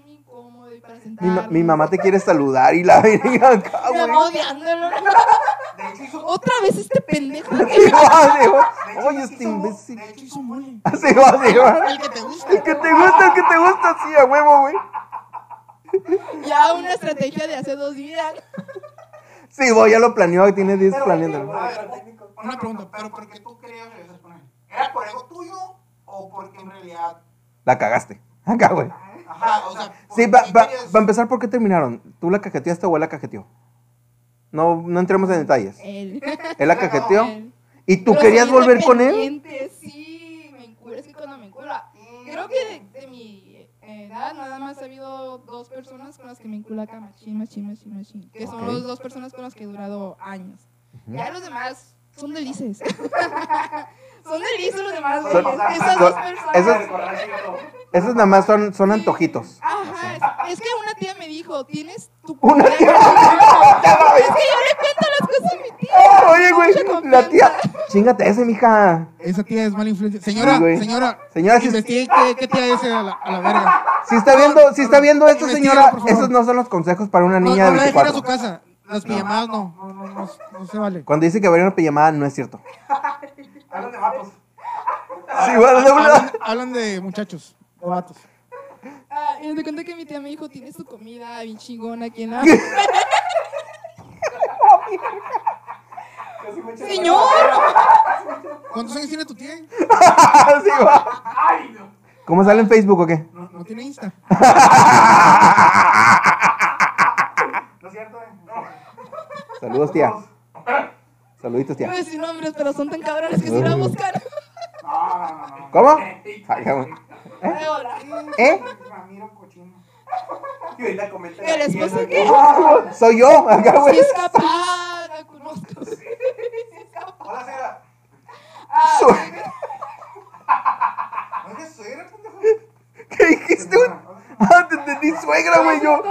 Mi, ma- mi mamá te quiere saludar y la verga acá, Mi güey. mamá odiándolo. De hecho, hizo. Otra vez este pendejo. Sí, va, sí, va. de hecho, Oye, este imbécil. De hecho, hizo mole. Así va, así va. El que te gusta. El que te gusta, el que te gusta, sí, a huevo, güey. Ya una estrategia de hace dos días. Sí, voy, ya lo planeó, tiene 10 Pero, planeando. Una pregunta, ¿pero por qué tú creías eso con él? ¿Era por ego tuyo o porque en realidad. La cagaste. Acá, güey. Ajá, o sea. Sí, ¿por para querías- empezar, ¿por qué terminaron? ¿Tú la cajeteaste o él la cajeteó? No, no entremos en detalles. Él. ¿Él la cajeteó? Él. ¿Y tú Pero querías volver con él? Sí, me encula. Es que cuando me encula. Creo que de, de mi edad nada más ha habido dos personas con las que me encula acá, machín, machín, machín, machín. Que son Ok. las dos personas con las que he durado años. Ya los demás son delices. son delices los demás, Son- güeyes. Esas son- dos personas. esos- Esos nada más son, son antojitos. Ajá, es, es que una tía me dijo, tienes tu Una tía. Es que yo le cuento las cosas a mi tía. Oye, güey, la tía. Chingate ese, mija. Esa tía es mala influencia. Señora, Sí, güey. señora. Señora, si- investigue qué, qué tía es a la, a la verga. Si está viendo, si está viendo esto, señora, por favor. esos no son los consejos para una No, niña no de la dejen a su 24. casa. Las pijamadas no. No, no, no, no se vale. Cuando dice que va a ir a una pijamada, no es cierto. Hablan de vatos. Sí, bueno, de Hablan, hablan de muchachos, de vatos. Ah, y me cuenta que mi tía me dijo, tienes tu comida bien chingona aquí en la... Señor, ¿Cuántos años tiene tu tía? Sí, va. ¿Cómo sale en Facebook o qué? No, no tiene Insta. ¿No es cierto? eh? Saludos, tía. Saluditos, iba a tía. decir nombres, pero son tan cabrones que si la buscan. No, no, no, no. ¿Cómo? Ay. ¿Eh? Cochino. Y ahorita comenta ¿El esposo qué? Soy yo, acá, güey. es capaz, la conozco. Sí es capaz. Hola, señora. Ah, Soy- ¿No es suegra, pendejo? ¿Qué dijiste? Ah, te entendí suegra, güey, yo.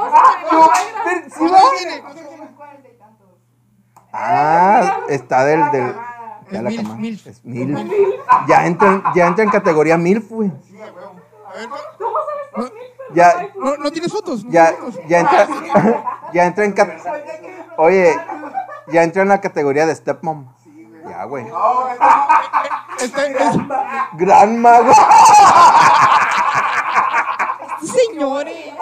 Yo, ¿sí va? Ah, está del, del. Ya la milf, cama. milf. Es milf. Ya entra, en- ya entra en categoría milf, güey. A ver, Ya, no, no tienes fotos. no ya, tienes fotos. ya entra, ya entra en cat- Oye, ya entra en la categoría de stepmom. Ya, güey. Este, es- Gran mago. Señores.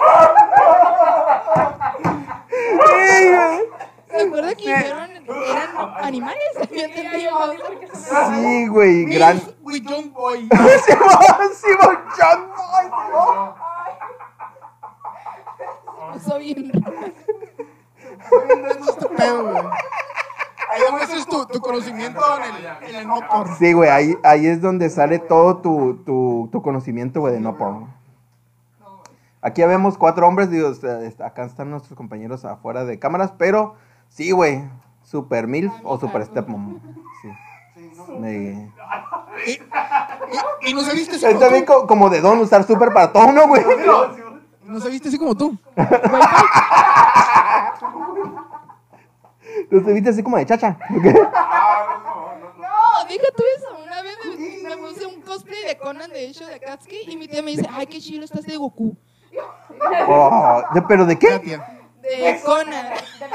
¿Se acuerda que dijeron eran animales? Sí, güey, gran. With Young Boy. Simón, Simón, John Boy, Puso bien. Este pedo, güey. Ahí demuestras tu, tu conocimiento en el, en el no por. Sí, güey, ahí, ahí es donde sale todo tu, tu, tu conocimiento, güey, de no porn. Aquí ya vemos cuatro hombres, digo, acá están nuestros compañeros afuera de cámaras, pero sí, güey, super milf o super stepmom. Sí. Me- Y, y, y no se viste así como también tú. co- como de don usar super para todo, ¿no, güey? No se viste así como tú. ¿No te viste así como de chacha? ¿ok? No, deja tú eso. Una vez me, me puse un cosplay de Conan, de hecho, de Akatsuki, y mi tía me dice, ay, qué chido estás de Goku. Oh, ¿de- ¿Pero de qué? De Conan. De de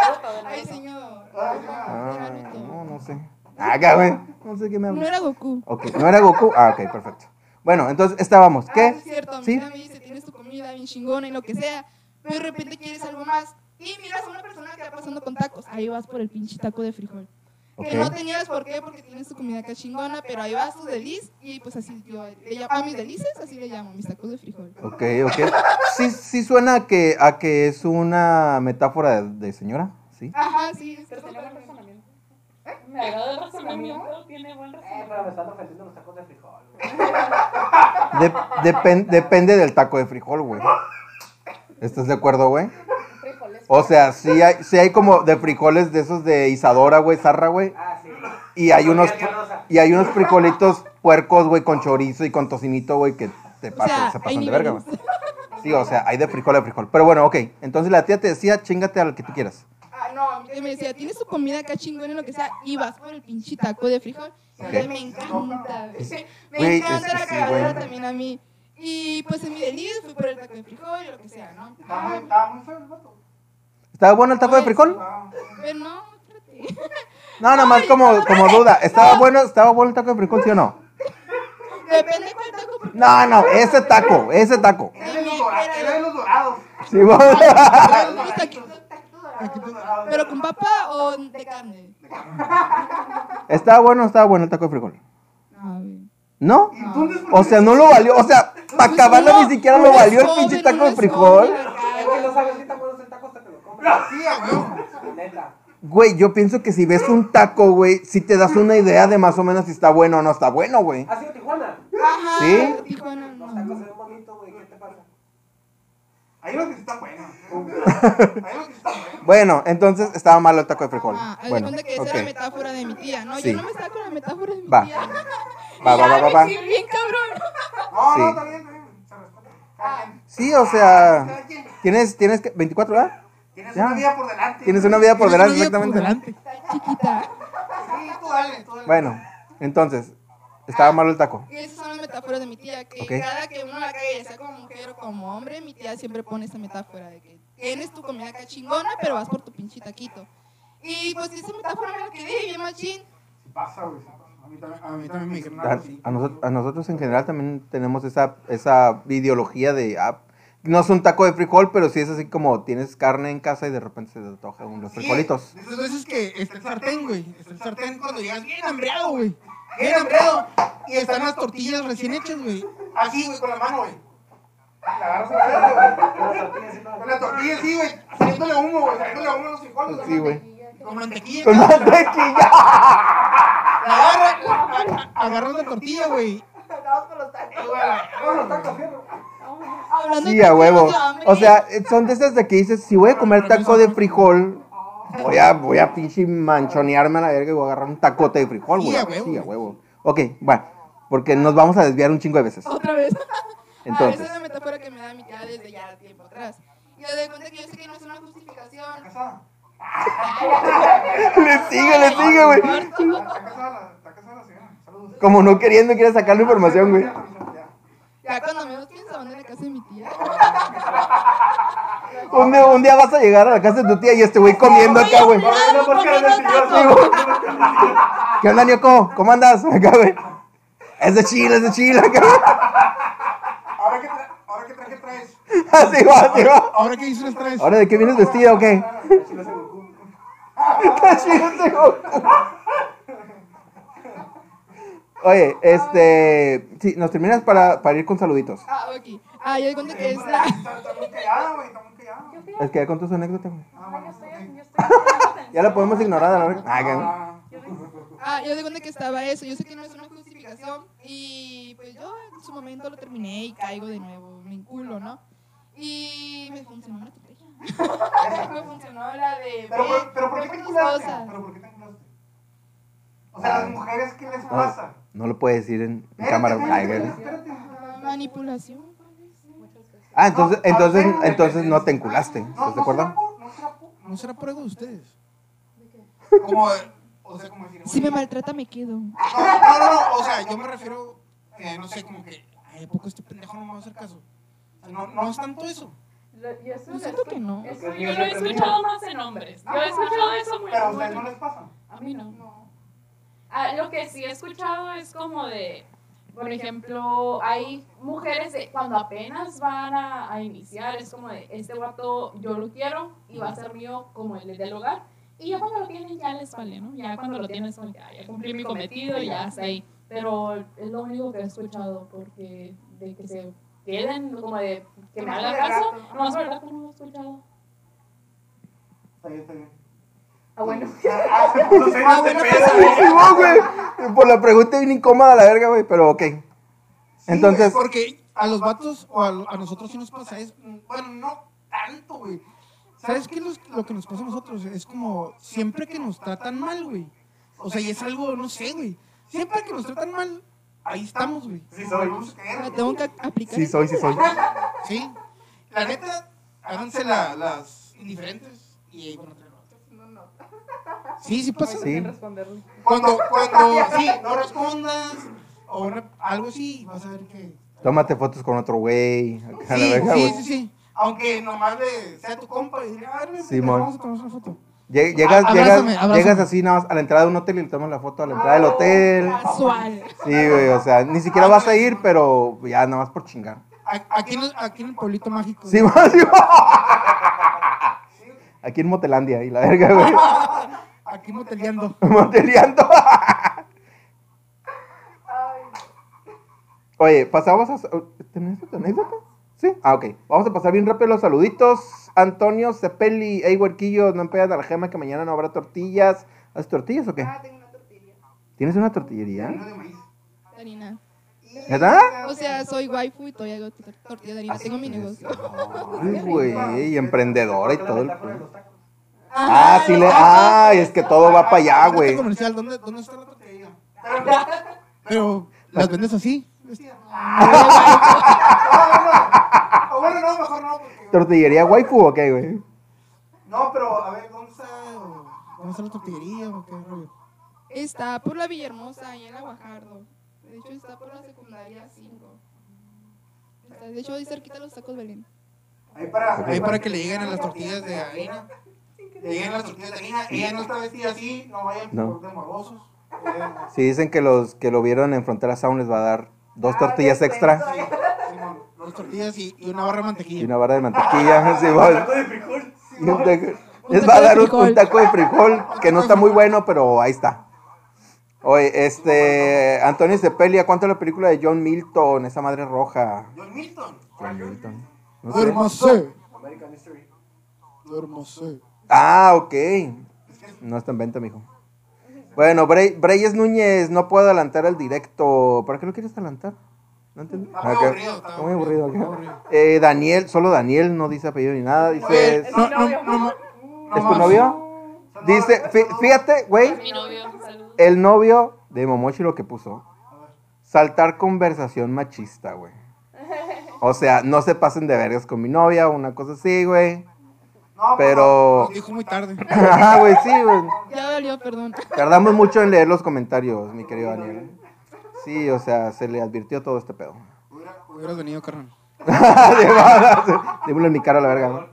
Ay, señor. Ah, no, no sé. Acá, güey. No sé qué me No hablas. era Goku. Ok, ¿no era Goku? Ah, ok, perfecto. Bueno, entonces estábamos. Ah, ¿Qué? es cierto, mi ¿Sí? me dice, tienes tu comida bien chingona y lo que sea, pero de repente quieres algo más. Y miras a una persona que va pasando con tacos. Ahí vas por el pinche taco de frijol. Ok. Que no tenías por qué, porque tienes tu comida acá chingona, pero ahí vas tu deliz y pues así yo le llamo, a mis delices, así le llamo, mis tacos de frijol. Ok, ok. Sí, sí suena a que, a que es una metáfora de, de señora, ¿sí? Ajá, sí, está Pero tiene buen razonamiento. Me agrada el razonamiento, tiene buen Eh, razonamiento. pero me están ofreciendo los tacos de frijol. De- depen- depende del taco de frijol, güey. ¿Estás de acuerdo, güey? O sea, sí hay, sí hay como de frijoles de esos de Isadora, güey, Zarra, güey. Ah, sí. Y hay unos, y hay unos frijolitos puercos, güey, con chorizo y con tocinito, güey, que te O pasan, sea, se pasan de verga, güey. Sí, o sea, hay de frijol a frijol. Pero bueno, ok. Entonces la tía te decía, chingate al que tú quieras. Ah, no, que me decía, tienes tu comida acá chingona y lo que sea, y vas por el pinche taco de frijol. Y a mí Ok. me encanta. Me encanta es- la sí, cagadera también a mí. Y pues en mi delirio fui por el taco de frijol y lo que sea, ¿no? Estaba muy, estaba muy feo el vato. ¿Estaba bueno el taco de frijol? Ah, Pero no, espérate. No, nada más como, como duda. ¿Estaba bueno, ¿Estaba bueno el taco de frijol, sí o no? Depende cuál taco. No, no, ese taco, ese taco. Era de los dorados. De. Sí. Unos taquitos, Taquitos dorados. Pero con papa o de carne. ¿Estaba bueno o estaba bueno el taco de frijol? A ver. ¿No? ¿Y entonces por O sea, no lo valió. O sea, para acabarla No, ni siquiera lo valió el pinche taco de frijol. Güey, yo pienso que si ves un taco, güey, si te das una idea de más o menos si está bueno o no está bueno, güey. ¿Has ido a Tijuana? Ajá. ¿Sí? Tijuana, Los tacos se ven bonitos, güey. Hay unos que sí están buenos. Hay unos que sí están buenos. Bueno, entonces estaba malo el taco de frijol. Ah, haz de Bueno, cuenta que esa era la metáfora de mi tía, ¿no? Sí. Yo no me con la metáfora de mi Va. tía. Va, va, va, va, va. Sí, bien cabrón. No, Sí. no, está bien, está bien. Quien. Sí, o sea, quien. tienes, tienes que, 24, ¿verdad? Tienes Ya. una vida por delante. Tienes una vida por Tienes delante, una vida por exactamente. delante. Está chiquita. Sí, tú dale, tú dale. Bueno, entonces, estaba malo el taco. Y esas son las metáforas de mi tía, que Ok. cada que uno la cae, ya sea como mujer o como hombre, mi tía siempre pone esta metáfora de que tienes tu comida acá chingona, pero vas por tu pinche taquito. Y pues esa metáfora me la quedé bien machín. Sí pasa, güey. sí. A mí también, a mí también me dijeron A, algo así. a nosotros, a nosotros en general también tenemos esa, esa ideología de, ah, no es un taco de frijol, pero sí es así como tienes carne en casa y de repente se te antoja unos Sí, frijolitos. de Esas veces que está el sartén, güey. Está el sartén cuando llegas bien hambriado, güey. Bien hambriado. Y están las tortillas recién hechas, güey. Así, güey, con la mano, güey. La agarras a la güey. Con la tortilla, sí, güey. Saliéndole humo, güey. Saliéndole humo a los frijoles. Sí, güey. Con mantequilla. Con mantequilla. La agarra, la- a- agarras la tortilla, güey. Hablando Sí, de a que huevo. tengo hambre. O sea, son de esas de que dices, si voy a comer taco de frijol, voy a, voy a pinche manchonearme a la verga y voy a agarrar un tacote de frijol, Sí, güey. a huevo. Sí, a huevo. Ok, bueno, porque nos vamos a desviar un chingo de veces. Otra vez. Entonces. Ah, esa es la metáfora que me da mi tía desde ya tiempo atrás. Y le doy cuenta que yo sé que no es una justificación. ¿Casada? Le sigue, le sigue, güey. ¿Está casada la, está señora? Como no queriendo, quiere sacar la información, güey. Ya. Ya cuando a la casa de mi tía. Un día, un día vas a llegar a la casa de tu tía y este güey comiendo acá, güey. ¿Qué onda, Nioko? ¿Cómo andas? Acá, güey. Es de Chile, es de Chile, acá, güey. Ahora que, tra ahora que traje traes. Así va, así va. Ahora que hizo las tres. ¿Ahora de qué vienes vestida o qué? Chile ese Goku. Oye, este. Sí, nos terminas para, para ir con saluditos. Ah, ok. Ah, yo doy cuenta que es la. Es que ya contó su anécdota, güey. Ah. Ya la podemos ignorar a la verga. Ah, que- Ah, Ah, yo cuenta que estaba eso. Yo sé que no es una justificación. Y pues yo en su momento lo terminé y caigo de nuevo. Me inculo, ¿no? Y me funcionó la estrategia. me funcionó la de. Pero, pero ¿por qué te cosas. ¿Pero por qué te? O sea, las mujeres, ¿qué les pasa? No lo puedes decir en, en Espérate, cámara. espérate, espérate. Ah, Manipulación. Ah, entonces, No, entonces, ver, entonces no te enculaste. No, ¿Estás de no acuerdo? será por- no será por- ¿No algo de ustedes? Como, o sea, como decir, Si me maltrata, me quedo. No, no, no, no, o sea, yo me refiero, eh, no sé, como que, ay, ¿a poco este pendejo no me va a hacer caso? No, no es tanto eso. Yo eso siento que no. eso Yo lo he escuchado más en hombres. Yo he escuchado eso muy Pero a ustedes no les pasa. A mí no. Ah, lo que sí he escuchado es como de, por ejemplo, hay mujeres de cuando apenas van a, a iniciar, es como de, este vato yo lo quiero y va a ser mío como el del hogar. Y ya cuando lo tienen ya les vale, ¿no? Ya cuando lo tienes como que, "Ah, ya cumplí mi cometido y ya está ahí. Pero es lo único que he escuchado porque de que se queden como de que me hagan caso, no es verdad que no lo he escuchado. Está bien, está bien. Ah, bueno. Ah, Ah, bueno, güey. Sí, no, güey. Por la pregunta bien incómoda la verga, güey, pero ok. Sí, Entonces, güey, porque a los vatos o a, nosotros sí nos pasa es, bueno, no tanto, güey. ¿Sabes qué es los- lo que nos pasa a nosotros? Es como siempre que nos tratan mal, güey. O sea, y es algo, no sé, güey. Siempre que nos tratan mal, ahí estamos, güey. Sí, soy. Vamos a caer, Me güey. tengo que aplicar. sí soy, sí soy. Sí. La neta, háganse la- las indiferentes y ahí van a traer otras. Sí, sí pasa. Sí. Cuando, cuando, sí, no respondas o una- algo así, vas a ver que Tómate fotos con otro güey. acá la Sí, verga, sí, güey. sí, sí. Aunque nomás le sea tu compa y diga, a ver, Simón. vamos a tomar una foto. Lle- Llegas, Ah, llegas, abrázame, abrázame. llegas así nada más a la entrada de un hotel y le tomas la foto a la entrada del hotel. Casual. Sí, güey, o sea, ni siquiera vas a ir, pero ya nada más por chingar. A- Aquí en el, aquí en el pueblito mágico. Sí, más, sí, Aquí en Motelandia y la verga, güey. Aquí moteleando. Moteleando. Oye, pasamos a. ¿Tenés otra anécdota? Sí. Ah, ok. Vamos a pasar bien rápido los saluditos. Antonio Cepeli, hey, huerquillo, no empedas a la gema que mañana no habrá tortillas. ¿Haces tortillas o qué? Ah, tengo una tortilla. ¿Tienes una tortillería? Harina de maíz. Harina. ¿Verdad? O sea, soy waifu y todavía hago tor- tortilla de harina. Tengo mi negocio. Ay, güey, emprendedora y todo el. Ah, Ah, sí le. Ay, es que todo va para allá, güey. comercial, ¿dónde, ¿dónde está la tortillería? Pero, ¿las vendes así? O bueno, no, mejor no, porque... ¿Tortillería waifu o qué, güey? No, pero a ver, ¿dónde ¿Dónde está, dónde está la tortillería o qué rollo? Está por la Villahermosa, ahí en la Guajardo. De hecho, está por la secundaria 5. Está, de hecho, ahí cerquita los tacos Belén. Ahí para... Ahí para que le lleguen a las tortillas de harina. Las tortillas de harina. Ella no está vestida así, no vayan No. por de morbosos. Eh, Si dicen que los que lo vieron en Frontera Sound les va a dar dos tortillas extra Simón, Dos tortillas y, y una barra de y mantequilla. una barra de mantequilla. sí. Y un taco- Un Les taco va a de dar un, frijol. un taco de frijol que no está muy bueno, pero ahí está. Oye, este. Antonio Cepelia, ¿cuánto es la película de John Milton? Esa madre roja. John Milton. John Milton. No sé. Duérmase. Ah, ok. No está en venta, mijo. Bueno, Bre- Breyes Núñez, no puedo adelantar el directo. ¿Para qué lo quieres adelantar? No entendí. Está muy Ok. aburrido, está muy aburrido. Eh, Daniel, solo Daniel, no dice apellido ni nada. Dice, ¿es, no, no, no, no, ¿es tu novio? Dice, fí- fíjate, güey, Mi novio, saludos. el novio de Momochi lo que puso. Saltar conversación machista, güey. O sea, no se pasen de vergas con mi novia, una cosa así, güey. No, Pero... Nos dijo muy tarde. Ajá, güey, sí, güey. Ya valió, perdón. Tardamos mucho en leer los comentarios, mi querido Daniel. Sí, o sea, se le advirtió todo este pedo. Hubiera- Hubieras venido, carnal. Dímelo en mi cara a la verga, ¿no? No,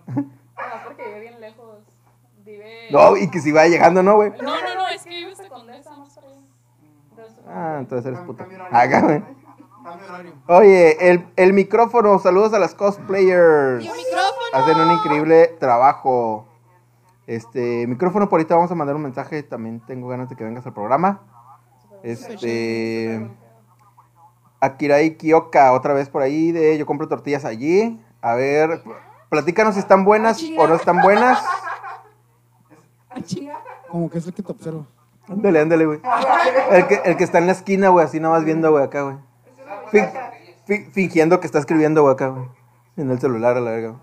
porque vive bien lejos. Vive. No, y que si vaya llegando, ¿no, güey? No, no, no, es que vive hasta Condesa, más allá. Entonces, Ah, entonces eres puto. Acá, güey. Cambio de horario. Oye, el, el micrófono, saludos a las cosplayers. ¡Y un micrófono! Hacen un increíble trabajo. Este, micrófono, por ahorita vamos a mandar un mensaje. También tengo ganas de que vengas al programa. Este. Akirai Kioka, otra vez por ahí. De yo compro tortillas allí. A ver, platícanos si están buenas o no están buenas. Ah. Como que es el que te observa. Ándale, ándale, güey. El que, el que está en la esquina, güey, así nada más viendo, güey, acá, güey. Fin- fi- fingiendo que está escribiendo, güey, acá, güey. En el celular, a la verga. güey.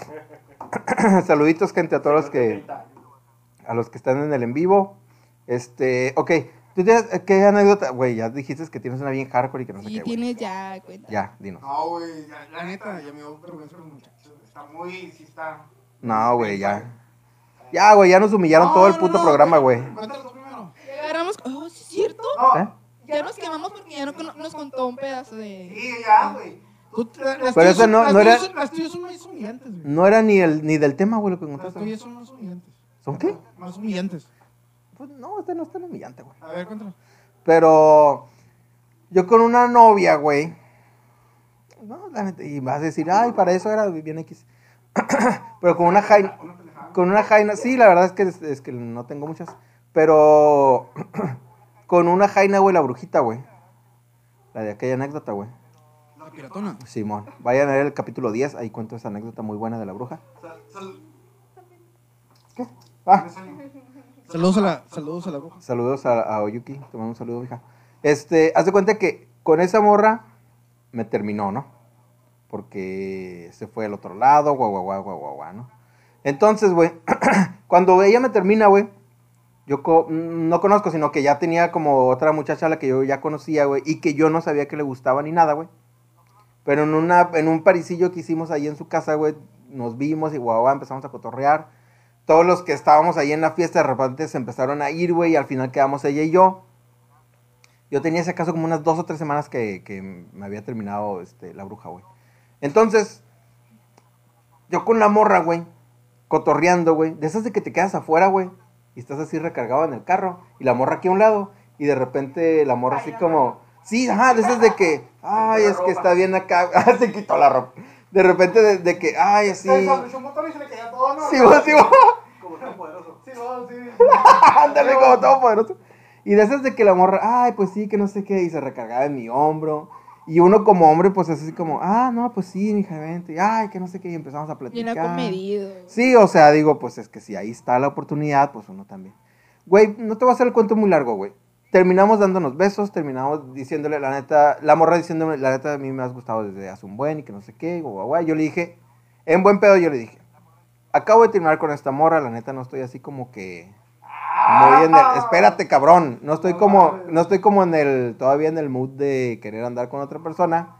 Saluditos, gente, a todos los que. A los que están en el en vivo. Este, ok. ¿Tú tienes qué anécdota? Güey, ya dijiste que tienes una bien hardcore y que no sé Sí, qué, güey. tienes ya cuenta. Ya, dinos. No, güey, ya- la neta, ya me dio vergüenza los muchachos. Está muy, sí está. No, güey, ya. Ya, güey, ya nos humillaron No, todo el no, puto no, programa, güey. Cuéntalo tú primero. Ya agarramos. Oh, ¿sí es cierto? ¿Eh? Ya nos quemamos porque ya no nos contó un pedazo de. Sí, ya, güey. Tú- las Pero eso no- las no era- tuyas Las tuyas son más humillantes, güey. No era ni el ni del tema, güey, lo que Las contaste. tuyas son más humillantes. ¿Son qué? Más humillantes. Pues no, este no es tan humillante, güey. A ver, cuéntalo. Pero yo con una novia, güey. No, la neta, y vas a decir, ay, para eso era bien X. Pero con una jaina, con una jaina, sí, la verdad es que, es, es que no tengo muchas. Pero con una jaina, güey, la brujita, güey. La de aquella anécdota, güey. La piratona. Simón. Vayan a ver el capítulo 10, ahí cuento esa anécdota muy buena de la bruja. Sal- sal- ¿Qué? Ah, Saludos a la, saludos a la bruja. Saludos a, a Oyuki, te mando un saludo, hija. Este, haz de cuenta que con esa morra me terminó, ¿no? Porque se fue al otro lado, guau, guau, guau, guau, guau, guau, ¿no? Entonces, güey, cuando ella me termina, güey, yo co- mm, no conozco, sino que ya tenía como otra muchacha a la que yo ya conocía, güey, y que yo no sabía que le gustaba ni nada, güey. Pero en, una, en un parisillo que hicimos ahí en su casa, güey, nos vimos y guau, guau, empezamos a cotorrear. Todos los que estábamos ahí en la fiesta de repente se empezaron a ir, güey, y al final quedamos ella y yo. Yo tenía ese caso como unas dos o tres semanas que, que me había terminado este, la bruja, güey. Entonces, yo con la morra, güey, cotorreando, güey. De esas de que te quedas afuera, güey. Y estás así recargado en el carro. Y la morra aquí a un lado. Y de repente la morra así como... Sí, ajá, de esas de que... Ay, es que está bien acá. Ah, se quitó la ropa. De repente de, de que... Ay, así... Se desabrechó un botón y se le caía todo, ¿no? Sí, vos, sí, vos. Como tan poderoso. Sí, vos, sí. Ándale como todo poderoso. Y de esas de que la morra, ay, pues sí, que no sé qué, y se recargaba en mi hombro. Y uno como hombre, pues así como, ah, no, pues sí, mija, vente. y, Ay, que no sé qué, y empezamos a platicar. Bien comedido. Sí, o sea, digo, pues es que si ahí está la oportunidad, pues uno también. Güey, no te voy a hacer el cuento muy largo, güey. Terminamos dándonos besos, terminamos diciéndole la neta, la morra diciéndome, la neta, a mí me has gustado desde hace un buen y que no sé qué, guau, guau. Yo le dije, en buen pedo, yo le dije, acabo de terminar con esta morra, la neta, no estoy así como que muy en el, espérate, cabrón, no estoy como, no estoy como en el, todavía en el mood de querer andar con otra persona.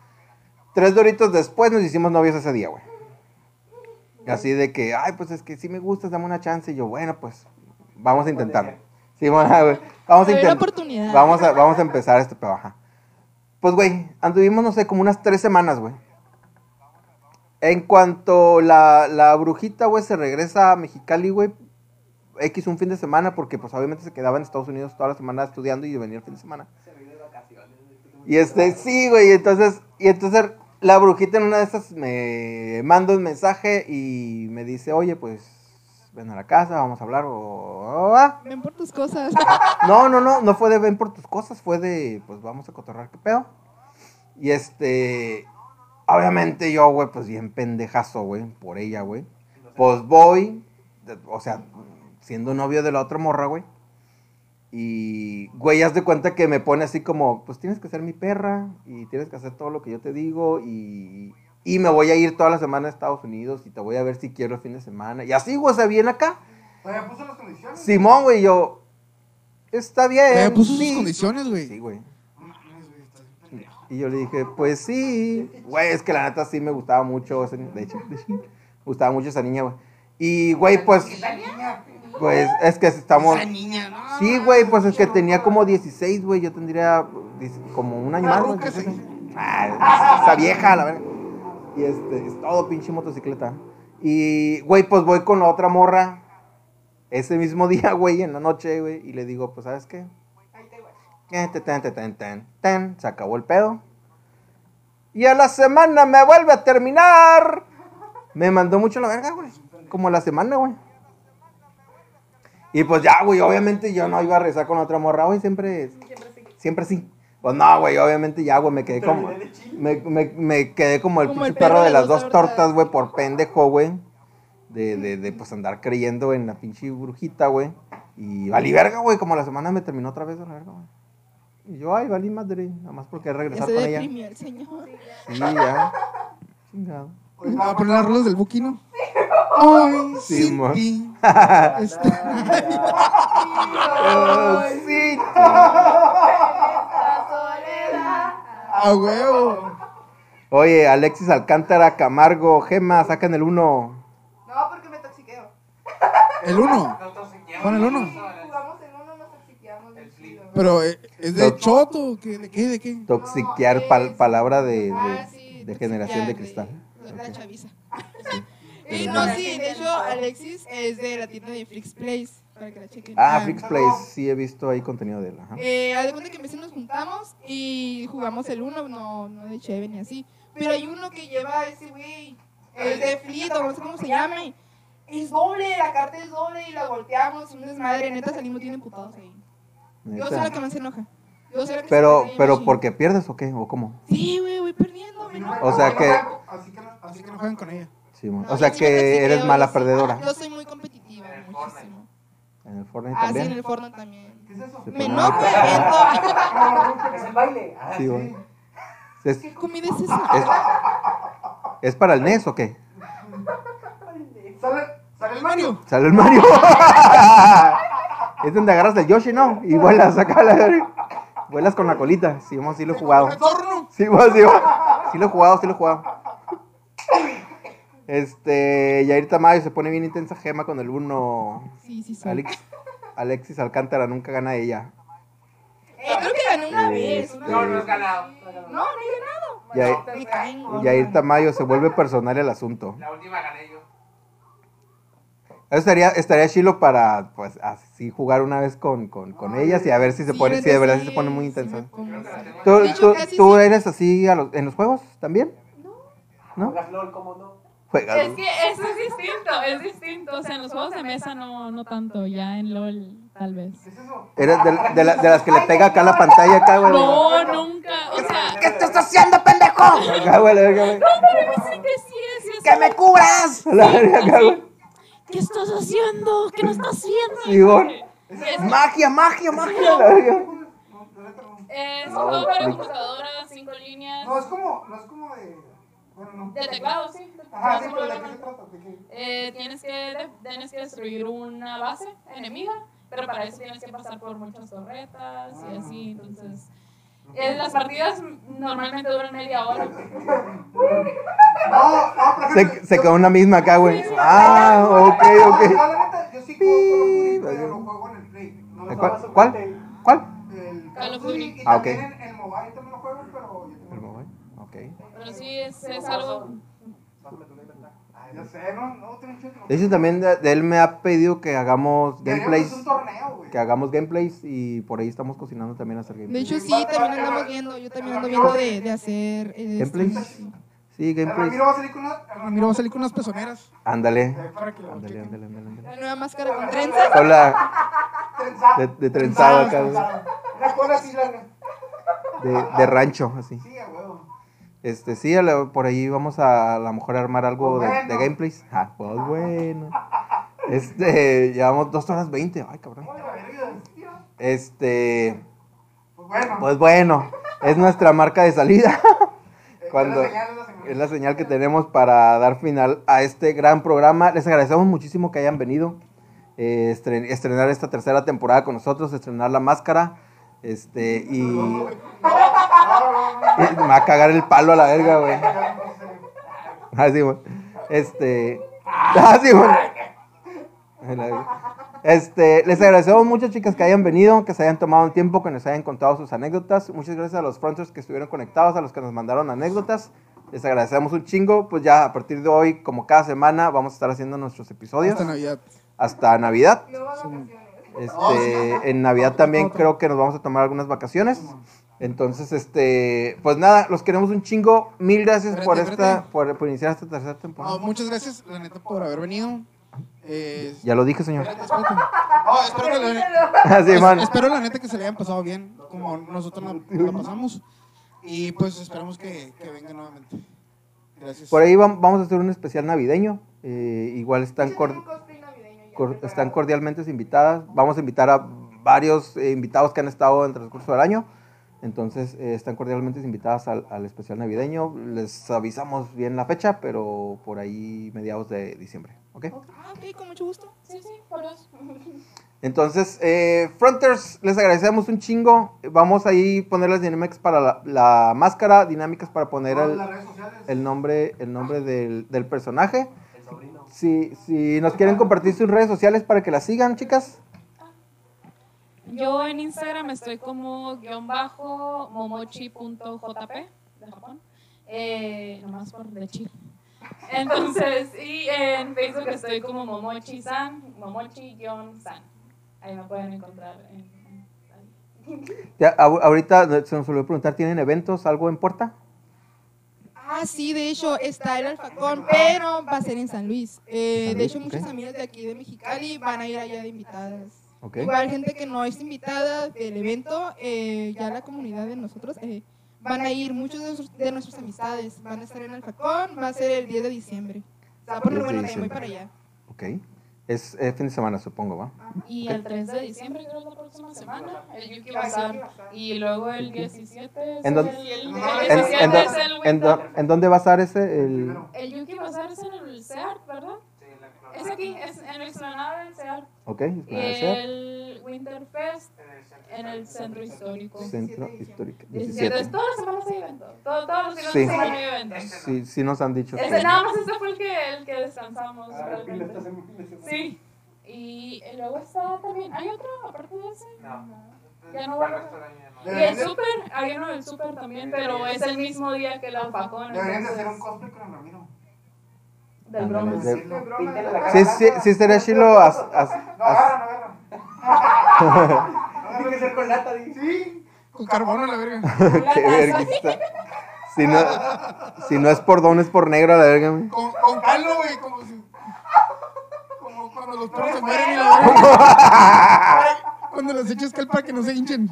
Tres doritos después nos hicimos novios ese día, güey. Así de que, ay, pues es que sí me gustas, dame una chance. Y yo, bueno, pues vamos a intentarlo. Sí, bueno, güey, vamos a oportunidad. Vamos a, vamos a empezar este pedo, ajá. Pues, güey, anduvimos, no sé, como unas tres semanas, güey. En cuanto la, la brujita, güey, se regresa a Mexicali, güey, X un fin de semana, porque pues obviamente se quedaba en Estados Unidos toda la semana estudiando y venía el fin de semana. Y este, sí, güey, entonces, y entonces la brujita en una de esas me manda un mensaje y me dice, oye, pues, ven a la casa, vamos a hablar, o... ah, Ven por tus cosas. no, no, no, no fue de ven por tus cosas, fue de, pues vamos a cotorrar, qué pedo. Y este, obviamente yo, güey, pues bien pendejazo, güey, por ella, güey. Pues voy, o sea, siendo novio de la otra morra, güey. Y, güey, haz de cuenta que me pone así como, pues tienes que ser mi perra y tienes que hacer todo lo que yo te digo y, y me voy a ir toda la semana a Estados Unidos y te voy a ver si quiero el fin de semana. Y así, güey, o sea, bien acá. Todavía puso las condiciones. Simón, güey, yo, está bien. Ya puso sus sí". condiciones, güey. Sí, güey. Y yo le dije, pues sí. Güey, es que la neta sí me gustaba mucho. esa De hecho, me gustaba mucho esa niña, güey. Y, güey, pues. Pues es que estamos. Esa niña, no. Sí, güey, pues es que tenía como 16, güey. Yo tendría como un año más, güey. ruca, 16. sí. Ah, esa vieja, la verdad. Y este, es todo pinche motocicleta. Y, güey, pues voy con la otra morra. Ese mismo día, güey, en la noche, güey. Y le digo, pues, ¿sabes qué? Eh, te, ten, te, ten, ten, ten. Se acabó el pedo. Y a la semana me vuelve a terminar. Me mandó mucho la verga, güey. Como a la semana, güey. Y pues ya, güey, obviamente yo no iba a rezar con otra morra, güey, siempre, siempre sí. Pues no, güey, obviamente ya, güey, me quedé como, me, me, me quedé como el Como pinche el perro perro de de las dos tortas. güey, por pendejo, güey. De, de, de, pues andar creyendo en la pinche brujita, güey. Y valí verga, güey, como la semana me terminó otra vez de la verga, güey. Y yo, ay, valí madre, nada más porque Ya regresar se con ella. deprimió el señor. Sí, ya. Chingado. Pues a poner las rolas del Buki, ¿no? Ay, Sí, sí, ti. Este, Oh, sí, A huevo. Oye, Alexis Alcántara, Camargo, Gema, sacan el uno. No, porque me toxiqueo. El uno. Nosotros seguíamos. Pon el uno. Jugamos en uno, nos toxiqueamos. El flip. Pero, eh, ¿es de choto? ¿Qué, ¿De qué? ¿De qué? Toxiquear, No, pal- es- palabra de, de, Ah, sí, de generación de cristal. de- La chaviza. Eh, no, sí, de hecho, Alexis es de la tienda de Flix Place. Para que la chequen. Ah, Flix Place, sí he visto ahí contenido de él. Ajá. Eh, haz de que a veces nos juntamos y jugamos el uno, no, no de Cheve ni así. Pero hay uno que lleva ese güey, es de Flit o no sé cómo se llame. Es doble, la carta es doble y la volteamos, un desmadre, neta salimos bien emputados ahí. Yo soy la que más se enoja. Yo soy la que Pero, pero. ¿porque pierdes o qué? ¿O cómo? Sí, güey, voy perdiendo, me enojo. O sea que- Así que no, así que no juegan con ella. Sí, No, o sea que eres mala perdedora. Yo soy muy competitiva, el muchísimo. En el Fortnite Ah, sí, en también. el Fortnite también. ¿Qué es eso? Sí, Me pues, enojo, no. evento. Es el baile. Ah, Sí, güey. ¿Es, ¿Qué comida es esa? es, ¿Es para el NES o qué? ¿Sale, sale el Mario? Sale el Mario. es donde agarras el Yoshi, ¿no? Y vuelas acá. La... Vuelas con la colita. Sí, mo, sí lo he jugado. ¡Retorno! Sí, mo, sí, mo. sí lo he jugado, sí lo he jugado. Este, Yair Tamayo se pone bien intensa gema con el uno. Sí, sí, soy. Alex, Alexis Alcántara nunca gana ella. Eh, creo que gané una vez. Este- una No, no vez. es ganado. No, no he Yair, ganado. Me caen gordos. Yair Tamayo se vuelve personal el asunto. La última gané yo. Eso estaría, estaría chilo para, pues, así jugar una vez con, con, con ellas y a ver si se Sí, pone, si de verdad sí, se pone muy sí tengo ¿Tú, tú, tú sí. eres así a los- en los juegos también? ¿No? ¿cómo no? Juegas. Es que eso es distinto, es distinto. O sea, en los juegos de mesa no, no tanto, ya en LOL tal vez. ¿Qué es eso? Eres de, de la- de las que le pega acá la pantalla acá, güey. No, nunca. O sea, ¿Qué estás haciendo, pendejo? Acá, güey, güey. sí que sí, ¡Que me cubras! A La verga, acá, güey. ¿Qué estás haciendo? ¿Qué no estás haciendo? Es, Magia, magia, magia. La verga. No, no, no. es un juego para computadora, cinco líneas, No, es como, no es como de. No. de teclado, sí. Ajá, sí, pero ¿de qué se trata? ¿De qué? Eh, tienes, que, de- tienes que destruir una base enemiga, pero para eso tienes que pasar por muchas torretas y así, entonces... eh, las partidas normalmente duran media hora. No. Se, se quedó una misma acá, güey. Ah, ok, ok. yo sí juego juego en el Play. ¿Cuál? ¿Cuál? ¿Cuál? El Call of Duty. Y Ah, ok. también en el mobile también lo juego, pero yo tengo El Pero sí, es, es algo... Yo sé, no, no. De hecho, también de, de él me ha pedido que hagamos gameplays. un torneo, güey. Que hagamos gameplays y por ahí estamos cocinando también hacer De gameplays. hecho, sí, también andamos viendo. Yo también ando viendo de, de hacer. eh, ¿Gameplays? streams. Sí, gameplays. Ramiro va a salir con una. el Ramiro va a salir con unas pezoneras. Ándale. Ándale, ándale, ándale. La nueva máscara con trenzas. Habla Trenzado. de, de trenzado acá. Una cola así larga. de, de rancho, así. Sí, a huevo. Este, sí, por ahí vamos a a lo mejor armar algo de, Pues bueno. de gameplays. Ah, pues bueno. Este, llevamos dos horas 20. Ay, cabrón. Este, Pues bueno. pues bueno, es nuestra marca de salida. cuando- es la señal, es la señal. Es la señal que tenemos para dar final a este gran programa. Les agradecemos muchísimo que hayan venido. eh, estren- estrenar esta tercera temporada con nosotros, estrenar la máscara. Este, y. me va a cagar el palo a la verga, güey. Así, güey. Este. Así, güey. A la verga. Este, les agradecemos mucho, chicas, que hayan venido, que se hayan tomado un tiempo, que nos hayan contado sus anécdotas. Muchas gracias a los fronters que estuvieron conectados, a los que nos mandaron anécdotas. Les agradecemos un chingo. Pues ya a partir de hoy, como cada semana, vamos a estar haciendo nuestros episodios Hasta Navidad. hasta Navidad. Este, en Navidad también creo que nos vamos a tomar algunas vacaciones. Entonces, este, pues nada, los queremos un chingo. Mil gracias por Espérate, esta, espérate. por, por iniciar esta tercera temporada. muchas gracias, la neta, por haber venido. Eh, Ya lo dije, señor. espérate, espérate. No, espero, que la, Así, es- espero la neta que se le hayan pasado bien, como nosotros la, la pasamos. Y pues esperamos que, que venga nuevamente. Gracias. Por ahí vam- vamos a hacer un especial navideño. Eh, igual están, Yo cor- están cordialmente invitadas. Vamos a invitar a varios eh, invitados que han estado en el transcurso del año. Entonces, eh, están cordialmente invitadas al, al especial navideño. Les avisamos bien la fecha, pero por ahí mediados de diciembre. ¿Ok? Ah, ok, con mucho gusto. Sí, sí, por dos. Entonces, eh, Fronters, les agradecemos un chingo. Vamos ahí poner las dinámicas para la, la máscara, dinámicas para poner el, el nombre, el nombre del, del personaje. El sobrino. Si, si nos quieren compartir sus redes sociales para que las sigan, chicas. Yo en Instagram estoy como guion bajo momochi.jp de Japón. Eh, nomás por de Chile. Entonces, y en Facebook estoy como momochi-san, momochi-san. Ahí me pueden encontrar. en-. Ya, ahorita se nos olvidó preguntar, ¿tienen eventos, algo en puerta? Ah, sí, de hecho está el alfacón, pero va a ser en San Luis. Eh, de hecho, muchas amigas de aquí de Mexicali van a ir allá de invitadas. Ok. Igual gente que no es invitada del evento, eh, ya la comunidad de nosotros eh, van a ir, muchos de, nuestros- de nuestras amistades van a estar en Alfacón, va a ser el 10 de diciembre. Se va a poner 10 de bueno, voy para allá. Ok. Es eh, fin de semana, supongo, ¿va? Y el 3 de diciembre, creo que es la próxima semana, el Yuki Bazar. Y luego el 17 es ¿En dónde- el, el ¿En, 17 en, es dó- el en dó- Winter. en dónde va a estar ese? El... El Yuki Bazar es en el CEAR, ¿verdad? Sí, la Es aquí, es en el explanada del CEAR. Ok, Y el Winterfest en el centro histórico. Centro Histórico. 17. 17. Todas las semanas hay evento. Todo- todos los fines Sí. de semana hay eventos. Sí, sí nos han dicho. Ese, que- nada más este fue el que, el que descansamos. Ah. Sí. Y luego está también. ¿Hay otro aparte de ese? No. Ya no va a ya no. Y Deberían el super, había uno del super también, pero es el mismo día que la empacón. Deberían de hacer un cosplay con el Ramiro. Del bromas. de-. Sí, sí, sí estaría chilo. as- as- No, agarra, no agarra. Tiene que ser con lata, dice. Sí. Con carbón a la verga. Qué verguista. Si no, si no es por don, es por negro a la verga, güey. Con, con caldo, güey, como si. Como cuando los perros se mueren y la verga. Cuando les echas cal para que no se hinchen.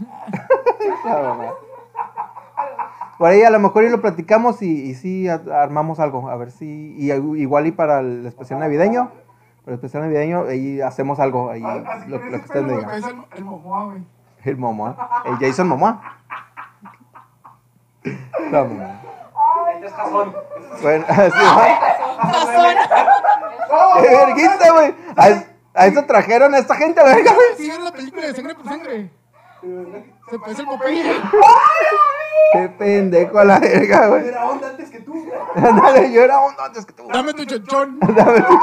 Por ahí a lo mejor y lo platicamos y, y sí a- armamos algo. A ver si. Y igual y para el especial navideño. Para el especial navideño, ahí hacemos algo. Ahí, lo, lo que ustedes me digan. El, el momoa, güey. El Momoa. El Jason Momoa. No, Momoa. Bueno, así va. ¡Qué verguista, güey! A, eso trajeron a esta gente, verga, güey. ¿Sí vieron la película de sangre por sangre? Se parece el Popeye. Qué pendejo a la verga, Yo güey. era onda antes que tú. Ándale, yo era uno antes que tú. Dame tu chonchón. Dame tu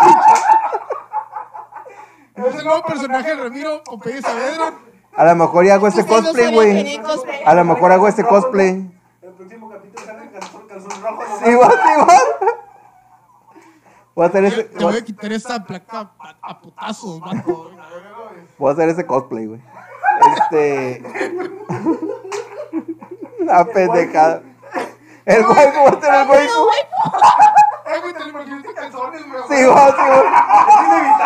Es el nuevo personaje de Ramiro, Popeye Saavedra. A lo mejor ya hago no cosplay, güey. A lo mejor hago ese cosplay. El próximo capítulo sale calzón, calzón rojo. ¿no? Sí, va, sí, va. Voy a hacer ese, Te voy a quitar esta placa a, a putazos, vato. voy a hacer ese cosplay, güey. Este. La pendejada. El waifu, voy a hacer el waifu. Eh, güey, te lo imaginaste calzones, güey. Sí, va, sí, va.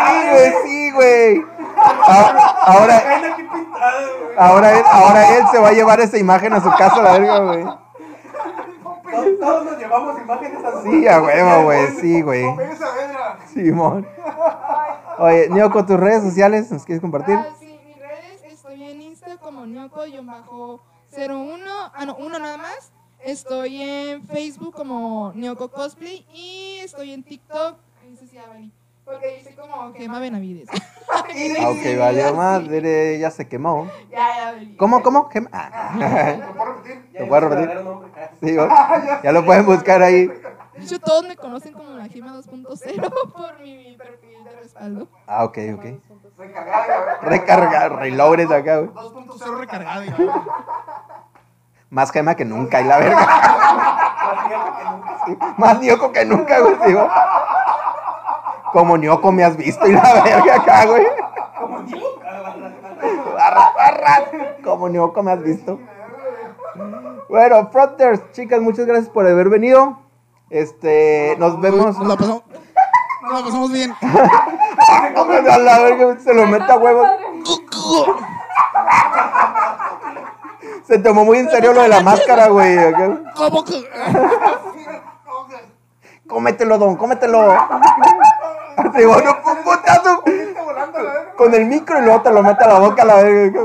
Sí, güey, sí, güey. Ahora, ahora, güey. él, ahora él se va a llevar esa imagen a su casa, la verga, güey. Todos, nos llevamos imágenes así. Sí, a huevo, güey, sí, güey. Simón. Oye, Nio, con tus redes sociales, ¿nos quieres compartir? Ah, sí, mis redes, estoy en Insta como Nyoko-01, ah no, uno nada más. Estoy en Facebook como Nyoko Cosplay y estoy en TikTok, ahí se llama porque soy como Gema Benavides. Ok, vale, madre, ya se quemó. Ya, ya. ¿Cómo, cómo? Gema. Ah. ¿Lo puedo repetir? Ya ¿Lo dimos puedo su repetir? verdadero nombre. Sí, va. ya lo pueden buscar ahí. De hecho, todos me conocen como la Gema 2.0 por mi perfil de respaldo. Ah, ok, ok. Recargada. Recargar, reloaded acá, güey. 2.0 recargado. ya. Más gema que nunca, y la verga. Más tiempo que nunca. Sí, Más ñoco que nunca, güey, sí, va. Como ñoco me has visto, y la verga acá, güey. Como Dios. Barra, barra. Como ñoco me has visto. Bueno, Fronters, chicas, muchas gracias por haber venido. Este, nos vemos. Nos la pasamos. Nos la pasamos bien. A la verga, se lo mete a huevos. Se tomó muy en serio lo de la máscara, güey. ¿Cómo que? Cómetelo, don, cómetelo. Así, bueno, un putazo. Con el micro y luego te lo mete a la boca a la verga.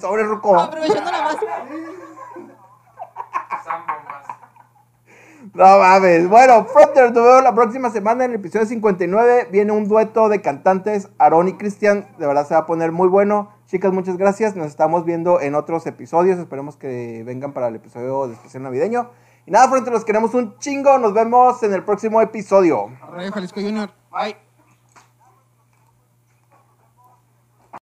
Sobre ruco. Aprovechando la máscara. San bombas. No mames. Bueno, Frontier, nos vemos la próxima semana en el episodio 59. Viene un dueto de cantantes, Aaron y Cristian. De verdad se va a poner muy bueno. Chicas, muchas gracias. Nos estamos viendo en otros episodios. Esperemos que vengan para el episodio de especial navideño. Y nada, Frontier, los queremos un chingo. Nos vemos en el próximo episodio. Radio Jalisco Junior. Bye.